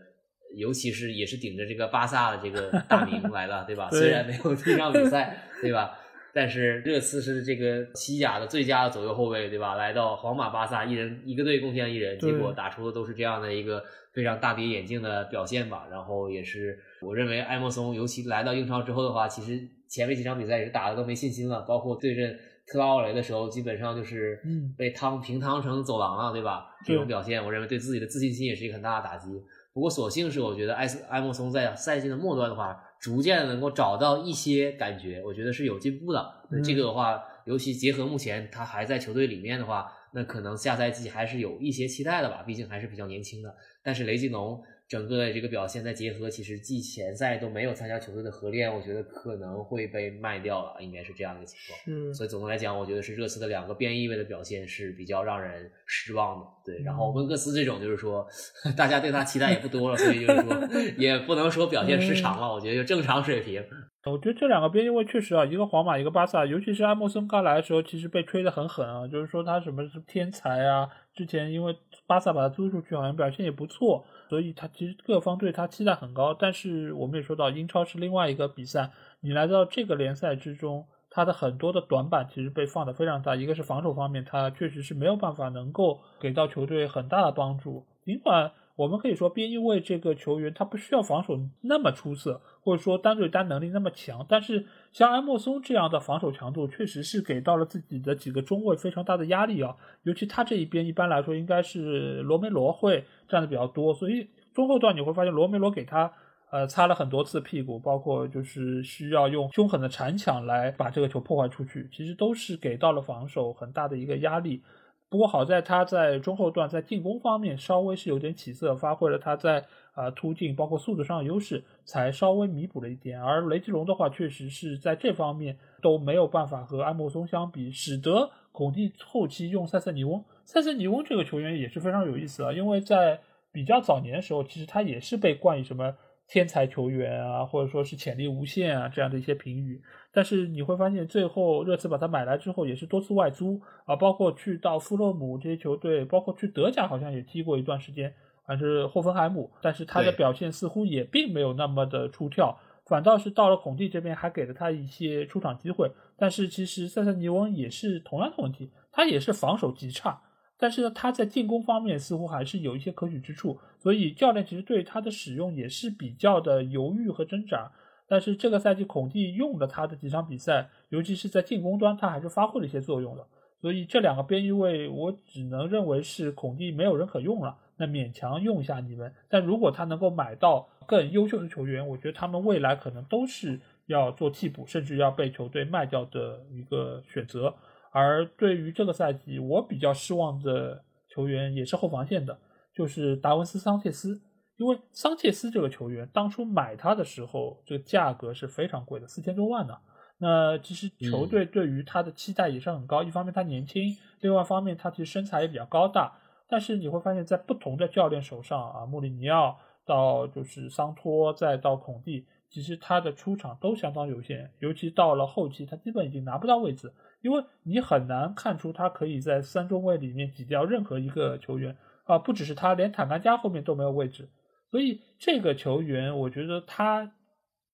尤其是也是顶着这个巴萨的这个大名 来的，对吧？虽然没有踢上比赛，对吧？但是热刺是这个西甲的最佳的左右后卫，对吧？来到皇马、巴萨，一人一个队贡献一人，结果打出的都是这样的一个非常大跌眼镜的表现吧。然后也是我认为埃莫松，尤其来到英超之后的话，其实前面几场比赛也是打的都没信心了，包括对阵特拉奥雷的时候，基本上就是被汤平汤成走廊了，对吧？这种表现，我认为对自己的自信心也是一个很大的打击。不过所幸是，我觉得埃斯埃莫松在赛季的末端的话，逐渐能够找到一些感觉，我觉得是有进步的。那这个的话，尤其结合目前他还在球队里面的话，那可能下赛季还是有一些期待的吧，毕竟还是比较年轻的。但是雷吉隆。整个这个表现再结合，其实季前赛都没有参加球队的合练，我觉得可能会被卖掉了，应该是这样一个情况。嗯，所以总的来讲，我觉得是热刺的两个边翼位的表现是比较让人失望的。对，然后温克斯这种就是说，大家对他期待也不多了，所以就是说 也不能说表现失常了，我觉得就正常水平。我觉得这两个边翼位确实啊，一个皇马，一个巴萨，尤其是埃莫森刚来的时候，其实被吹得很狠啊，就是说他什么是天才啊，之前因为巴萨把他租出去，好像表现也不错。所以他其实各方对他期待很高，但是我们也说到英超是另外一个比赛，你来到这个联赛之中，他的很多的短板其实被放的非常大。一个是防守方面，他确实是没有办法能够给到球队很大的帮助，尽管。我们可以说，边翼位这个球员他不需要防守那么出色，或者说单对单能力那么强，但是像埃莫松这样的防守强度，确实是给到了自己的几个中卫非常大的压力啊。尤其他这一边，一般来说应该是罗梅罗会占的比较多，所以中后段你会发现罗梅罗给他呃擦了很多次屁股，包括就是需要用凶狠的铲抢来把这个球破坏出去，其实都是给到了防守很大的一个压力。不过好在他在中后段在进攻方面稍微是有点起色，发挥了他在啊突进包括速度上的优势，才稍微弥补了一点。而雷吉隆的话，确实是在这方面都没有办法和埃莫松相比，使得孔蒂后期用塞瑟尼翁。塞瑟尼翁这个球员也是非常有意思啊，因为在比较早年的时候，其实他也是被冠以什么。天才球员啊，或者说是潜力无限啊，这样的一些评语。但是你会发现，最后热刺把他买来之后，也是多次外租啊，包括去到富勒姆这些球队，包括去德甲好像也踢过一段时间，还是霍芬海姆。但是他的表现似乎也并没有那么的出挑，反倒是到了孔蒂这边，还给了他一些出场机会。但是其实塞塞尼翁也是同样的问题，他也是防守极差。但是呢，他在进攻方面似乎还是有一些可取之处，所以教练其实对他的使用也是比较的犹豫和挣扎。但是这个赛季孔蒂用了他的几场比赛，尤其是在进攻端，他还是发挥了一些作用的。所以这两个边翼位，我只能认为是孔蒂没有人可用了，那勉强用一下你们。但如果他能够买到更优秀的球员，我觉得他们未来可能都是要做替补，甚至要被球队卖掉的一个选择。而对于这个赛季，我比较失望的球员也是后防线的，就是达文斯·桑切斯。因为桑切斯这个球员当初买他的时候，这个价格是非常贵的，四千多万呢。那其实球队对于他的期待也是很高，一方面他年轻，另外一方面他其实身材也比较高大。但是你会发现在不同的教练手上啊，穆里尼奥到就是桑托，再到孔蒂，其实他的出场都相当有限，尤其到了后期，他基本已经拿不到位置。因为你很难看出他可以在三中卫里面挤掉任何一个球员啊，不只是他，连坦甘加后面都没有位置。所以这个球员，我觉得他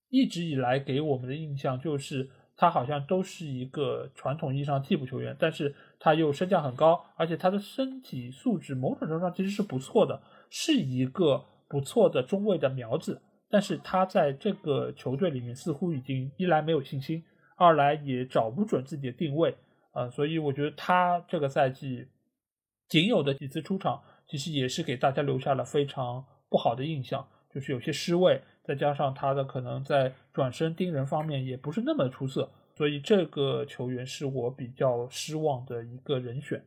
一直以来给我们的印象就是他好像都是一个传统意义上替补球员，但是他又身价很高，而且他的身体素质某种程度上其实是不错的，是一个不错的中卫的苗子。但是他在这个球队里面似乎已经一来没有信心。二来也找不准自己的定位啊，所以我觉得他这个赛季仅有的几次出场，其实也是给大家留下了非常不好的印象，就是有些失位，再加上他的可能在转身盯人方面也不是那么出色，所以这个球员是我比较失望的一个人选。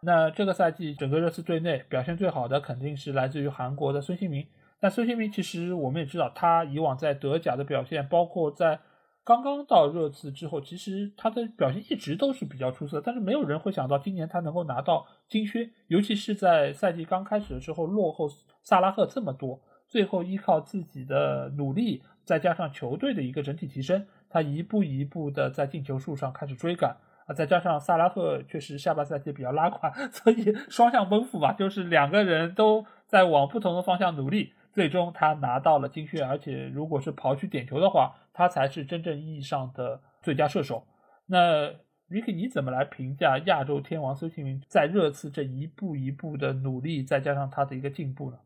那这个赛季整个热刺队内表现最好的肯定是来自于韩国的孙兴民。但孙兴民其实我们也知道，他以往在德甲的表现，包括在刚刚到热刺之后，其实他的表现一直都是比较出色，但是没有人会想到今年他能够拿到金靴，尤其是在赛季刚开始的时候落后萨拉赫这么多，最后依靠自己的努力，再加上球队的一个整体提升，他一步一步的在进球数上开始追赶啊，再加上萨拉赫确实下半赛季比较拉垮，所以双向奔赴吧，就是两个人都在往不同的方向努力。最终他拿到了金靴，而且如果是刨去点球的话，他才是真正意义上的最佳射手。那 Ricky，你怎么来评价亚洲天王孙兴民在热刺这一步一步的努力，再加上他的一个进步呢？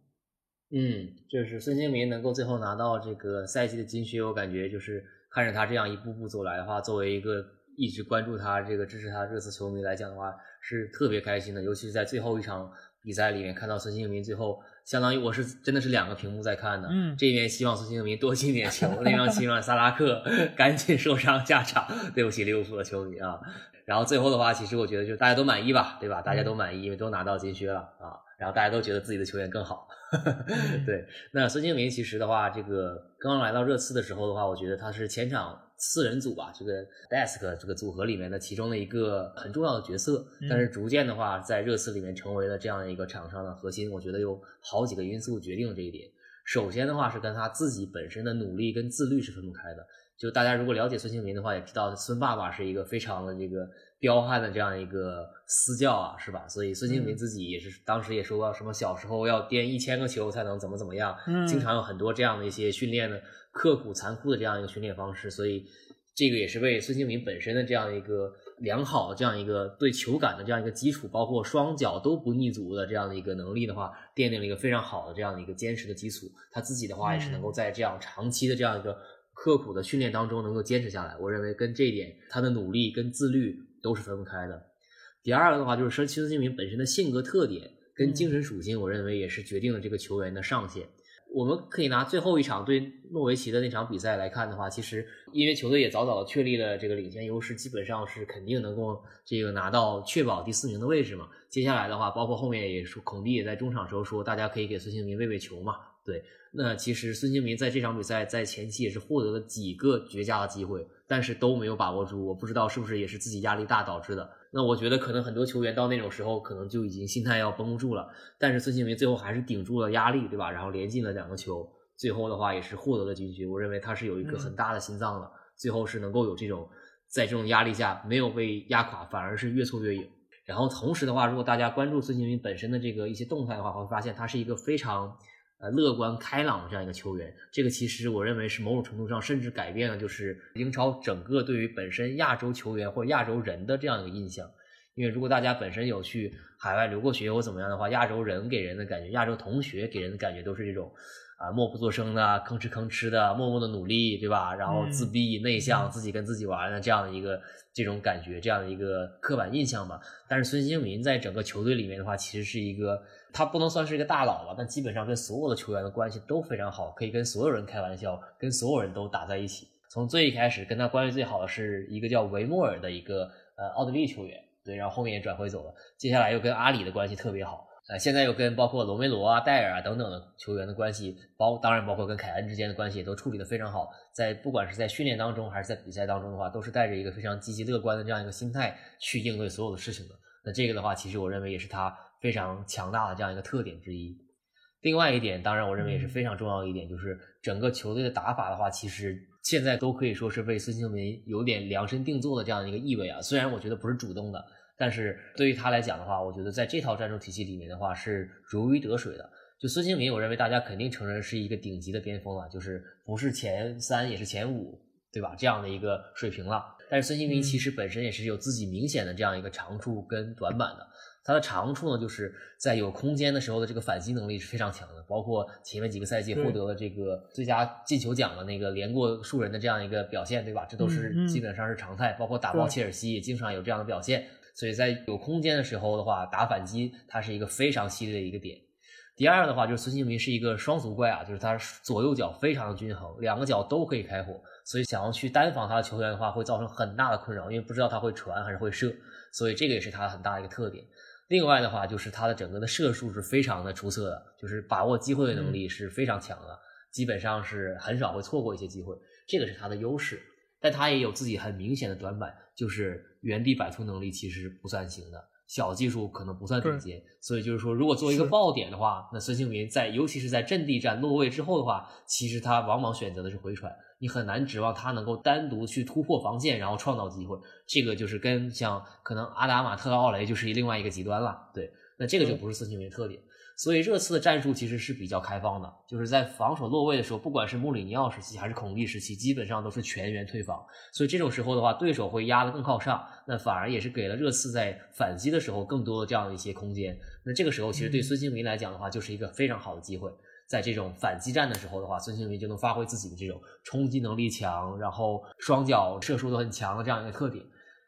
嗯，就是孙兴民能够最后拿到这个赛季的金靴，我感觉就是看着他这样一步步走来的话，作为一个一直关注他、这个支持他热刺球迷来讲的话，是特别开心的，尤其是在最后一场。比赛里面看到孙兴民最后，相当于我是真的是两个屏幕在看的。嗯，这边希望孙兴民多进点球，那边希望萨拉克 赶紧受伤下场。对不起利物浦的球迷啊。然后最后的话，其实我觉得就大家都满意吧，对吧？大家都满意，因为都拿到金靴了啊。然后大家都觉得自己的球员更好。对，那孙兴民其实的话，这个刚刚来到热刺的时候的话，我觉得他是前场。四人组吧，这个 desk 这个组合里面的其中的一个很重要的角色，但是逐渐的话，在热刺里面成为了这样的一个场上的核心。我觉得有好几个因素决定了这一点。首先的话是跟他自己本身的努力跟自律是分不开的。就大家如果了解孙兴民的话，也知道孙爸爸是一个非常的这个彪悍的这样一个私教啊，是吧？所以孙兴民自己也是当时也说过，什么小时候要颠一千个球才能怎么怎么样，经常有很多这样的一些训练的。刻苦残酷的这样一个训练方式，所以这个也是为孙兴民本身的这样一个良好的这样一个对球感的这样一个基础，包括双脚都不逆足的这样的一个能力的话，奠定了一个非常好的这样的一个坚实的基础。他自己的话也是能够在这样长期的这样一个刻苦的训练当中能够坚持下来。我认为跟这一点他的努力跟自律都是分不开的。第二个的话就是孙兴民本身的性格特点跟精神属性，我认为也是决定了这个球员的上限。我们可以拿最后一场对诺维奇的那场比赛来看的话，其实因为球队也早早的确立了这个领先优势，基本上是肯定能够这个拿到确保第四名的位置嘛。接下来的话，包括后面也说孔蒂也在中场时候说，大家可以给孙兴民喂喂球嘛。对，那其实孙兴民在这场比赛在前期也是获得了几个绝佳的机会，但是都没有把握住。我不知道是不是也是自己压力大导致的。那我觉得可能很多球员到那种时候可能就已经心态要绷不住了。但是孙兴民最后还是顶住了压力，对吧？然后连进了两个球，最后的话也是获得了进球。我认为他是有一个很大的心脏的，最后是能够有这种在这种压力下没有被压垮，反而是越挫越勇。然后同时的话，如果大家关注孙兴民本身的这个一些动态的话，会发现他是一个非常。乐观开朗的这样一个球员，这个其实我认为是某种程度上甚至改变了就是英超整个对于本身亚洲球员或亚洲人的这样一个印象。因为如果大家本身有去海外留过学或怎么样的话，亚洲人给人的感觉，亚洲同学给人的感觉都是这种啊默不作声的、吭哧吭哧的、默默的努力，对吧？然后自闭内向、自己跟自己玩的这样的一个这种感觉，这样的一个刻板印象吧。但是孙兴民在整个球队里面的话，其实是一个。他不能算是一个大佬吧，但基本上跟所有的球员的关系都非常好，可以跟所有人开玩笑，跟所有人都打在一起。从最一开始跟他关系最好的是一个叫维莫尔的一个呃奥地利球员，对，然后后面也转会走了。接下来又跟阿里的关系特别好，呃，现在又跟包括罗梅罗啊、戴尔啊等等的球员的关系，包当然包括跟凯恩之间的关系也都处理的非常好。在不管是在训练当中还是在比赛当中的话，都是带着一个非常积极乐观的这样一个心态去应对所有的事情的。那这个的话，其实我认为也是他。非常强大的这样一个特点之一。另外一点，当然我认为也是非常重要的一点，就是整个球队的打法的话，其实现在都可以说是为孙兴民有点量身定做的这样一个意味啊。虽然我觉得不是主动的，但是对于他来讲的话，我觉得在这套战术体系里面的话是如鱼得水的。就孙兴民，我认为大家肯定承认是一个顶级的边锋了，就是不是前三也是前五，对吧？这样的一个水平了。但是孙兴民其实本身也是有自己明显的这样一个长处跟短板的。他的长处呢，就是在有空间的时候的这个反击能力是非常强的，包括前面几个赛季获得了这个最佳进球奖的那个连过数人的这样一个表现，对吧？这都是基本上是常态，包括打爆切尔西也经常有这样的表现。所以在有空间的时候的话，打反击它是一个非常犀利的一个点。第二的话，就是孙兴民是一个双足怪啊，就是他左右脚非常的均衡，两个脚都可以开火，所以想要去单防他的球员的话，会造成很大的困扰，因为不知道他会传还是会射，所以这个也是他很大的一个特点。另外的话，就是他的整个的射术是非常的出色的，就是把握机会的能力是非常强的，基本上是很少会错过一些机会，这个是他的优势。但他也有自己很明显的短板，就是原地摆脱能力其实不算行的，小技术可能不算顶尖。所以就是说，如果作为一个爆点的话，那孙兴民在尤其是在阵地战落位之后的话，其实他往往选择的是回传。你很难指望他能够单独去突破防线，然后创造机会。这个就是跟像可能阿达马特奥雷就是另外一个极端了。对，那这个就不是孙兴民特点。所以热刺的战术其实是比较开放的，就是在防守落位的时候，不管是穆里尼奥时期还是孔蒂时期，基本上都是全员退防。所以这种时候的话，对手会压得更靠上，那反而也是给了热刺在反击的时候更多的这样的一些空间。那这个时候其实对孙兴民来讲的话，就是一个非常好的机会。在这种反击战的时候的话，孙兴民就能发挥自己的这种冲击能力强，然后双脚射术都很强的这样一个特点。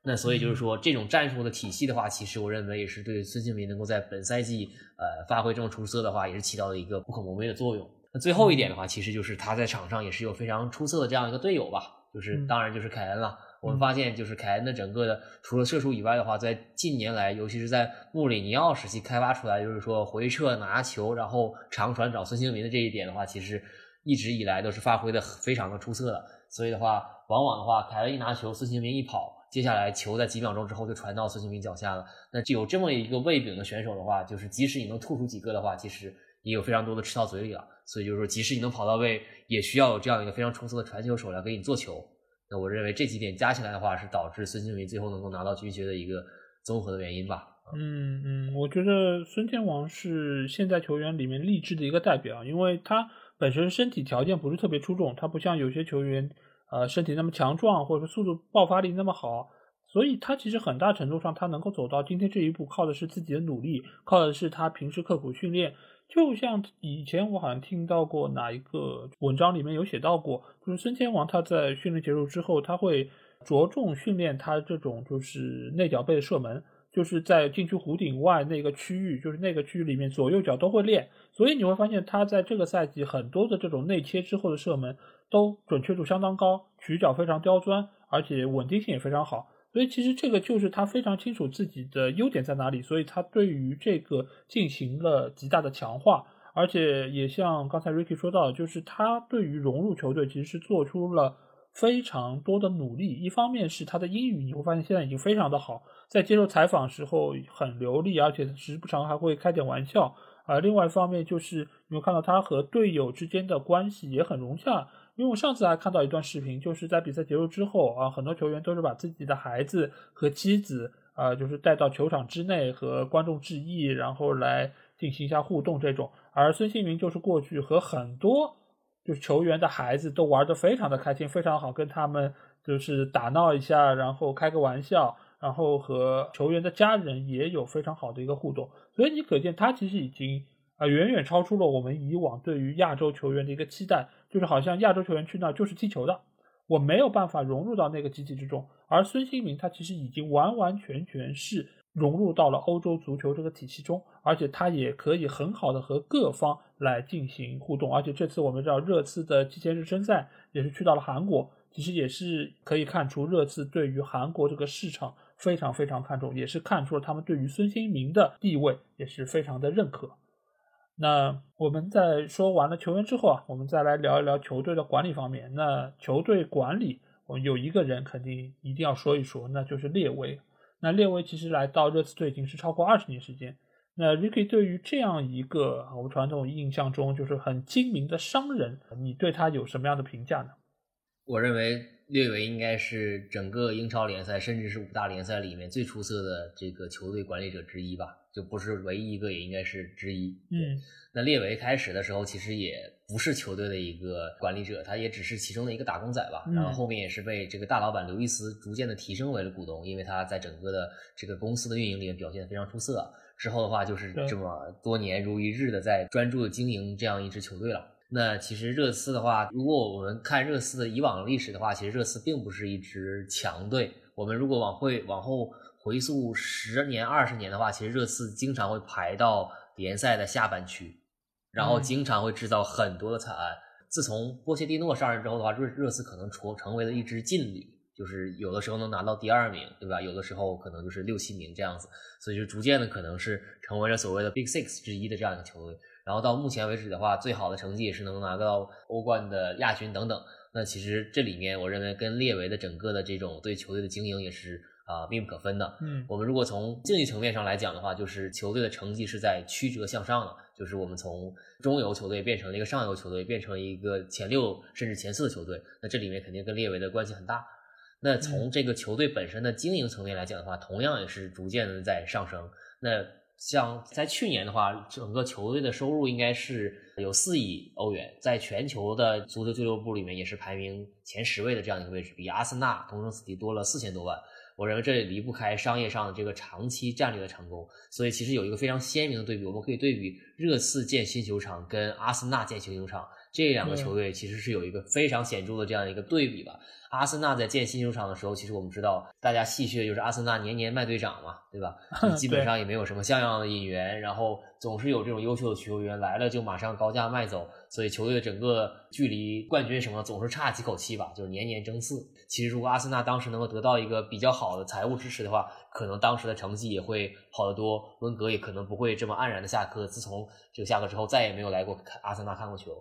那所以就是说，这种战术的体系的话，其实我认为也是对孙兴民能够在本赛季呃发挥这么出色的话，也是起到了一个不可磨灭的作用。那最后一点的话，其实就是他在场上也是有非常出色的这样一个队友吧，就是当然就是凯恩了。我们发现，就是凯恩的整个的除了射术以外的话，在近年来，尤其是在穆里尼奥时期开发出来，就是说回撤拿球，然后长传找孙兴民的这一点的话，其实一直以来都是发挥的非常的出色的。所以的话，往往的话，凯恩一拿球，孙兴民一跑，接下来球在几秒钟之后就传到孙兴民脚下了。那有这么一个胃饼的选手的话，就是即使你能吐出几个的话，其实也有非常多的吃到嘴里了。所以就是说，即使你能跑到位，也需要有这样一个非常出色的传球手来给你做球。那我认为这几点加起来的话，是导致孙兴民最后能够拿到拒绝的一个综合的原因吧。嗯嗯，我觉得孙天王是现在球员里面励志的一个代表，因为他本身身体条件不是特别出众，他不像有些球员，呃，身体那么强壮，或者说速度爆发力那么好，所以他其实很大程度上他能够走到今天这一步，靠的是自己的努力，靠的是他平时刻苦训练。就像以前我好像听到过哪一个文章里面有写到过，就是孙天王他在训练结束之后，他会着重训练他这种就是内脚背的射门，就是在禁区弧顶外那个区域，就是那个区域里面左右脚都会练，所以你会发现他在这个赛季很多的这种内切之后的射门都准确度相当高，曲角非常刁钻，而且稳定性也非常好。所以其实这个就是他非常清楚自己的优点在哪里，所以他对于这个进行了极大的强化，而且也像刚才 Ricky 说到，就是他对于融入球队其实是做出了非常多的努力。一方面是他的英语，你会发现现在已经非常的好，在接受采访时候很流利，而且时不常还会开点玩笑。而另外一方面就是你会看到他和队友之间的关系也很融洽。因为我上次还看到一段视频，就是在比赛结束之后啊，很多球员都是把自己的孩子和妻子啊，就是带到球场之内和观众致意，然后来进行一下互动这种。而孙兴民就是过去和很多就是球员的孩子都玩得非常的开心，非常好，跟他们就是打闹一下，然后开个玩笑，然后和球员的家人也有非常好的一个互动。所以你可见他其实已经啊远远超出了我们以往对于亚洲球员的一个期待。就是好像亚洲球员去那就是踢球的，我没有办法融入到那个集体之中。而孙兴民他其实已经完完全全是融入到了欧洲足球这个体系中，而且他也可以很好的和各方来进行互动。而且这次我们知道热刺的季前热身赛也是去到了韩国，其实也是可以看出热刺对于韩国这个市场非常非常看重，也是看出了他们对于孙兴民的地位也是非常的认可。那我们在说完了球员之后啊，我们再来聊一聊球队的管理方面。那球队管理，我们有一个人肯定一定要说一说，那就是列维。那列维其实来到热刺队已经是超过二十年时间。那 Ricky 对于这样一个我们传统印象中就是很精明的商人，你对他有什么样的评价呢？我认为列维应该是整个英超联赛，甚至是五大联赛里面最出色的这个球队管理者之一吧。就不是唯一一个，也应该是之一。嗯，那列维开始的时候其实也不是球队的一个管理者，他也只是其中的一个打工仔吧。然后后面也是被这个大老板刘易斯逐渐的提升为了股东，因为他在整个的这个公司的运营里面表现非常出色。之后的话就是这么多年如一日的在专注的经营这样一支球队了。那其实热刺的话，如果我们看热刺的以往历史的话，其实热刺并不是一支强队。我们如果往会往后。回溯十年、二十年的话，其实热刺经常会排到联赛的下半区，然后经常会制造很多的惨案。自从波切蒂诺上任之后的话，热热刺可能成成为了一支劲旅，就是有的时候能拿到第二名，对吧？有的时候可能就是六七名这样子，所以就逐渐的可能是成为了所谓的 Big Six 之一的这样一个球队。然后到目前为止的话，最好的成绩也是能拿到欧冠的亚军等等。那其实这里面，我认为跟列维的整个的这种对球队的经营也是。啊，密不可分的。嗯，我们如果从竞技层面上来讲的话，就是球队的成绩是在曲折向上的，就是我们从中游球队变成了一个上游球队，变成了一个前六甚至前四的球队。那这里面肯定跟列维的关系很大。那从这个球队本身的经营层面来讲的话，同样也是逐渐的在上升。那像在去年的话，整个球队的收入应该是有四亿欧元，在全球的足球俱乐部里面也是排名前十位的这样一个位置，比阿森纳同城死敌多了四千多万。我认为这也离不开商业上的这个长期战略的成功，所以其实有一个非常鲜明的对比，我们可以对比热刺建新球场跟阿森纳建新球场这两个球队其实是有一个非常显著的这样一个对比吧。阿森纳在建新球场的时候，其实我们知道，大家戏谑就是阿森纳年年卖队长嘛，对吧？基本上也没有什么像样的引援，然后总是有这种优秀的球员来了就马上高价卖走，所以球队的整个距离冠军什么总是差几口气吧，就是年年争四。其实如果阿森纳当时能够得到一个比较好的财务支持的话，可能当时的成绩也会好得多，温格也可能不会这么黯然的下课。自从这个下课之后，再也没有来过看阿森纳看过球。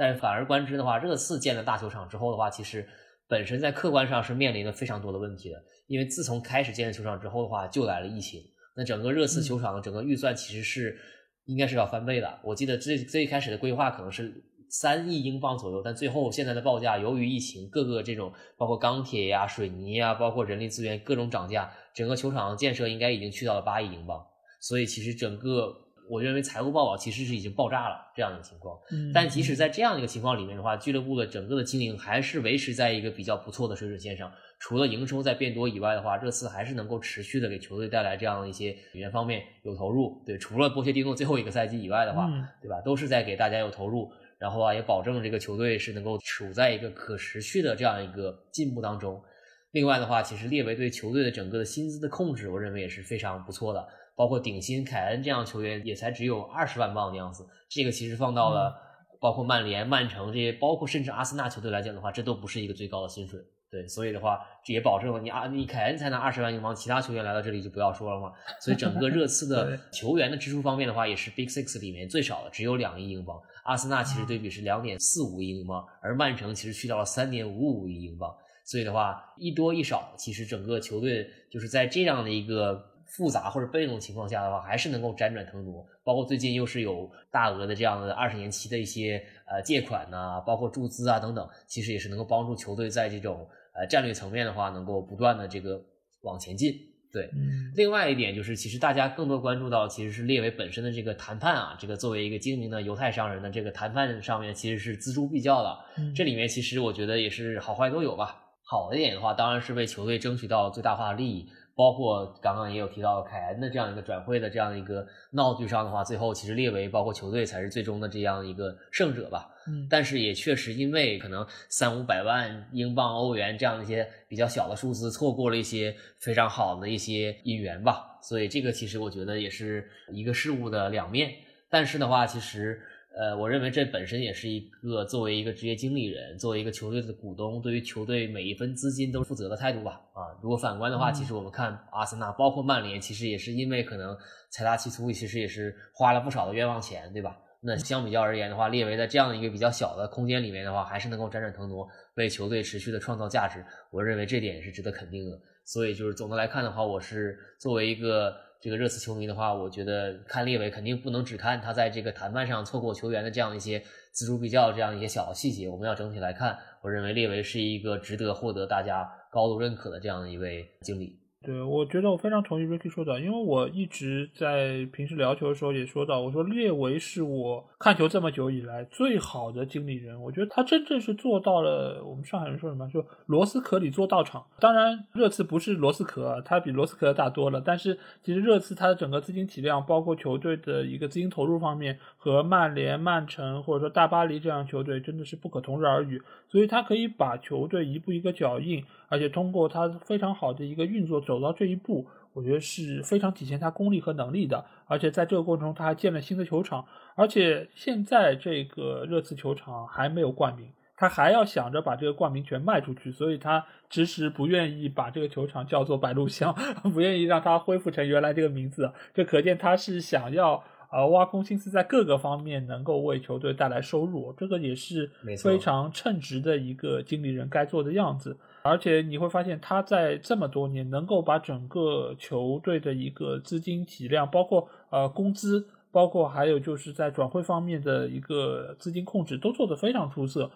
但是反而观之的话，热刺建了大球场之后的话，其实。本身在客观上是面临着非常多的问题的，因为自从开始建了球场之后的话，就来了疫情。那整个热刺球场的整个预算其实是应该是要翻倍的。我记得最最开始的规划可能是三亿英镑左右，但最后现在的报价由于疫情，各个这种包括钢铁呀、水泥呀，包括人力资源各种涨价，整个球场建设应该已经去到了八亿英镑。所以其实整个。我认为财务报表其实是已经爆炸了这样的情况，但即使在这样一个情况里面的话，俱乐部的整个的经营还是维持在一个比较不错的水准线上。除了营收在变多以外的话，热刺还是能够持续的给球队带来这样的一些语言方面有投入。对，除了波切蒂诺最后一个赛季以外的话，对吧，都是在给大家有投入，然后啊也保证这个球队是能够处在一个可持续的这样一个进步当中。另外的话，其实列维对球队的整个的薪资的控制，我认为也是非常不错的。包括顶薪凯恩这样球员也才只有二十万镑的样子，这个其实放到了包括曼联、曼城这些，包括甚至阿森纳球队来讲的话，这都不是一个最高的薪水。对，所以的话，这也保证了你啊，你凯恩才拿二十万英镑，其他球员来到这里就不要说了嘛。所以整个热刺的 球员的支出方面的话，也是 Big Six 里面最少的，只有两亿英镑。阿森纳其实对比是两点四五亿英镑，而曼城其实去到了三点五五亿英镑。所以的话，一多一少，其实整个球队就是在这样的一个。复杂或者被动情况下的话，还是能够辗转腾挪。包括最近又是有大额的这样的二十年期的一些呃借款呐，包括注资啊等等，其实也是能够帮助球队在这种呃战略层面的话，能够不断的这个往前进。对，另外一点就是，其实大家更多关注到其实是列维本身的这个谈判啊，这个作为一个精明的犹太商人的这个谈判上面，其实是锱铢必较的。这里面其实我觉得也是好坏都有吧。好一点的话，当然是为球队争取到最大化的利益。包括刚刚也有提到凯恩的这样一个转会的这样一个闹剧上的话，最后其实列为包括球队才是最终的这样一个胜者吧。嗯，但是也确实因为可能三五百万英镑、欧元这样一些比较小的数字，错过了一些非常好的一些引援吧。所以这个其实我觉得也是一个事物的两面。但是的话，其实。呃，我认为这本身也是一个作为一个职业经理人，作为一个球队的股东，对于球队每一分资金都负责的态度吧。啊，如果反观的话，其实我们看阿森纳，包括曼联，其实也是因为可能财大气粗，其实也是花了不少的冤枉钱，对吧？那相比较而言的话，列维在这样的一个比较小的空间里面的话，还是能够辗转腾挪，为球队持续的创造价值。我认为这点也是值得肯定的。所以就是总的来看的话，我是作为一个。这个热刺球迷的话，我觉得看列维肯定不能只看他在这个谈判上错过球员的这样一些锱铢必较这样一些小细节，我们要整体来看，我认为列维是一个值得获得大家高度认可的这样一位经理。对，我觉得我非常同意 Ricky 说的，因为我一直在平时聊球的时候也说到，我说列维是我看球这么久以来最好的经理人，我觉得他真正是做到了我们上海人说什么，就螺丝壳里做道场。当然，热刺不是螺丝壳，它比螺丝壳大多了，但是其实热刺它的整个资金体量，包括球队的一个资金投入方面，和曼联、曼城或者说大巴黎这样球队真的是不可同日而语，所以他可以把球队一步一个脚印。而且通过他非常好的一个运作走到这一步，我觉得是非常体现他功力和能力的。而且在这个过程中，他还建了新的球场，而且现在这个热刺球场还没有冠名，他还要想着把这个冠名权卖出去，所以他迟迟不愿意把这个球场叫做白鹿巷，不愿意让它恢复成原来这个名字。这可见他是想要啊挖空心思在各个方面能够为球队带来收入，这个也是非常称职的一个经理人该做的样子。而且你会发现，他在这么多年能够把整个球队的一个资金体量，包括呃工资，包括还有就是在转会方面的一个资金控制，都做得非常出色。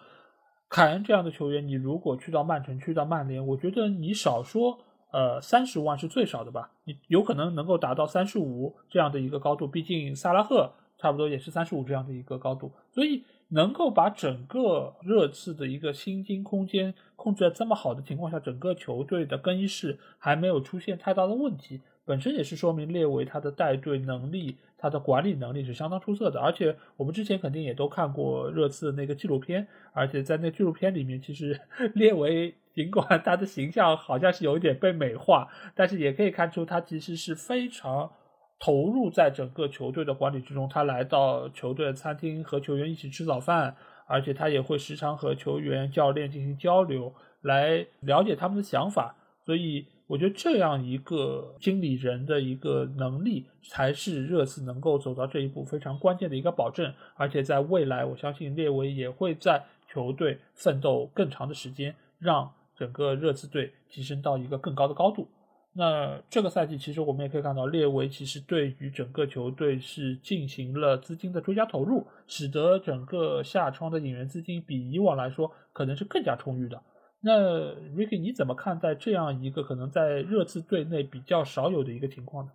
凯恩这样的球员，你如果去到曼城、去到曼联，我觉得你少说呃三十万是最少的吧？你有可能能够达到三十五这样的一个高度。毕竟萨拉赫。差不多也是三十五这样的一个高度，所以能够把整个热刺的一个薪金空间控制在这么好的情况下，整个球队的更衣室还没有出现太大的问题，本身也是说明列维他的带队能力、他的管理能力是相当出色的。而且我们之前肯定也都看过热刺的那个纪录片，而且在那纪录片里面，其实 列维尽管他的形象好像是有一点被美化，但是也可以看出他其实是非常。投入在整个球队的管理之中，他来到球队的餐厅和球员一起吃早饭，而且他也会时常和球员、教练进行交流，来了解他们的想法。所以，我觉得这样一个经理人的一个能力，才是热刺能够走到这一步非常关键的一个保证。而且，在未来，我相信列维也会在球队奋斗更长的时间，让整个热刺队提升到一个更高的高度。那这个赛季，其实我们也可以看到，列维其实对于整个球队是进行了资金的追加投入，使得整个夏窗的引援资金比以往来说可能是更加充裕的。那 Ricky，你怎么看待这样一个可能在热刺队内比较少有的一个情况呢？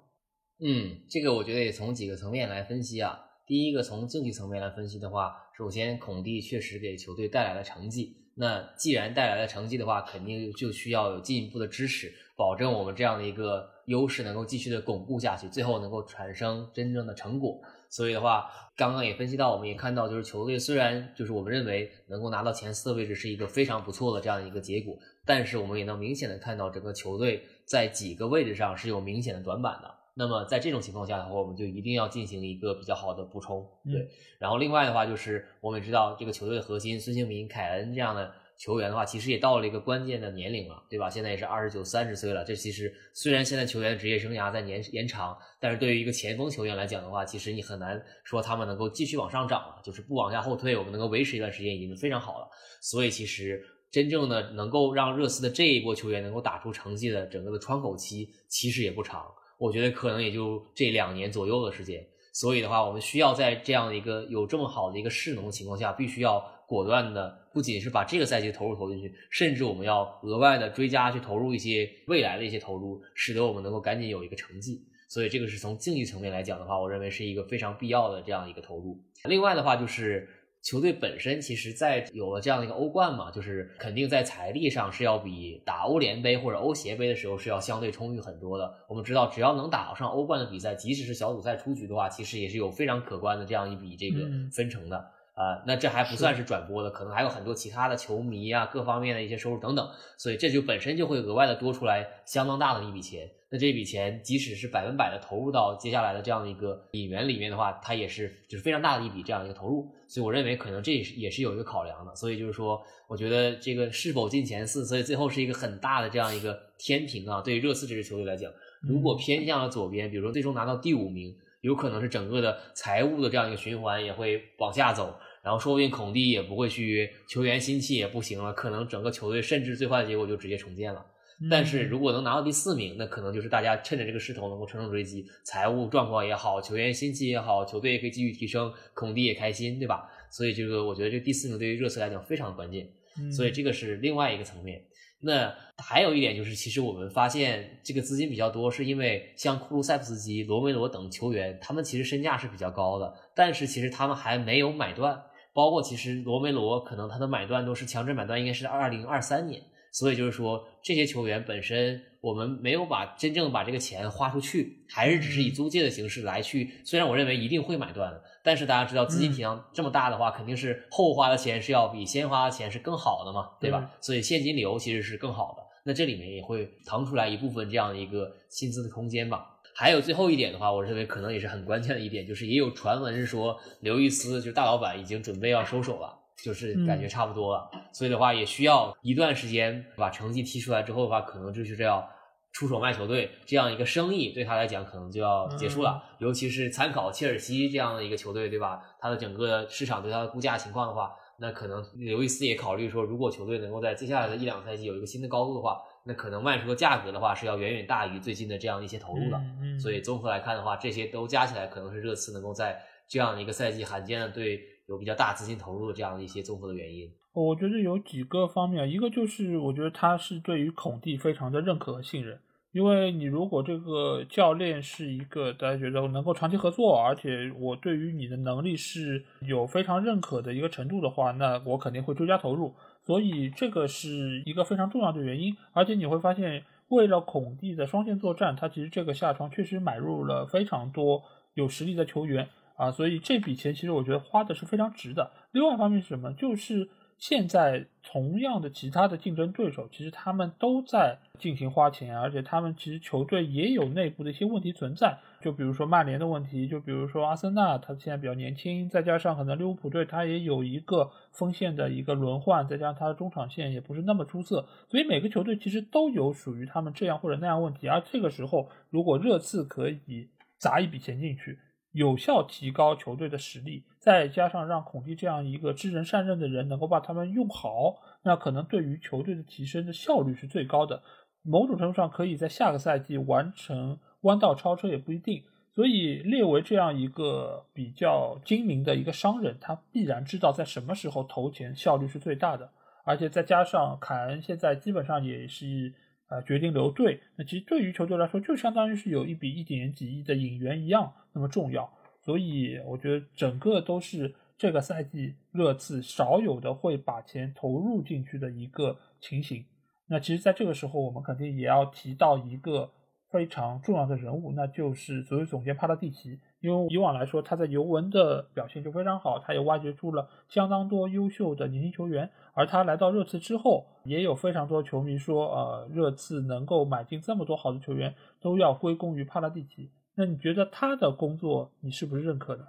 嗯，这个我觉得也从几个层面来分析啊。第一个，从竞技层面来分析的话，首先孔蒂确实给球队带来了成绩。那既然带来了成绩的话，肯定就需要有进一步的支持。保证我们这样的一个优势能够继续的巩固下去，最后能够产生真正的成果。所以的话，刚刚也分析到，我们也看到，就是球队虽然就是我们认为能够拿到前四的位置是一个非常不错的这样的一个结果，但是我们也能明显的看到整个球队在几个位置上是有明显的短板的。那么在这种情况下的话，我们就一定要进行一个比较好的补充。对，然后另外的话就是我们知道这个球队的核心孙兴民、凯恩这样的。球员的话，其实也到了一个关键的年龄了，对吧？现在也是二十九、三十岁了。这其实虽然现在球员的职业生涯在延延长，但是对于一个前锋球员来讲的话，其实你很难说他们能够继续往上涨了，就是不往下后退。我们能够维持一段时间已经是非常好了。所以其实真正的能够让热刺的这一波球员能够打出成绩的整个的窗口期，其实也不长。我觉得可能也就这两年左右的时间。所以的话，我们需要在这样的一个有这么好的一个势能的情况下，必须要。果断的，不仅是把这个赛季投入投进去，甚至我们要额外的追加去投入一些未来的一些投入，使得我们能够赶紧有一个成绩。所以这个是从竞技层面来讲的话，我认为是一个非常必要的这样一个投入。另外的话，就是球队本身，其实在有了这样的一个欧冠嘛，就是肯定在财力上是要比打欧联杯或者欧协杯的时候是要相对充裕很多的。我们知道，只要能打上欧冠的比赛，即使是小组赛出局的话，其实也是有非常可观的这样一笔这个分成的。啊，那这还不算是转播的，可能还有很多其他的球迷啊，各方面的一些收入等等，所以这就本身就会额外的多出来相当大的一笔钱。那这笔钱即使是百分百的投入到接下来的这样的一个引援里面的话，它也是就是非常大的一笔这样一个投入。所以我认为可能这也是有一个考量的。所以就是说，我觉得这个是否进前四，所以最后是一个很大的这样一个天平啊。对于热刺这支球队来讲，如果偏向了左边，比如说最终拿到第五名，有可能是整个的财务的这样一个循环也会往下走。然后说不定孔蒂也不会续约，球员心气也不行了，可能整个球队甚至最坏的结果就直接重建了。但是如果能拿到第四名，那可能就是大家趁着这个势头能够乘胜追击，财务状况也好，球员心气也好，球队也可以继续提升，孔蒂也开心，对吧？所以这个我觉得这第四名对于热刺来讲非常关键。所以这个是另外一个层面。那还有一点就是，其实我们发现这个资金比较多，是因为像库卢塞夫斯基、罗梅罗等球员，他们其实身价是比较高的，但是其实他们还没有买断。包括其实罗梅罗可能他的买断都是强制买断，应该是二零二三年，所以就是说这些球员本身我们没有把真正把这个钱花出去，还是只是以租借的形式来去。虽然我认为一定会买断的，但是大家知道资金体量这么大的话，肯定是后花的钱是要比先花的钱是更好的嘛，对吧？所以现金流其实是更好的，那这里面也会腾出来一部分这样的一个薪资的空间吧。还有最后一点的话，我认为可能也是很关键的一点，就是也有传闻是说刘易斯就大老板已经准备要收手了，就是感觉差不多了，所以的话也需要一段时间把成绩踢出来之后的话，可能就是要出手卖球队这样一个生意对他来讲可能就要结束了。尤其是参考切尔西这样的一个球队，对吧？他的整个市场对他的估价情况的话，那可能刘易斯也考虑说，如果球队能够在接下来的一两个赛季有一个新的高度的话。那可能卖出的价格的话是要远远大于最近的这样一些投入的，所以综合来看的话，这些都加起来可能是热刺能够在这样的一个赛季罕见的对有比较大资金投入的这样的一些综合的原因。我觉得有几个方面，一个就是我觉得他是对于孔蒂非常的认可和信任，因为你如果这个教练是一个大家觉得能够长期合作，而且我对于你的能力是有非常认可的一个程度的话，那我肯定会追加投入。所以这个是一个非常重要的原因。而且你会发现，为了孔蒂的双线作战，他其实这个下窗确实买入了非常多有实力的球员啊，所以这笔钱其实我觉得花的是非常值的。另外一方面是什么？就是。现在同样的其他的竞争对手，其实他们都在进行花钱，而且他们其实球队也有内部的一些问题存在。就比如说曼联的问题，就比如说阿森纳，他现在比较年轻，再加上可能利物浦队他也有一个锋线的一个轮换，再加上他的中场线也不是那么出色，所以每个球队其实都有属于他们这样或者那样问题。而这个时候，如果热刺可以砸一笔钱进去，有效提高球队的实力，再加上让孔蒂这样一个知人善任的人能够把他们用好，那可能对于球队的提升的效率是最高的。某种程度上，可以在下个赛季完成弯道超车也不一定。所以，列为这样一个比较精明的一个商人，他必然知道在什么时候投钱效率是最大的。而且再加上凯恩现在基本上也是。啊，决定留队，那其实对于球队来说，就相当于是有一笔一点几亿的引援一样那么重要。所以我觉得整个都是这个赛季热刺少有的会把钱投入进去的一个情形。那其实，在这个时候，我们肯定也要提到一个非常重要的人物，那就是足球总监帕拉蒂奇。因为以往来说，他在尤文的表现就非常好，他也挖掘出了相当多优秀的年轻球员。而他来到热刺之后，也有非常多球迷说，呃，热刺能够买进这么多好的球员，都要归功于帕拉蒂奇。那你觉得他的工作，你是不是认可的？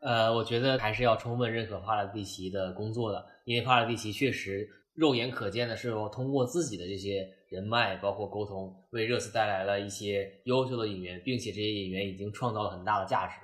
呃，我觉得还是要充分认可帕拉蒂奇的工作的，因为帕拉蒂奇确实肉眼可见的是通过自己的这些人脉，包括沟通，为热刺带来了一些优秀的引援，并且这些引援已经创造了很大的价值。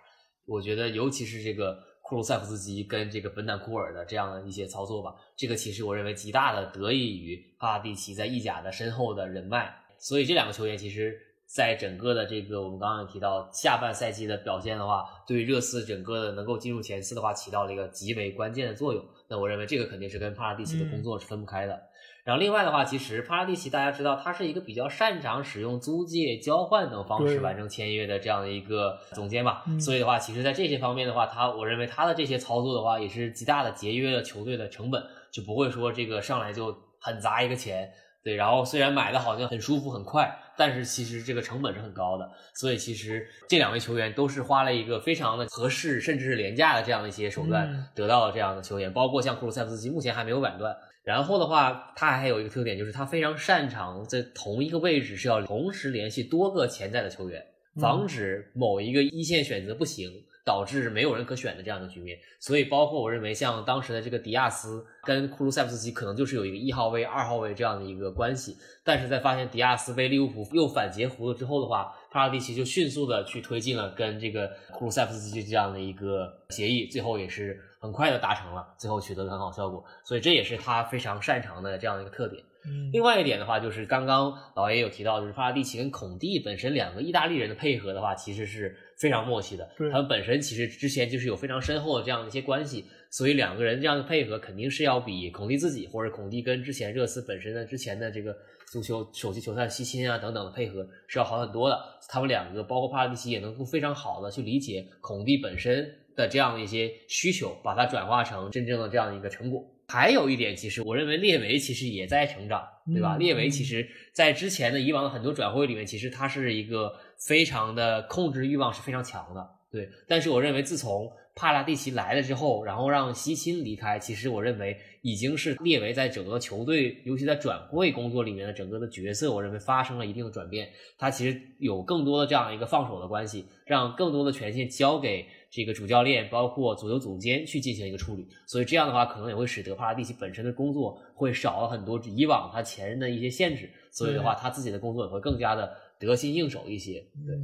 我觉得，尤其是这个。库鲁塞夫斯基跟这个本坦库尔的这样的一些操作吧，这个其实我认为极大的得益于帕拉蒂奇在意甲的深厚的人脉，所以这两个球员其实在整个的这个我们刚刚提到下半赛季的表现的话，对热刺整个的能够进入前四的话起到了一个极为关键的作用。那我认为这个肯定是跟帕拉蒂奇的工作是分不开的。然后另外的话，其实帕拉蒂奇大家知道，他是一个比较擅长使用租借、交换等方式完成签约的这样的一个总监吧。所以的话，其实，在这些方面的话，他我认为他的这些操作的话，也是极大的节约了球队的成本，就不会说这个上来就很砸一个钱。对，然后虽然买的好像很舒服很快，但是其实这个成本是很高的。所以其实这两位球员都是花了一个非常的合适，甚至是廉价的这样的一些手段得到了这样的球员，包括像库鲁塞夫斯基，目前还没有买断。然后的话，他还有一个特点，就是他非常擅长在同一个位置是要同时联系多个潜在的球员，防止某一个一线选择不行，导致没有人可选的这样的局面。所以，包括我认为像当时的这个迪亚斯跟库卢塞夫斯基，可能就是有一个一号位、二号位这样的一个关系。但是在发现迪亚斯被利物浦又反截胡了之后的话，帕拉蒂奇就迅速的去推进了跟这个库卢塞夫斯基这样的一个协议，最后也是。很快的达成了，最后取得了很好效果，所以这也是他非常擅长的这样的一个特点。另外一点的话，就是刚刚老爷有提到，就是帕拉蒂奇跟孔蒂本身两个意大利人的配合的话，其实是非常默契的。他们本身其实之前就是有非常深厚的这样的一些关系，所以两个人这样的配合肯定是要比孔蒂自己或者孔蒂跟之前热刺本身的之前的这个足球首席球探西钦啊等等的配合是要好很多的。他们两个包括帕拉蒂奇也能够非常好的去理解孔蒂本身。的这样的一些需求，把它转化成真正的这样一个成果。还有一点，其实我认为列维其实也在成长，对吧？列维其实在之前的以往的很多转会里面，其实他是一个非常的控制欲望是非常强的，对。但是我认为自从帕拉蒂奇来了之后，然后让西钦离开，其实我认为已经是列维在整个球队，尤其在转会工作里面的整个的角色，我认为发生了一定的转变。他其实有更多的这样一个放手的关系，让更多的权限交给。这个主教练包括足球总监去进行一个处理，所以这样的话可能也会使得帕拉蒂奇本身的工作会少了很多以往他前任的一些限制，所以的话他自己的工作也会更加的得心应手一些。对，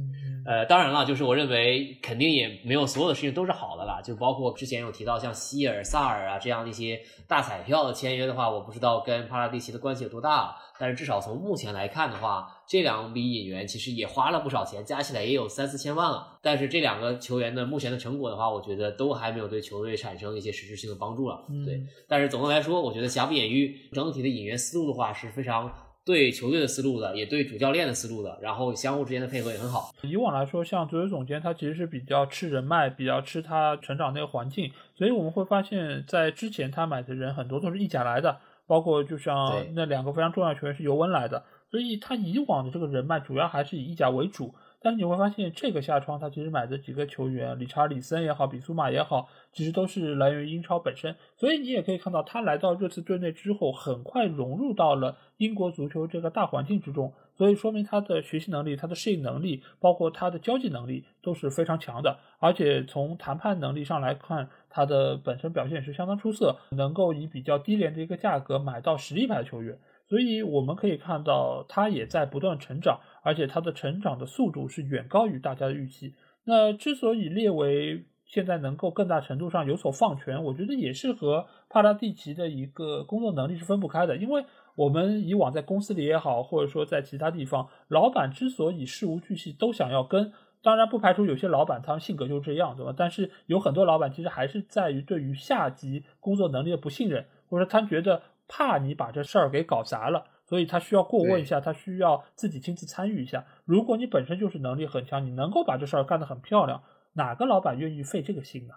呃，当然了，就是我认为肯定也没有所有的事情都是好的啦，就包括之前有提到像希尔、萨尔啊这样的一些大彩票的签约的话，我不知道跟帕拉蒂奇的关系有多大。但是至少从目前来看的话，这两笔引援其实也花了不少钱，加起来也有三四千万了。但是这两个球员的目前的成果的话，我觉得都还没有对球队产生一些实质性的帮助了。对，但是总的来说，我觉得瑕不掩瑜，整体的引援思路的话是非常对球队的思路的，也对主教练的思路的，然后相互之间的配合也很好。以往来说，像足球总监他其实是比较吃人脉，比较吃他成长那个环境，所以我们会发现，在之前他买的人很多都是意甲来的，包括就像那两个非常重要球员是尤文来的，所以他以往的这个人脉主要还是以意甲为主。但是你会发现，这个夏窗他其实买的几个球员，理查里森也好，比苏马也好，其实都是来源于英超本身。所以你也可以看到，他来到热刺队内之后，很快融入到了英国足球这个大环境之中。所以说明他的学习能力、他的适应能力，包括他的交际能力都是非常强的。而且从谈判能力上来看，他的本身表现也是相当出色，能够以比较低廉的一个价格买到实力派球员。所以我们可以看到，他也在不断成长。而且他的成长的速度是远高于大家的预期。那之所以列为现在能够更大程度上有所放权，我觉得也是和帕拉蒂奇的一个工作能力是分不开的。因为我们以往在公司里也好，或者说在其他地方，老板之所以事无巨细都想要跟，当然不排除有些老板他性格就这样，对吧？但是有很多老板其实还是在于对于下级工作能力的不信任，或者他觉得怕你把这事儿给搞砸了。所以他需要过问一下，他需要自己亲自参与一下。如果你本身就是能力很强，你能够把这事儿干得很漂亮，哪个老板愿意费这个心呢？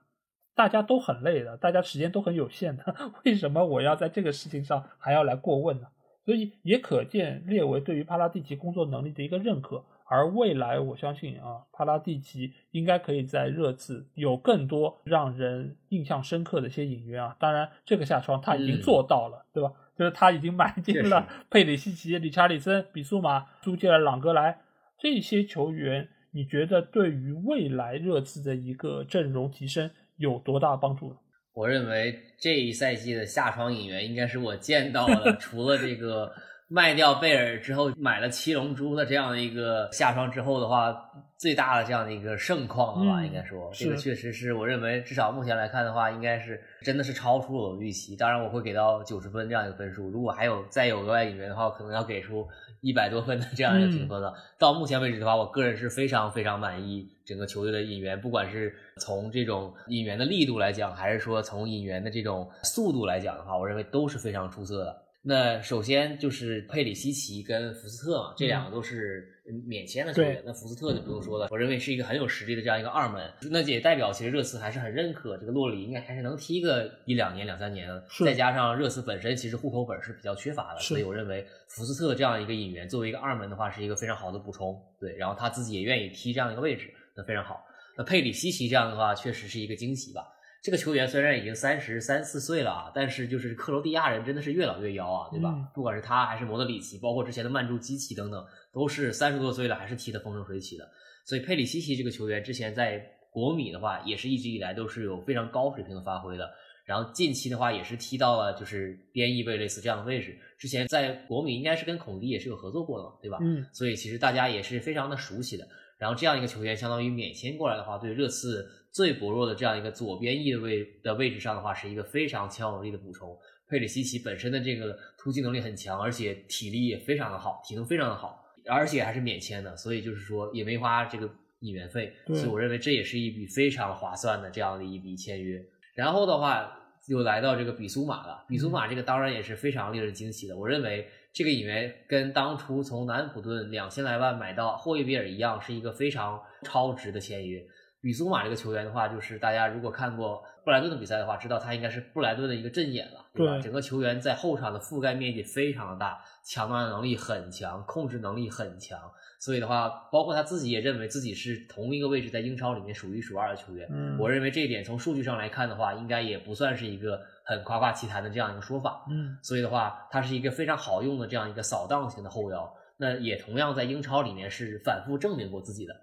大家都很累的，大家时间都很有限的，为什么我要在这个事情上还要来过问呢？所以也可见列维对于帕拉蒂奇工作能力的一个认可。而未来，我相信啊，帕拉蒂奇应该可以在热刺有更多让人印象深刻的一些引援啊。当然，这个下窗他已经做到了，对吧？就是他已经买进了佩里西奇、理查里森、比苏马，租借了朗格莱这些球员，你觉得对于未来热刺的一个阵容提升有多大帮助呢？我认为这一赛季的下窗引援应该是我见到的，除了这个。卖掉贝尔之后，买了七龙珠的这样的一个下窗之后的话，最大的这样的一个盛况了吧？应该说，这个确实是我认为，至少目前来看的话，应该是真的是超出了我的预期。当然，我会给到九十分这样一个分数。如果还有再有额外引援的话，可能要给出 一百多分的这样一个评分了。到目前为止的话，我个人是非常非常满意整个球队的引援，不管是从这种引援的力度来讲，还是说从引援的这种速度来讲的话，我认为都是非常出色的。那首先就是佩里西奇跟福斯特嘛，这两个都是免签的球员。那福斯特就不用说了，我认为是一个很有实力的这样一个二门。那也代表其实热刺还是很认可这个洛里，应该还是能踢个一两年、两三年。再加上热刺本身其实户口本是比较缺乏的，所以我认为福斯特这样一个引援作为一个二门的话，是一个非常好的补充。对，然后他自己也愿意踢这样一个位置，那非常好。那佩里西奇这样的话，确实是一个惊喜吧。这个球员虽然已经三十三四岁了啊，但是就是克罗地亚人真的是越老越妖啊，对吧？不管是他还是莫德里奇，包括之前的曼朱基奇等等，都是三十多岁了还是踢得风生水起的。所以佩里西奇这个球员之前在国米的话，也是一直以来都是有非常高水平的发挥的。然后近期的话也是踢到了就是边翼位类似这样的位置。之前在国米应该是跟孔蒂也是有合作过的嘛，对吧？嗯。所以其实大家也是非常的熟悉的。然后这样一个球员相当于免签过来的话，对热刺。最薄弱的这样一个左边翼的位的位置上的话，是一个非常强有力的补充。佩里西奇本身的这个突击能力很强，而且体力也非常的好，体能非常的好，而且还是免签的，所以就是说也没花这个引援费，所以我认为这也是一笔非常划算的这样的一笔签约。然后的话，又来到这个比苏马了，比苏马这个当然也是非常令人惊喜的。我认为这个引援跟当初从南普顿两千来万买到霍伊比尔一样，是一个非常超值的签约。比苏马这个球员的话，就是大家如果看过布莱顿的比赛的话，知道他应该是布莱顿的一个阵眼了，对吧？整个球员在后场的覆盖面积非常的大，抢断能力很强，控制能力很强。所以的话，包括他自己也认为自己是同一个位置在英超里面数一数二的球员。嗯，我认为这一点从数据上来看的话，应该也不算是一个很夸夸其谈的这样一个说法。嗯，所以的话，它是一个非常好用的这样一个扫荡型的后腰，那也同样在英超里面是反复证明过自己的。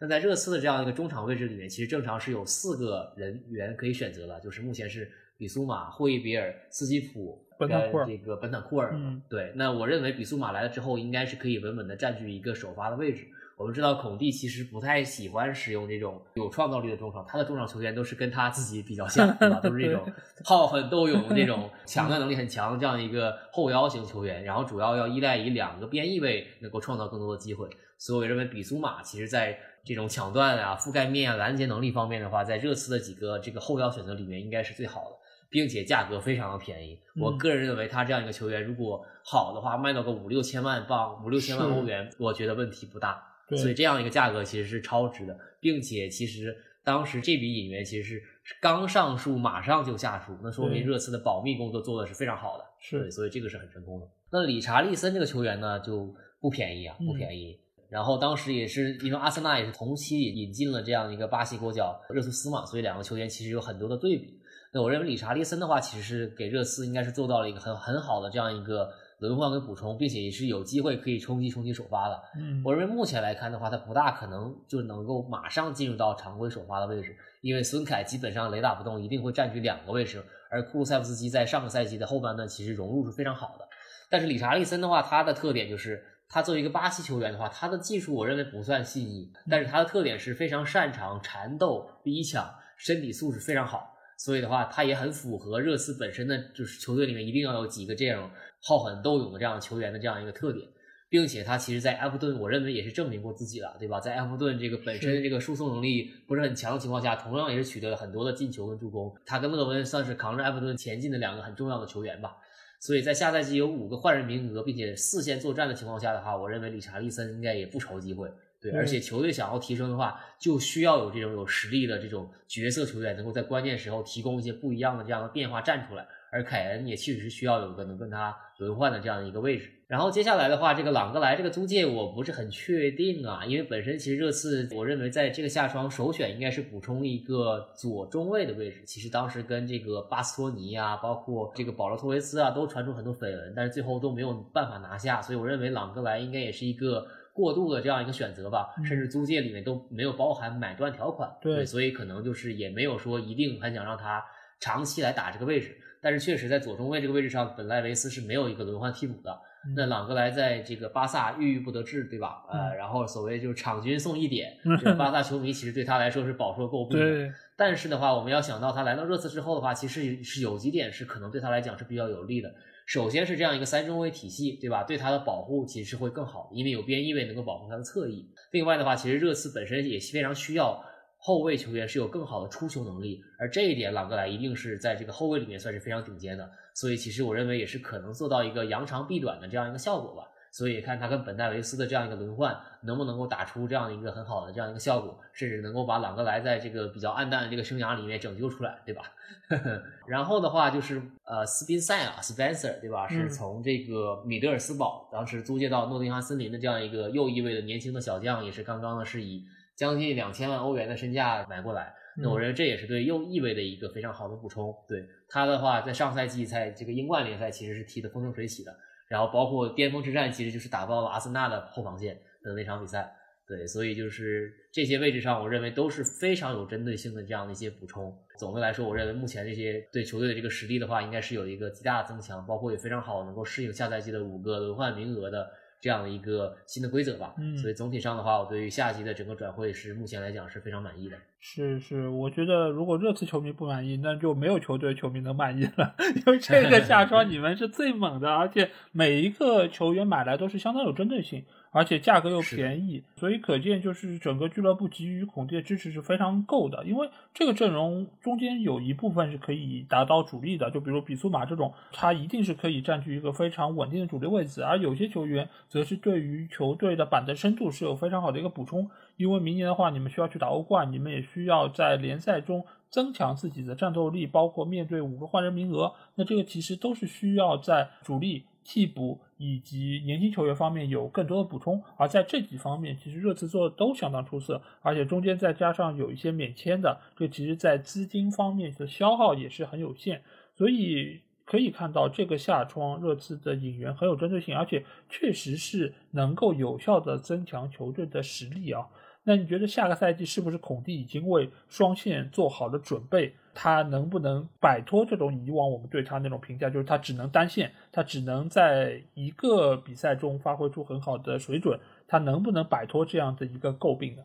那在热刺的这样一个中场位置里面，其实正常是有四个人员可以选择的，就是目前是比苏马、霍伊比尔、斯基普跟这个本坦库尔。对，那我认为比苏马来了之后，应该是可以稳稳的占据一个首发的位置。我们知道孔蒂其实不太喜欢使用这种有创造力的中场，他的中场球员都是跟他自己比较像，对吧？都是这种好狠斗勇的这种抢断能力很强这样一个后腰型球员，然后主要要依赖于两个边翼位能够创造更多的机会。所以我认为比苏马其实在这种抢断啊、覆盖面啊、拦截能力方面的话，在热刺的几个这个后腰选择里面应该是最好的。并且价格非常的便宜。我个人认为，他这样一个球员如果好的话，卖到个五六千万镑、五六千万欧元，我觉得问题不大。所以这样一个价格其实是超值的，并且其实当时这笔引援其实是刚上树马上就下树，那说明热刺的保密工作做的是非常好的。是，所以这个是很成功的。那理查利森这个球员呢就不便宜啊，不便宜。然后当时也是因为阿森纳也是同期引进了这样一个巴西国脚热苏斯嘛，所以两个球员其实有很多的对比。那我认为理查利森的话，其实是给热刺应该是做到了一个很很好的这样一个轮换跟补充，并且也是有机会可以冲击冲击首发的。嗯，我认为目前来看的话，他不大可能就能够马上进入到常规首发的位置，因为孙凯基本上雷打不动，一定会占据两个位置，而库鲁塞夫斯基在上个赛季的后半段其实融入是非常好的。但是理查利森的话，他的特点就是。他作为一个巴西球员的话，他的技术我认为不算细腻，但是他的特点是非常擅长缠斗、逼抢，身体素质非常好，所以的话，他也很符合热刺本身的就是球队里面一定要有几个这样好狠斗勇的这样的球员的这样一个特点，并且他其实，在埃弗顿，我认为也是证明过自己了，对吧？在埃弗顿这个本身这个输送能力不是很强的情况下，同样也是取得了很多的进球跟助攻，他跟勒温算是扛着埃弗顿前进的两个很重要的球员吧。所以在下赛季有五个换人名额，并且四线作战的情况下的话，我认为理查利森应该也不愁机会。对，而且球队想要提升的话，就需要有这种有实力的这种角色球员，能够在关键时候提供一些不一样的这样的变化站出来。而凯恩也确实是需要有一个能跟他轮换的这样的一个位置。然后接下来的话，这个朗格莱这个租借我不是很确定啊，因为本身其实热刺我认为在这个夏窗首选应该是补充一个左中卫的位置。其实当时跟这个巴斯托尼啊，包括这个保罗托维斯啊，都传出很多绯闻，但是最后都没有办法拿下。所以我认为朗格莱应该也是一个过渡的这样一个选择吧，甚至租借里面都没有包含买断条款。对，所以可能就是也没有说一定很想让他长期来打这个位置。但是确实，在左中卫这个位置上，本莱维斯是没有一个轮换替补的。那朗格莱在这个巴萨郁郁不得志，对吧？呃，然后所谓就是场均送一点，这个巴萨球迷其实对他来说是饱受诟病的。但是的话，我们要想到他来到热刺之后的话，其实是有几点是可能对他来讲是比较有利的。首先是这样一个三中卫体系，对吧？对他的保护其实是会更好，因为有边翼位能够保护他的侧翼。另外的话，其实热刺本身也非常需要。后卫球员是有更好的出球能力，而这一点朗格莱一定是在这个后卫里面算是非常顶尖的，所以其实我认为也是可能做到一个扬长避短的这样一个效果吧。所以看他跟本戴维斯的这样一个轮换，能不能够打出这样一个很好的这样一个效果，甚至能够把朗格莱在这个比较暗淡的这个生涯里面拯救出来，对吧？然后的话就是呃斯宾塞啊，Spencer，对吧？是从这个米德尔斯堡当时租借到诺丁汉森林的这样一个右翼位的年轻的小将，也是刚刚呢是以。将近两千万欧元的身价买过来，那我认为这也是对右翼位的一个非常好的补充。对他的话，在上赛季在这个英冠联赛其实是踢得风生水起的，然后包括巅峰之战，其实就是打爆了阿森纳的后防线的那场比赛。对，所以就是这些位置上，我认为都是非常有针对性的这样的一些补充。总的来说，我认为目前这些对球队的这个实力的话，应该是有一个极大的增强，包括也非常好能够适应下赛季的五个轮换名额的。这样的一个新的规则吧，嗯，所以总体上的话，我对于下季的整个转会是目前来讲是非常满意的。是是，我觉得如果热刺球迷不满意，那就没有球队球迷能满意了，因为这个夏窗你们是最猛的，而且每一个球员买来都是相当有针对性。而且价格又便宜，所以可见就是整个俱乐部给予孔蒂的支持是非常够的。因为这个阵容中间有一部分是可以达到主力的，就比如比苏马这种，他一定是可以占据一个非常稳定的主力位置。而有些球员则是对于球队的板凳深度是有非常好的一个补充。因为明年的话，你们需要去打欧冠，你们也需要在联赛中增强自己的战斗力，包括面对五个换人名额，那这个其实都是需要在主力。替补以及年轻球员方面有更多的补充，而在这几方面，其实热刺做的都相当出色，而且中间再加上有一些免签的，这其实在资金方面的消耗也是很有限，所以可以看到这个夏窗热刺的引援很有针对性，而且确实是能够有效的增强球队的实力啊。那你觉得下个赛季是不是孔蒂已经为双线做好了准备？他能不能摆脱这种以往我们对他那种评价，就是他只能单线，他只能在一个比赛中发挥出很好的水准？他能不能摆脱这样的一个诟病呢？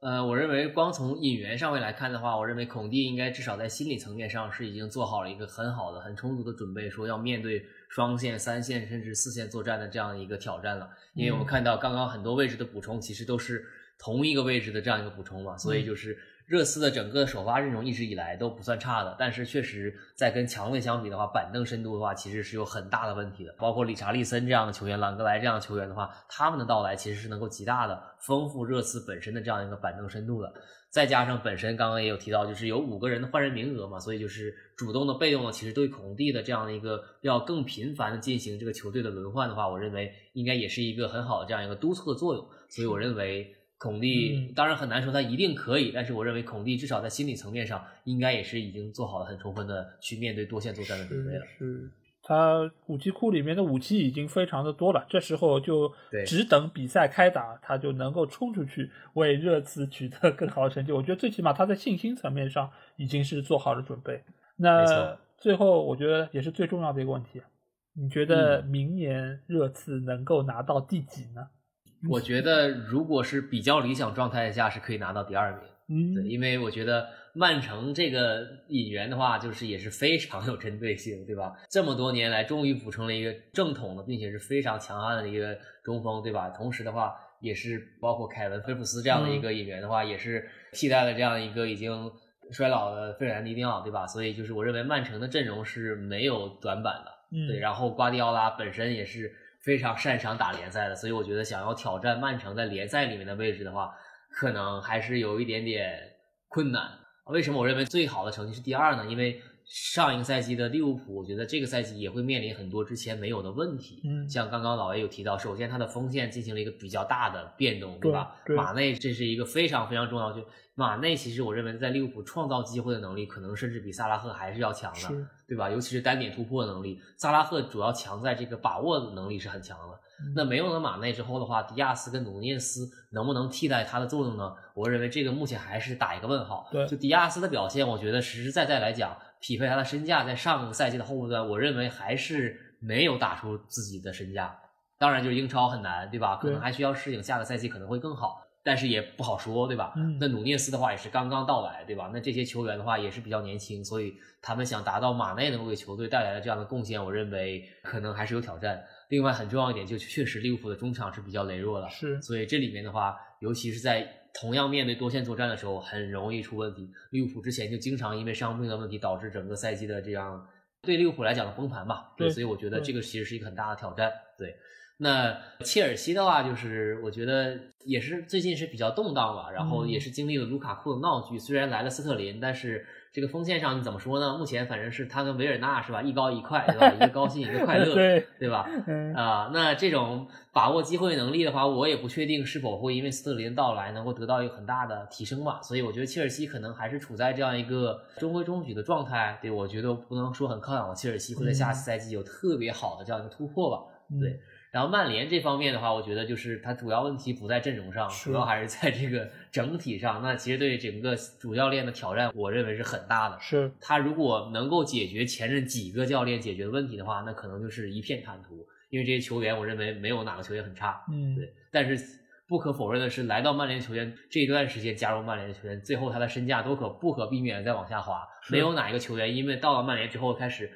呃，我认为光从引援上面来看的话，我认为孔蒂应该至少在心理层面上是已经做好了一个很好的、很充足的准备，说要面对双线、三线甚至四线作战的这样一个挑战了。因为我们看到刚刚很多位置的补充，其实都是。同一个位置的这样一个补充嘛，所以就是热刺的整个首发阵容一直以来都不算差的，但是确实在跟强队相比的话，板凳深度的话其实是有很大的问题的。包括理查利森这样的球员、朗格莱这样的球员的话，他们的到来其实是能够极大的丰富热刺本身的这样一个板凳深度的。再加上本身刚刚也有提到，就是有五个人的换人名额嘛，所以就是主动的、被动的，其实对孔蒂的这样的一个要更频繁的进行这个球队的轮换的话，我认为应该也是一个很好的这样一个督促的作用。所以我认为。孔蒂当然很难说他一定可以，但是我认为孔蒂至少在心理层面上应该也是已经做好了很充分的去面对多线作战的准备了。是，他武器库里面的武器已经非常的多了，这时候就只等比赛开打，他就能够冲出去为热刺取得更好的成绩。我觉得最起码他在信心层面上已经是做好了准备。那最后我觉得也是最重要的一个问题，你觉得明年热刺能够拿到第几呢？我觉得，如果是比较理想状态下，是可以拿到第二名。嗯，对，因为我觉得曼城这个引援的话，就是也是非常有针对性，对吧？这么多年来，终于补充了一个正统的，并且是非常强悍的一个中锋，对吧？同时的话，也是包括凯文·菲普斯这样的一个引援的话，也是替代了这样一个已经衰老的费尔南迪尼奥，对吧？所以就是我认为曼城的阵容是没有短板的。嗯，对，然后瓜迪奥拉本身也是。非常擅长打联赛的，所以我觉得想要挑战曼城在联赛里面的位置的话，可能还是有一点点困难。为什么我认为最好的成绩是第二呢？因为上一个赛季的利物浦，我觉得这个赛季也会面临很多之前没有的问题。嗯，像刚刚老 A 有提到，首先他的锋线进行了一个比较大的变动，对吧？马内这是一个非常非常重要就马内其实我认为在利物浦创造机会的能力，可能甚至比萨拉赫还是要强的，对吧？尤其是单点突破的能力，萨拉赫主要强在这个把握的能力是很强的。那没有了马内之后的话，迪亚斯跟努涅斯能不能替代他的作用呢？我认为这个目前还是打一个问号。对，就迪亚斯的表现，我觉得实实在在来讲，匹配他的身价，在上个赛季的后半段，我认为还是没有打出自己的身价。当然，就是英超很难，对吧？可能还需要适应，下个赛季可能会更好。但是也不好说，对吧？嗯，那努涅斯的话也是刚刚到来，对吧？那这些球员的话也是比较年轻，所以他们想达到马内能够给球队带来的这样的贡献，我认为可能还是有挑战。另外很重要一点，就确实利物浦的中场是比较羸弱的，是，所以这里面的话，尤其是在同样面对多线作战的时候，很容易出问题。利物浦之前就经常因为伤病的问题，导致整个赛季的这样对利物浦来讲的崩盘吧。对，所以我觉得这个其实是一个很大的挑战。对。那切尔西的话，就是我觉得也是最近是比较动荡吧，然后也是经历了卢卡库的闹剧。虽然来了斯特林，但是这个锋线上你怎么说呢？目前反正是他跟维尔纳是吧，一高一快，对吧？一个高兴，一个快乐，对对吧？啊，那这种把握机会能力的话，我也不确定是否会因为斯特林到来能够得到一个很大的提升吧。所以我觉得切尔西可能还是处在这样一个中规中矩的状态。对我觉得不能说很看好切尔西会在下赛季有特别好的这样一个突破吧。对。然后曼联这方面的话，我觉得就是他主要问题不在阵容上，主要还是在这个 整体上。那其实对整个主教练的挑战，我认为是很大的。是他如果能够解决前任几个教练解决的问题的话，那可能就是一片坦途。因为这些球员，我认为没有哪个球员很差。嗯，对。但是不可否认的是，来到曼联球员这一段时间加入曼联的球员，最后他的身价都可不可避免的在往下滑。没有哪一个球员因为到了曼联之后开始。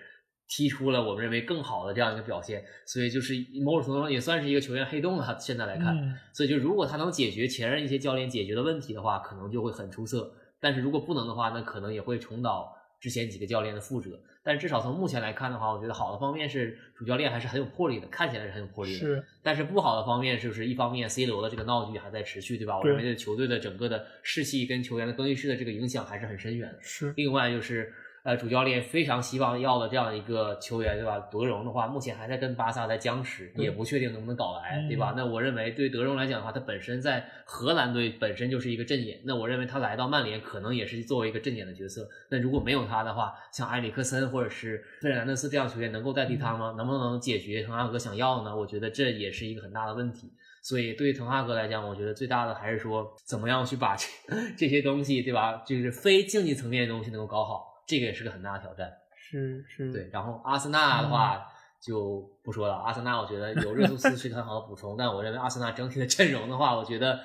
踢出了我们认为更好的这样一个表现，所以就是某种程度上也算是一个球员黑洞了。现在来看，所以就如果他能解决前任一些教练解决的问题的话，可能就会很出色。但是如果不能的话，那可能也会重蹈之前几个教练的覆辙。但至少从目前来看的话，我觉得好的方面是主教练还是很有魄力的，看起来是很有魄力的。是。但是不好的方面就是一方面 C 罗的这个闹剧还在持续，对吧？我认为对球队的整个的士气跟球员的更衣室的这个影响还是很深远的。是。另外就是。呃，主教练非常希望要的这样一个球员，对吧？德容的话，目前还在跟巴萨在僵持，也不确定能不能搞来，对吧？那我认为对德容来讲的话，他本身在荷兰队本身就是一个阵眼，那我认为他来到曼联可能也是作为一个阵眼的角色。那如果没有他的话，像埃里克森或者是费尔南德斯这样球员能够代替他吗？能不能解决滕哈格想要的呢？我觉得这也是一个很大的问题。所以对于滕哈格来讲，我觉得最大的还是说怎么样去把这 这些东西，对吧？就是非竞技层面的东西能够搞好。这个也是个很大的挑战，是是，对。然后阿森纳的话就不说了，阿森纳我觉得有热苏斯是一个很好的补充，但我认为阿森纳整体的阵容的话，我觉得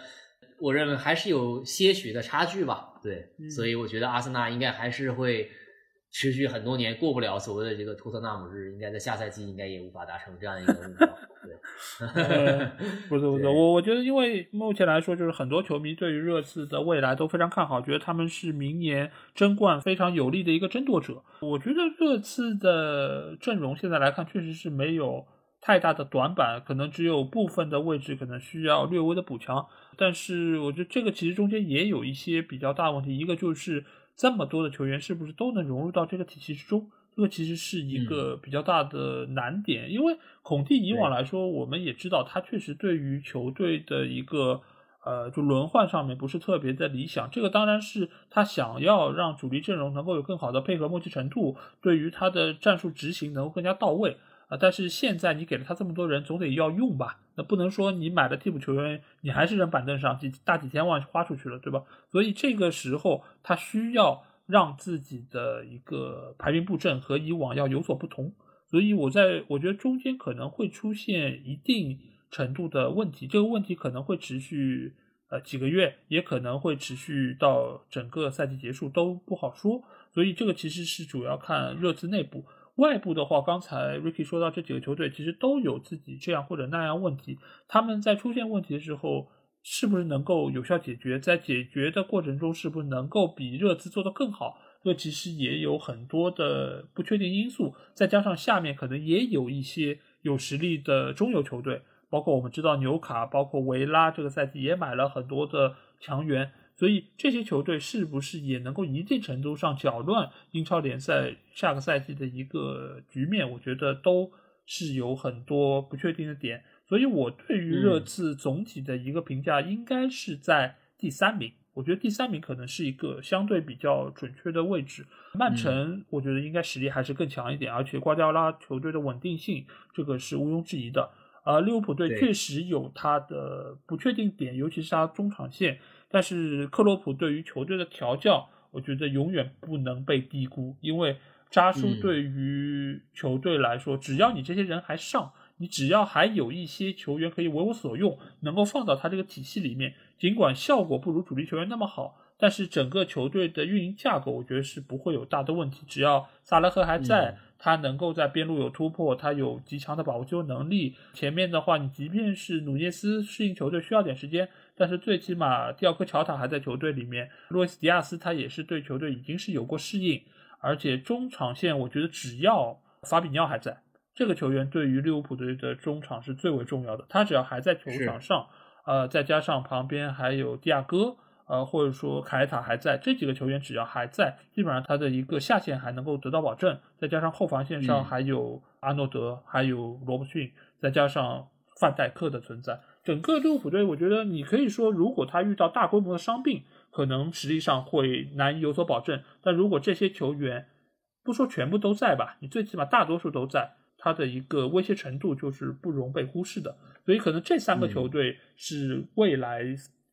我认为还是有些许的差距吧，对。所以我觉得阿森纳应该还是会持续很多年过不了所谓的这个托特纳姆日，应该在下赛季应该也无法达成这样一个目标。对，不是不是，我我觉得，因为目前来说，就是很多球迷对于热刺的未来都非常看好，觉得他们是明年争冠非常有力的一个争夺者。我觉得热刺的阵容现在来看，确实是没有太大的短板，可能只有部分的位置可能需要略微的补强。但是我觉得这个其实中间也有一些比较大的问题，一个就是这么多的球员是不是都能融入到这个体系之中？这个其实是一个比较大的难点，因为孔蒂以往来说，我们也知道他确实对于球队的一个呃就轮换上面不是特别的理想。这个当然是他想要让主力阵容能够有更好的配合默契程度，对于他的战术执行能够更加到位啊。但是现在你给了他这么多人，总得要用吧？那不能说你买了替补球员，你还是扔板凳上几大几千万花出去了，对吧？所以这个时候他需要。让自己的一个排兵布阵和以往要有所不同，所以我在我觉得中间可能会出现一定程度的问题，这个问题可能会持续呃几个月，也可能会持续到整个赛季结束都不好说。所以这个其实是主要看热刺内部，外部的话，刚才 Ricky 说到这几个球队其实都有自己这样或者那样问题，他们在出现问题的时候。是不是能够有效解决？在解决的过程中，是不是能够比热刺做得更好？这其实也有很多的不确定因素。再加上下面可能也有一些有实力的中游球队，包括我们知道纽卡，包括维拉，这个赛季也买了很多的强援。所以这些球队是不是也能够一定程度上搅乱英超联赛下个赛季的一个局面？我觉得都是有很多不确定的点。所以，我对于热刺总体的一个评价应该是在第三名。我觉得第三名可能是一个相对比较准确的位置。曼城，我觉得应该实力还是更强一点，而且瓜迪奥拉球队的稳定性，这个是毋庸置疑的。而，利物浦队确实有他的不确定点，尤其是他中场线。但是克洛普对于球队的调教，我觉得永远不能被低估，因为扎叔对于球队来说，只要你这些人还上。你只要还有一些球员可以为我所用，能够放到他这个体系里面，尽管效果不如主力球员那么好，但是整个球队的运营架构，我觉得是不会有大的问题。只要萨拉赫还在，他能够在边路有突破，他有极强的把握球能力。前面的话，你即便是努涅斯适应球队需要点时间，但是最起码第二颗乔塔还在球队里面，洛伊斯迪亚斯他也是对球队已经是有过适应，而且中场线我觉得只要法比尼奥还在。这个球员对于利物浦队的中场是最为重要的。他只要还在球场上，呃，再加上旁边还有蒂亚戈，呃，或者说凯塔还在，这几个球员只要还在，基本上他的一个下限还能够得到保证。再加上后防线上还有阿诺德，还有罗伯逊，再加上范戴克的存在，整个利物浦队，我觉得你可以说，如果他遇到大规模的伤病，可能实力上会难以有所保证。但如果这些球员不说全部都在吧，你最起码大多数都在。他的一个威胁程度就是不容被忽视的，所以可能这三个球队是未来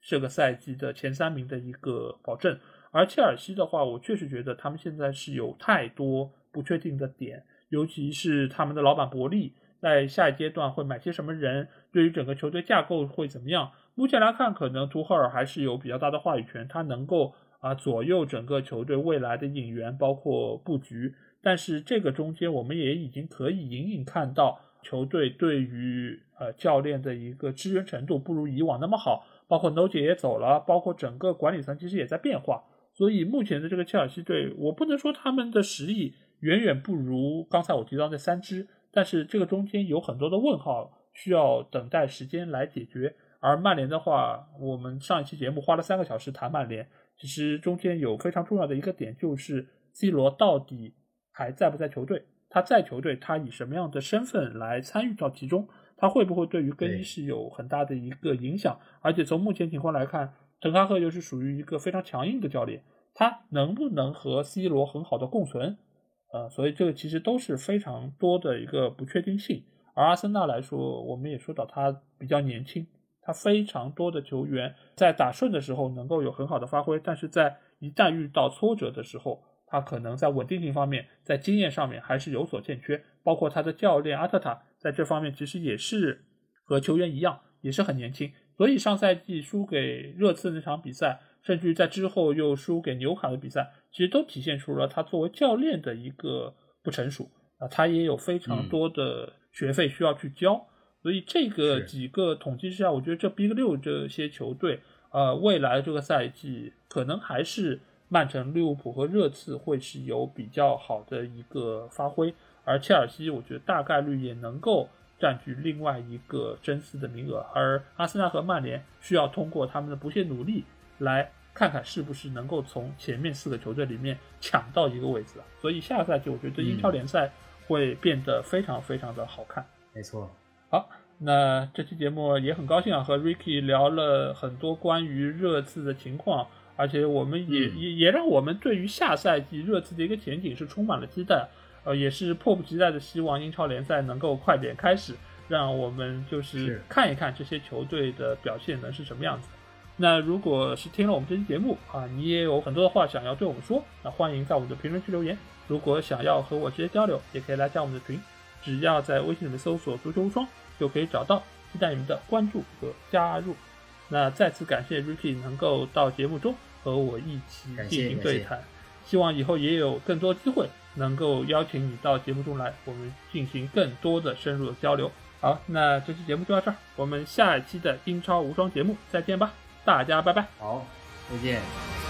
这个赛季的前三名的一个保证。而切尔西的话，我确实觉得他们现在是有太多不确定的点，尤其是他们的老板伯利在下一阶段会买些什么人，对于整个球队架构会怎么样？目前来看，可能图赫尔还是有比较大的话语权，他能够啊左右整个球队未来的引援，包括布局。但是这个中间，我们也已经可以隐隐看到球队对于呃教练的一个支援程度不如以往那么好，包括 No 姐也走了，包括整个管理层其实也在变化。所以目前的这个切尔西队，我不能说他们的实力远远不如刚才我提到那三支，但是这个中间有很多的问号需要等待时间来解决。而曼联的话，我们上一期节目花了三个小时谈曼联，其实中间有非常重要的一个点就是 C 罗到底。还在不在球队？他在球队，他以什么样的身份来参与到其中？他会不会对于更衣室有很大的一个影响？而且从目前情况来看，滕哈赫又是属于一个非常强硬的教练，他能不能和 C 罗很好的共存？呃，所以这个其实都是非常多的一个不确定性。而阿森纳来说，我们也说到他比较年轻，他非常多的球员在打顺的时候能够有很好的发挥，但是在一旦遇到挫折的时候，他可能在稳定性方面，在经验上面还是有所欠缺，包括他的教练阿特塔在这方面其实也是和球员一样，也是很年轻，所以上赛季输给热刺那场比赛，甚至于在之后又输给纽卡的比赛，其实都体现出了他作为教练的一个不成熟啊，他也有非常多的学费需要去交。所以这个几个统计之下，我觉得这 Big 六这些球队，呃，未来这个赛季可能还是曼城、利物浦和热刺会是有比较好的一个发挥，而切尔西我觉得大概率也能够占据另外一个争四的名额，而阿森纳和曼联需要通过他们的不懈努力，来看看是不是能够从前面四个球队里面抢到一个位置所以下个赛季我觉得英超联赛会变得非常非常的好看。没错。好，那这期节目也很高兴啊，和 Ricky 聊了很多关于热刺的情况，而且我们也也也让我们对于下赛季热刺的一个前景是充满了期待，呃，也是迫不及待的希望英超联赛能够快点开始，让我们就是看一看这些球队的表现能是什么样子。那如果是听了我们这期节目啊，你也有很多的话想要对我们说，那欢迎在我们的评论区留言。如果想要和我直接交流，也可以来加我们的群，只要在微信里面搜索“足球无双”。就可以找到，期待你们的关注和加入。那再次感谢 Ricky 能够到节目中和我一起进行对谈，希望以后也有更多机会能够邀请你到节目中来，我们进行更多的深入的交流。好，那这期节目就到这儿，我们下一期的英超无双节目再见吧，大家拜拜。好，再见。